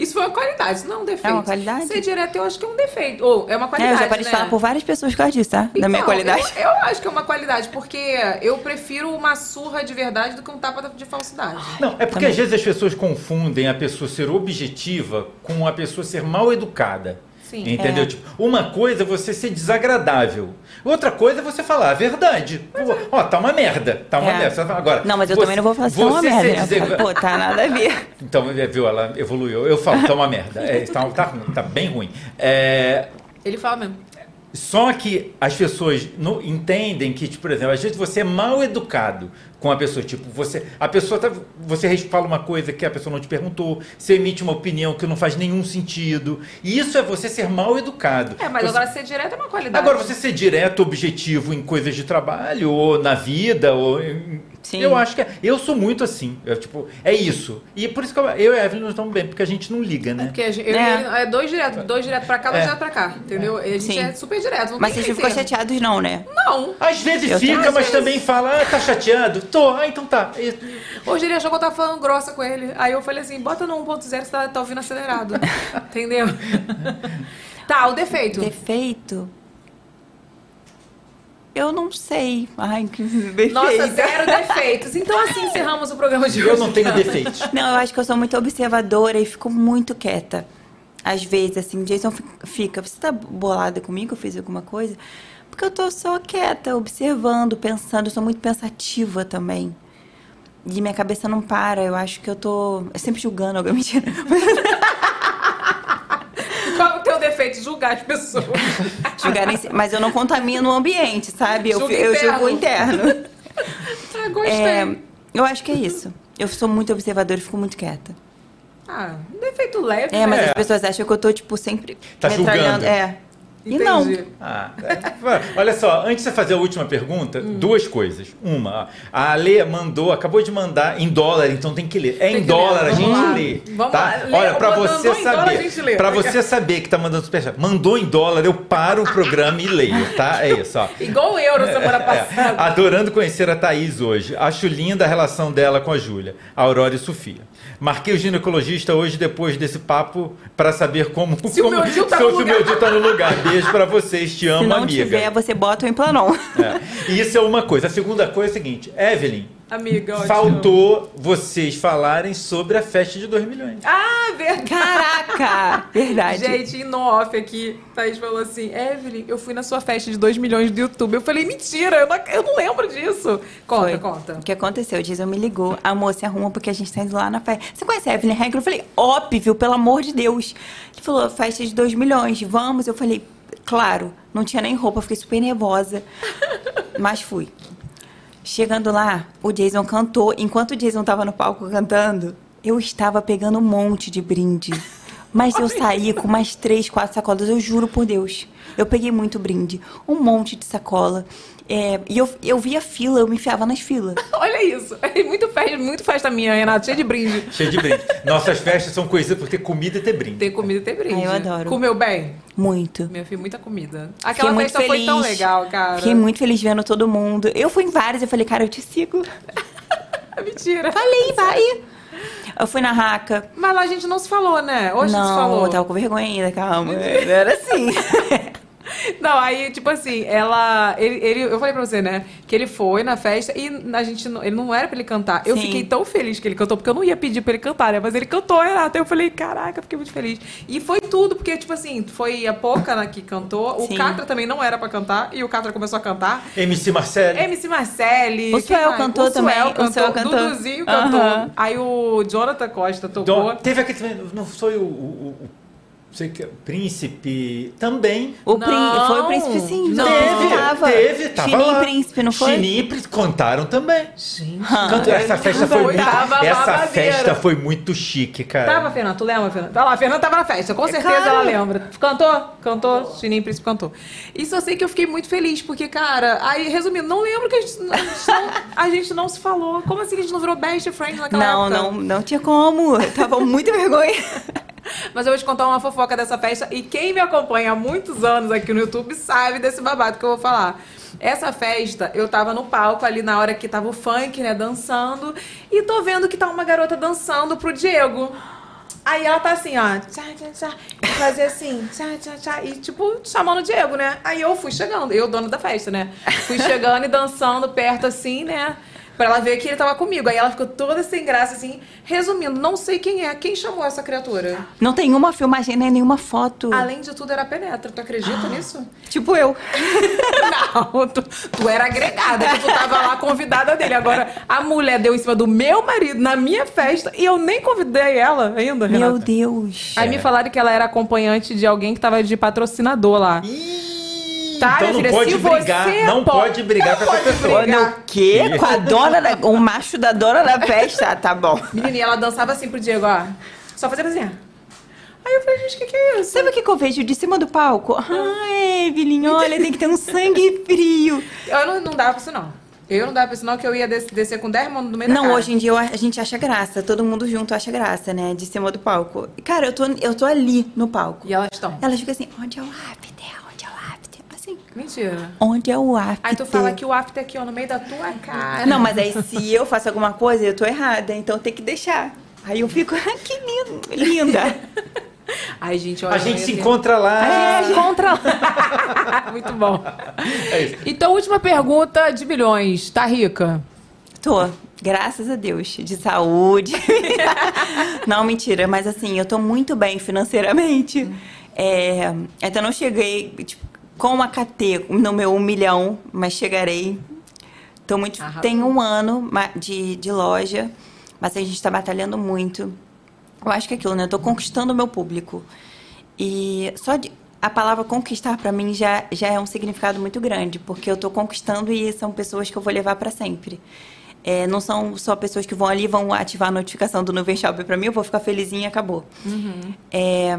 Isso foi uma qualidade, não é um defeito. É uma qualidade? Ser direto eu acho que é um defeito. Ou é uma É, qualidade, eu já parei né? de falar por várias pessoas por causa disso, tá? da minha Então, qualidade. Eu, eu acho que é uma qualidade, porque eu prefiro uma surra de verdade do que um tapa de falsidade. Não, é porque às vezes as pessoas confundem a pessoa ser objetiva com a pessoa ser mal educada. Sim. Entendeu? É. Tipo, uma coisa é você ser desagradável. Outra coisa é você falar a verdade. Pô, Ó, tá uma merda. Tá uma É. merda. Agora, Não, mas eu você- também não vou assim, tá uma merda. né? Pô, tá nada a ver. Então, é, viu, ela evoluiu. Eu falo, tá uma merda. É, tá, tá tá bem ruim. É, Ele fala mesmo. só que as pessoas não entendem que, tipo, por exemplo, às vezes você é mal educado com a pessoa. Tipo, você. A pessoa tá. Você fala uma coisa que a pessoa não te perguntou, você emite uma opinião que não faz nenhum sentido. E isso é você ser mal educado. É, mas Você- agora ser direto é uma qualidade. Agora, você ser direto, objetivo em coisas de trabalho, ou na vida, ou em- Sim. Eu acho que é. Eu sou muito assim. Eu, tipo, é isso. E por isso que eu, eu e a Evelyn não estamos bem, porque a gente não liga, né? Porque a gente, eu É. é dois direto, dois direto pra cá, dois É. direto pra cá, entendeu? A gente Sim. é super direto. Mas vocês ficam chateados, não, né? Não. Às vezes Eu fica, mas Às também fala, ah, tá chateado? Tô, ah, então tá. Hoje ele achou que eu tava falando grossa com ele. Aí eu falei assim, bota no 1.0, você tá, tá ouvindo acelerado. entendeu? tá, o defeito. Defeito? Eu não sei. Ai, que defeito. Nossa, zero defeitos. Então assim encerramos o programa de hoje. Eu não tenho defeitos. Não, eu acho que eu sou muito observadora e fico muito quieta. Às vezes, assim, o Jason fi- fica, você tá bolada comigo eu fiz alguma coisa? Porque eu tô só quieta, observando, pensando, eu sou muito pensativa também. E minha cabeça não para, eu acho que eu tô é sempre julgando alguém. Mentira. Qual é o teu defeito? Julgar as pessoas. Julgar Mas eu não contamino o ambiente, sabe? Eu, eu julgo o interno. ah, gostei. É, eu acho que é isso. Eu sou muito observadora e fico muito quieta. Ah, um defeito leve. É, mas né? as pessoas acham que eu tô, tipo, sempre Tá metralhando. julgando. É. E Entendi. não. Ah, é. olha só, antes de você fazer a última pergunta, Hum. duas coisas. Uma, a Ale mandou, acabou de mandar em dólar, então tem que ler. É Tem em dólar, ler, a gente vamos lá. lê. Vamos tá? lá, Olha, mandou você em dólar, a saber, gente lê. para você saber que tá mandando superchat, mandou em dólar, eu paro o programa e leio, tá? É isso, ó. Igual o euro semana É, passada. adorando conhecer a Thaís hoje. Acho linda a relação dela com a Júlia, a Aurora e Sofia. Marquei o ginecologista hoje depois desse papo para saber como Se o como, meu tá se no o meu lugar. DIU tá no lugar. Beijo para vocês, te amo, Se não amiga. tiver, você bota o implanon. É. E Isso é uma coisa. A segunda coisa é a seguinte, Evelyn, Amiga, ótimo. faltou vocês falarem sobre a festa de 2 milhões. Ah, verdade. Caraca! Verdade. Gente, em off aqui, Thaís falou assim: Evelyn, eu fui na sua festa de 2 milhões do YouTube. Eu falei, mentira, eu não, eu não lembro disso. Conta, Foi. conta. O que aconteceu? O Jason me ligou. Amor, se arruma porque a gente tá indo lá na festa. Você conhece a Evelyn Regler? Eu falei, óbvio, pelo amor de Deus. Ele falou, festa de 2 milhões, vamos? Eu falei, claro. Não tinha nem roupa, fiquei super nervosa. Mas fui. Chegando lá, o Jason cantou. Enquanto o Jason tava no palco cantando, eu estava pegando um monte de brinde. Mas eu saí com mais três, quatro sacolas, eu juro por Deus. Eu peguei muito brinde, um monte de sacola. É, e eu, eu via fila, eu me enfiava nas filas. Olha isso. É muito festa, muito festa minha, Renato, cheio de brinde. Cheio de brinde. Nossas festas são conhecidas por ter comida e ter brinde. Tem comida e tem brinde. Ah, eu adoro. Comeu bem? Muito. Minha filha, muita comida. Fiquei Aquela muito festa foi tão legal, cara. Fiquei muito feliz vendo todo mundo. Eu fui em várias, eu falei, cara, eu te sigo. Mentira. Falei, vai. Eu fui na raca. Mas lá a gente não se falou, né? Hoje a gente se não, falou. eu tava com vergonha ainda, calma. Não era assim. Não, aí, tipo assim, ela. Ele, ele- eu falei pra você, né? Que ele foi na festa e a gente. Ele não era pra ele cantar. Eu Sim. fiquei tão feliz que ele cantou, porque eu não ia pedir pra ele cantar, né? Mas ele cantou, Renato. Eu falei, caraca, fiquei muito feliz. E foi tudo, porque, tipo assim, foi a Poca né, que cantou. O Sim. Catra também não era pra cantar. E o Catra começou a cantar. MC Marcelo. MC Marcelli. O Suel cantou o também, Suel o cantou. Suel cantou. Duduzinho cantou. Aí o Jonathan Costa tocou. Dom- teve aquele também, não foi o, o, o- o- sei que, príncipe também. O Não. príncipe, foi o príncipe sim. Não. Teve, tava. teve, tava Chininho lá. e príncipe, não foi? Chininho e príncipe contaram também. Gente. Canto- essa festa foi muito, Tava essa babadeira. festa foi muito chique, cara. Tava, Fernanda? Tu lembra, Fernanda? Tá lá, a Fernanda tava na festa, com certeza claro. ela lembra. Cantou? Cantou, Chininho Príncipe cantou. Isso eu sei que eu fiquei muito feliz, porque, cara, aí, resumindo, não lembro que a gente, a gente não, a gente não se falou. Como assim que a gente não virou best friend naquela Não, época? não, não tinha como. Eu tava com muita vergonha. Mas eu vou te contar uma fofoca dessa festa. E quem me acompanha há muitos anos aqui no YouTube sabe desse babado que eu vou falar. Essa festa, eu tava no palco ali na hora que tava o funk, né, dançando. E tô vendo que tá uma garota dançando pro Diego. Aí ela tá assim, ó, tchá, tchá, tchá, e fazer assim, tchá, tchá, tchá, e tipo, chamando o Diego, né? Aí eu fui chegando, eu, dona da festa, né? Fui chegando e dançando perto assim, né? Pra ela ver que ele tava comigo. Aí ela ficou toda sem graça, assim. Resumindo, não sei quem é. Quem chamou essa criatura? Não tem uma filmagem nem nenhuma foto. Além de tudo, era penetra. Tu acredita nisso? Tipo eu. Não, tu, tu era agregada, que tu tava lá convidada dele. Agora, a mulher deu em cima do meu marido na minha festa e eu nem convidei ela ainda, Renata. Meu Deus. Aí me falaram que ela era acompanhante de alguém que tava de patrocinador lá. Ih, Tá, então não pode se brigar, você não pode- brigar com essa pessoa. brigar. No quê? Com a dona da... O macho da dona da festa? Ah, tá bom. Menina, e ela dançava assim pro Diego, ó. Só fazia assim. ó. Aí eu falei, gente, o que, que é isso? Sabe o que, que eu vejo de cima do palco? Ah, Evelyn, olha, tem que ter um sangue frio. Eu não, não dava pra isso, não. Eu não dava pra sinal que eu ia des- descer com 10 mãos no meio da Não, hoje em dia eu- a gente acha graça, todo mundo junto acha graça, né? De cima do palco. Cara, eu tô, eu tô ali no palco. E elas estão. Elas ficam assim, onde é o after? Onde é o after? Assim, Mentira. onde é o after? Aí tu fala que o after aqui, ó, no meio da tua cara. Não, mas aí se eu faço alguma coisa, eu tô errada, então tem que deixar. Aí eu fico, ah, que lindo, linda. Ai, gente, olha. A gente se ter- encontra lá. É, contra lá. Muito bom. É isso. Então, última pergunta de milhões. Tá rica? Tô, graças a Deus, de saúde. não, mentira, mas assim, eu tô muito bem financeiramente. É, ainda não cheguei tipo, com a KT no meu um milhão, mas chegarei. Tô muito, Arrasou. tem um ano de, de loja, mas a gente tá batalhando muito. Eu acho que é aquilo, né? Eu tô conquistando o meu público. E só de, a palavra conquistar pra mim já, já é um significado muito grande, porque eu tô conquistando e são pessoas que eu vou levar pra sempre. É, não são só pessoas que vão ali vão ativar a notificação do Nuvem Shop pra mim, eu vou ficar felizinha e acabou. É,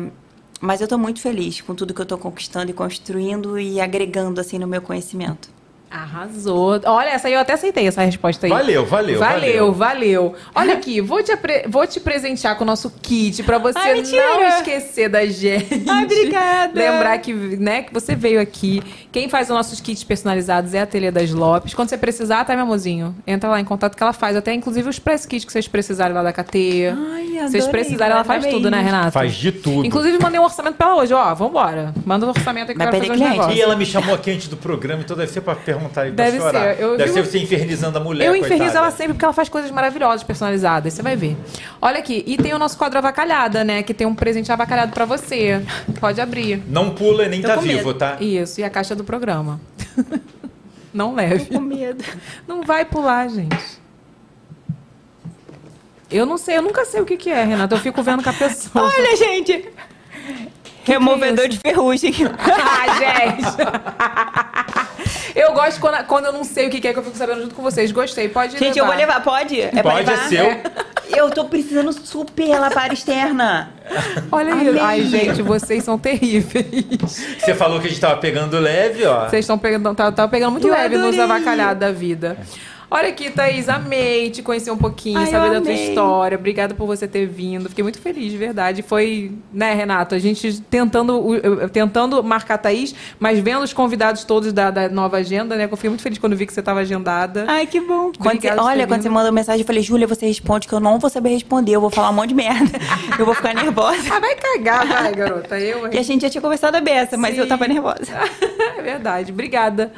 mas eu tô muito feliz com tudo que eu tô conquistando e construindo e agregando assim no meu conhecimento. Arrasou. Olha, essa aí eu até aceitei essa resposta aí. Valeu, valeu, Valeu, valeu. Olha aqui, vou te, vou te presentear com o nosso kit pra você Ai, não esquecer da gente. Ai, obrigada. Lembrar que, né, que você veio aqui. Quem faz os nossos kits personalizados é a Ateliê das Lopes. Quando você precisar, tá, meu amorzinho? Entra lá em contato que ela faz. Até, inclusive, os press kits que vocês precisarem lá da KT. Ai, Se vocês adorei, precisarem, ela faz tudo, né, Renata? Faz de tudo. Inclusive, mandei um orçamento pra ela hoje. Ó, vambora. Manda um orçamento aí que Vai eu quero perder fazer cliente. negócios. E ela me chamou aqui antes do programa, então deve ser pra perguntar e pra Deve chorar. ser. Eu deve ser você infernizando a mulher, Eu infernizo coitada. ela sempre porque ela faz coisas maravilhosas, personalizadas. Você vai ver. Olha aqui. E tem o nosso quadro avacalhada, né? Que tem um presente avacalhado pra você. Pode abrir. Não pula nem Tô tá vivo, tá? Isso. E a caixa do programa. Não leve. Com medo. Não vai pular, gente. Eu não sei. Eu nunca sei o que, que é, Renata. Eu fico vendo com a pessoa. Olha, gente. Removedor de ferrugem. ah, gente. Eu gosto quando, quando eu não sei o que é que eu fico sabendo junto com vocês. Gostei. Pode Gente, eu vou levar, pode? É Pode, é levar? seu. Eu tô precisando super lavar externa. Olha aí. Amei. Ai, gente, vocês são terríveis. Você falou que a gente tava pegando leve, ó. Vocês estão pegando, tá, tá pegando muito Eu leve nos adorei. avacalhados da vida. Olha aqui, Thaís, amei te conhecer um pouquinho, Ai, saber da tua história. Obrigada por você ter vindo. Fiquei muito feliz, de verdade. Foi, né, Renato? A gente tentando, tentando marcar a Thaís, mas vendo os convidados todos da, da nova agenda, né? Eu fiquei muito feliz quando vi que você estava agendada. Ai, que bom. Quando você- olha, quando você mandou mensagem, eu falei, Júlia, você responde que eu não vou saber responder. Eu vou falar um monte de merda. Eu vou ficar nervosa. Ah, vai cagar, vai, garota. Eu? E a gente já tinha conversado a beça, mas Sim. eu tava nervosa. é verdade. Obrigada.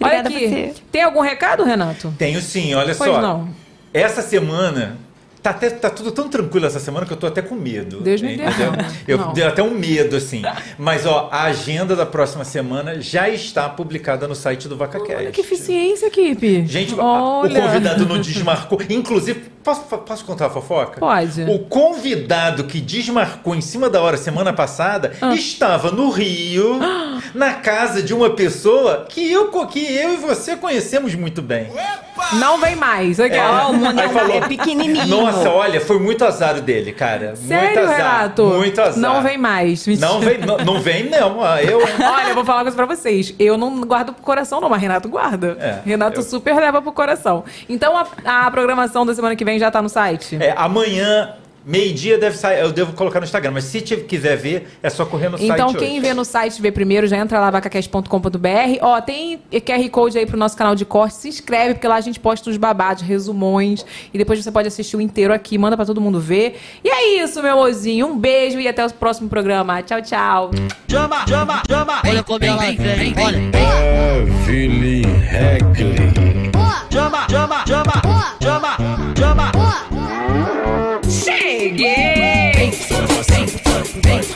Obrigada olha aqui. Tem algum recado, Renato? Tenho sim, olha Pois só. não. Essa semana. Tá, até, tá tudo tão tranquilo essa semana que eu tô até com medo. Deus me entendeu? defenda. Eu Não. dei até um medo, assim. Mas, ó, a agenda da próxima semana já está publicada no site do VacaCast. Olha que eficiência, equipe. Gente, Olha. o convidado não desmarcou. Inclusive, posso, posso contar a fofoca? Pode. O convidado que desmarcou em cima da hora semana passada Ah. estava no Rio, na casa de uma pessoa que eu, que eu e você conhecemos muito bem. Não vem mais. Aqui, É. ó. Ó, o mundo Aí falou, é pequenininho. Nossa, olha, foi muito azar dele, cara. muito Sério, azar. Renato? Muito azar. Não vem mais. Mentira. Não vem, não, não vem, não. Eu. Olha, eu vou falar uma coisa pra vocês. Eu não guardo pro coração, não, mas Renato guarda. É, Renato eu- super leva pro coração. Então a, a programação da semana que vem já tá no site? É, amanhã, Meio-dia deve sair, eu devo colocar no Instagram, mas se quiser ver, é só correr no então, site. Então, quem hoje. vê no site vê primeiro, já entra lá vacacast.com.br. Ó, tem QR Code aí pro nosso canal de corte, se inscreve, porque lá a gente posta os babados, resumões, e depois você pode assistir o inteiro aqui, manda para todo mundo ver. E é isso, meu mozinho, um beijo e até o próximo programa. Tchau, tchau. Chama, chama, chama. Olha como ela vem, vem, olha. Beverly Heckley. Chama, chama, chama. Chama, chama. Cheguei! Vem, vem, vem,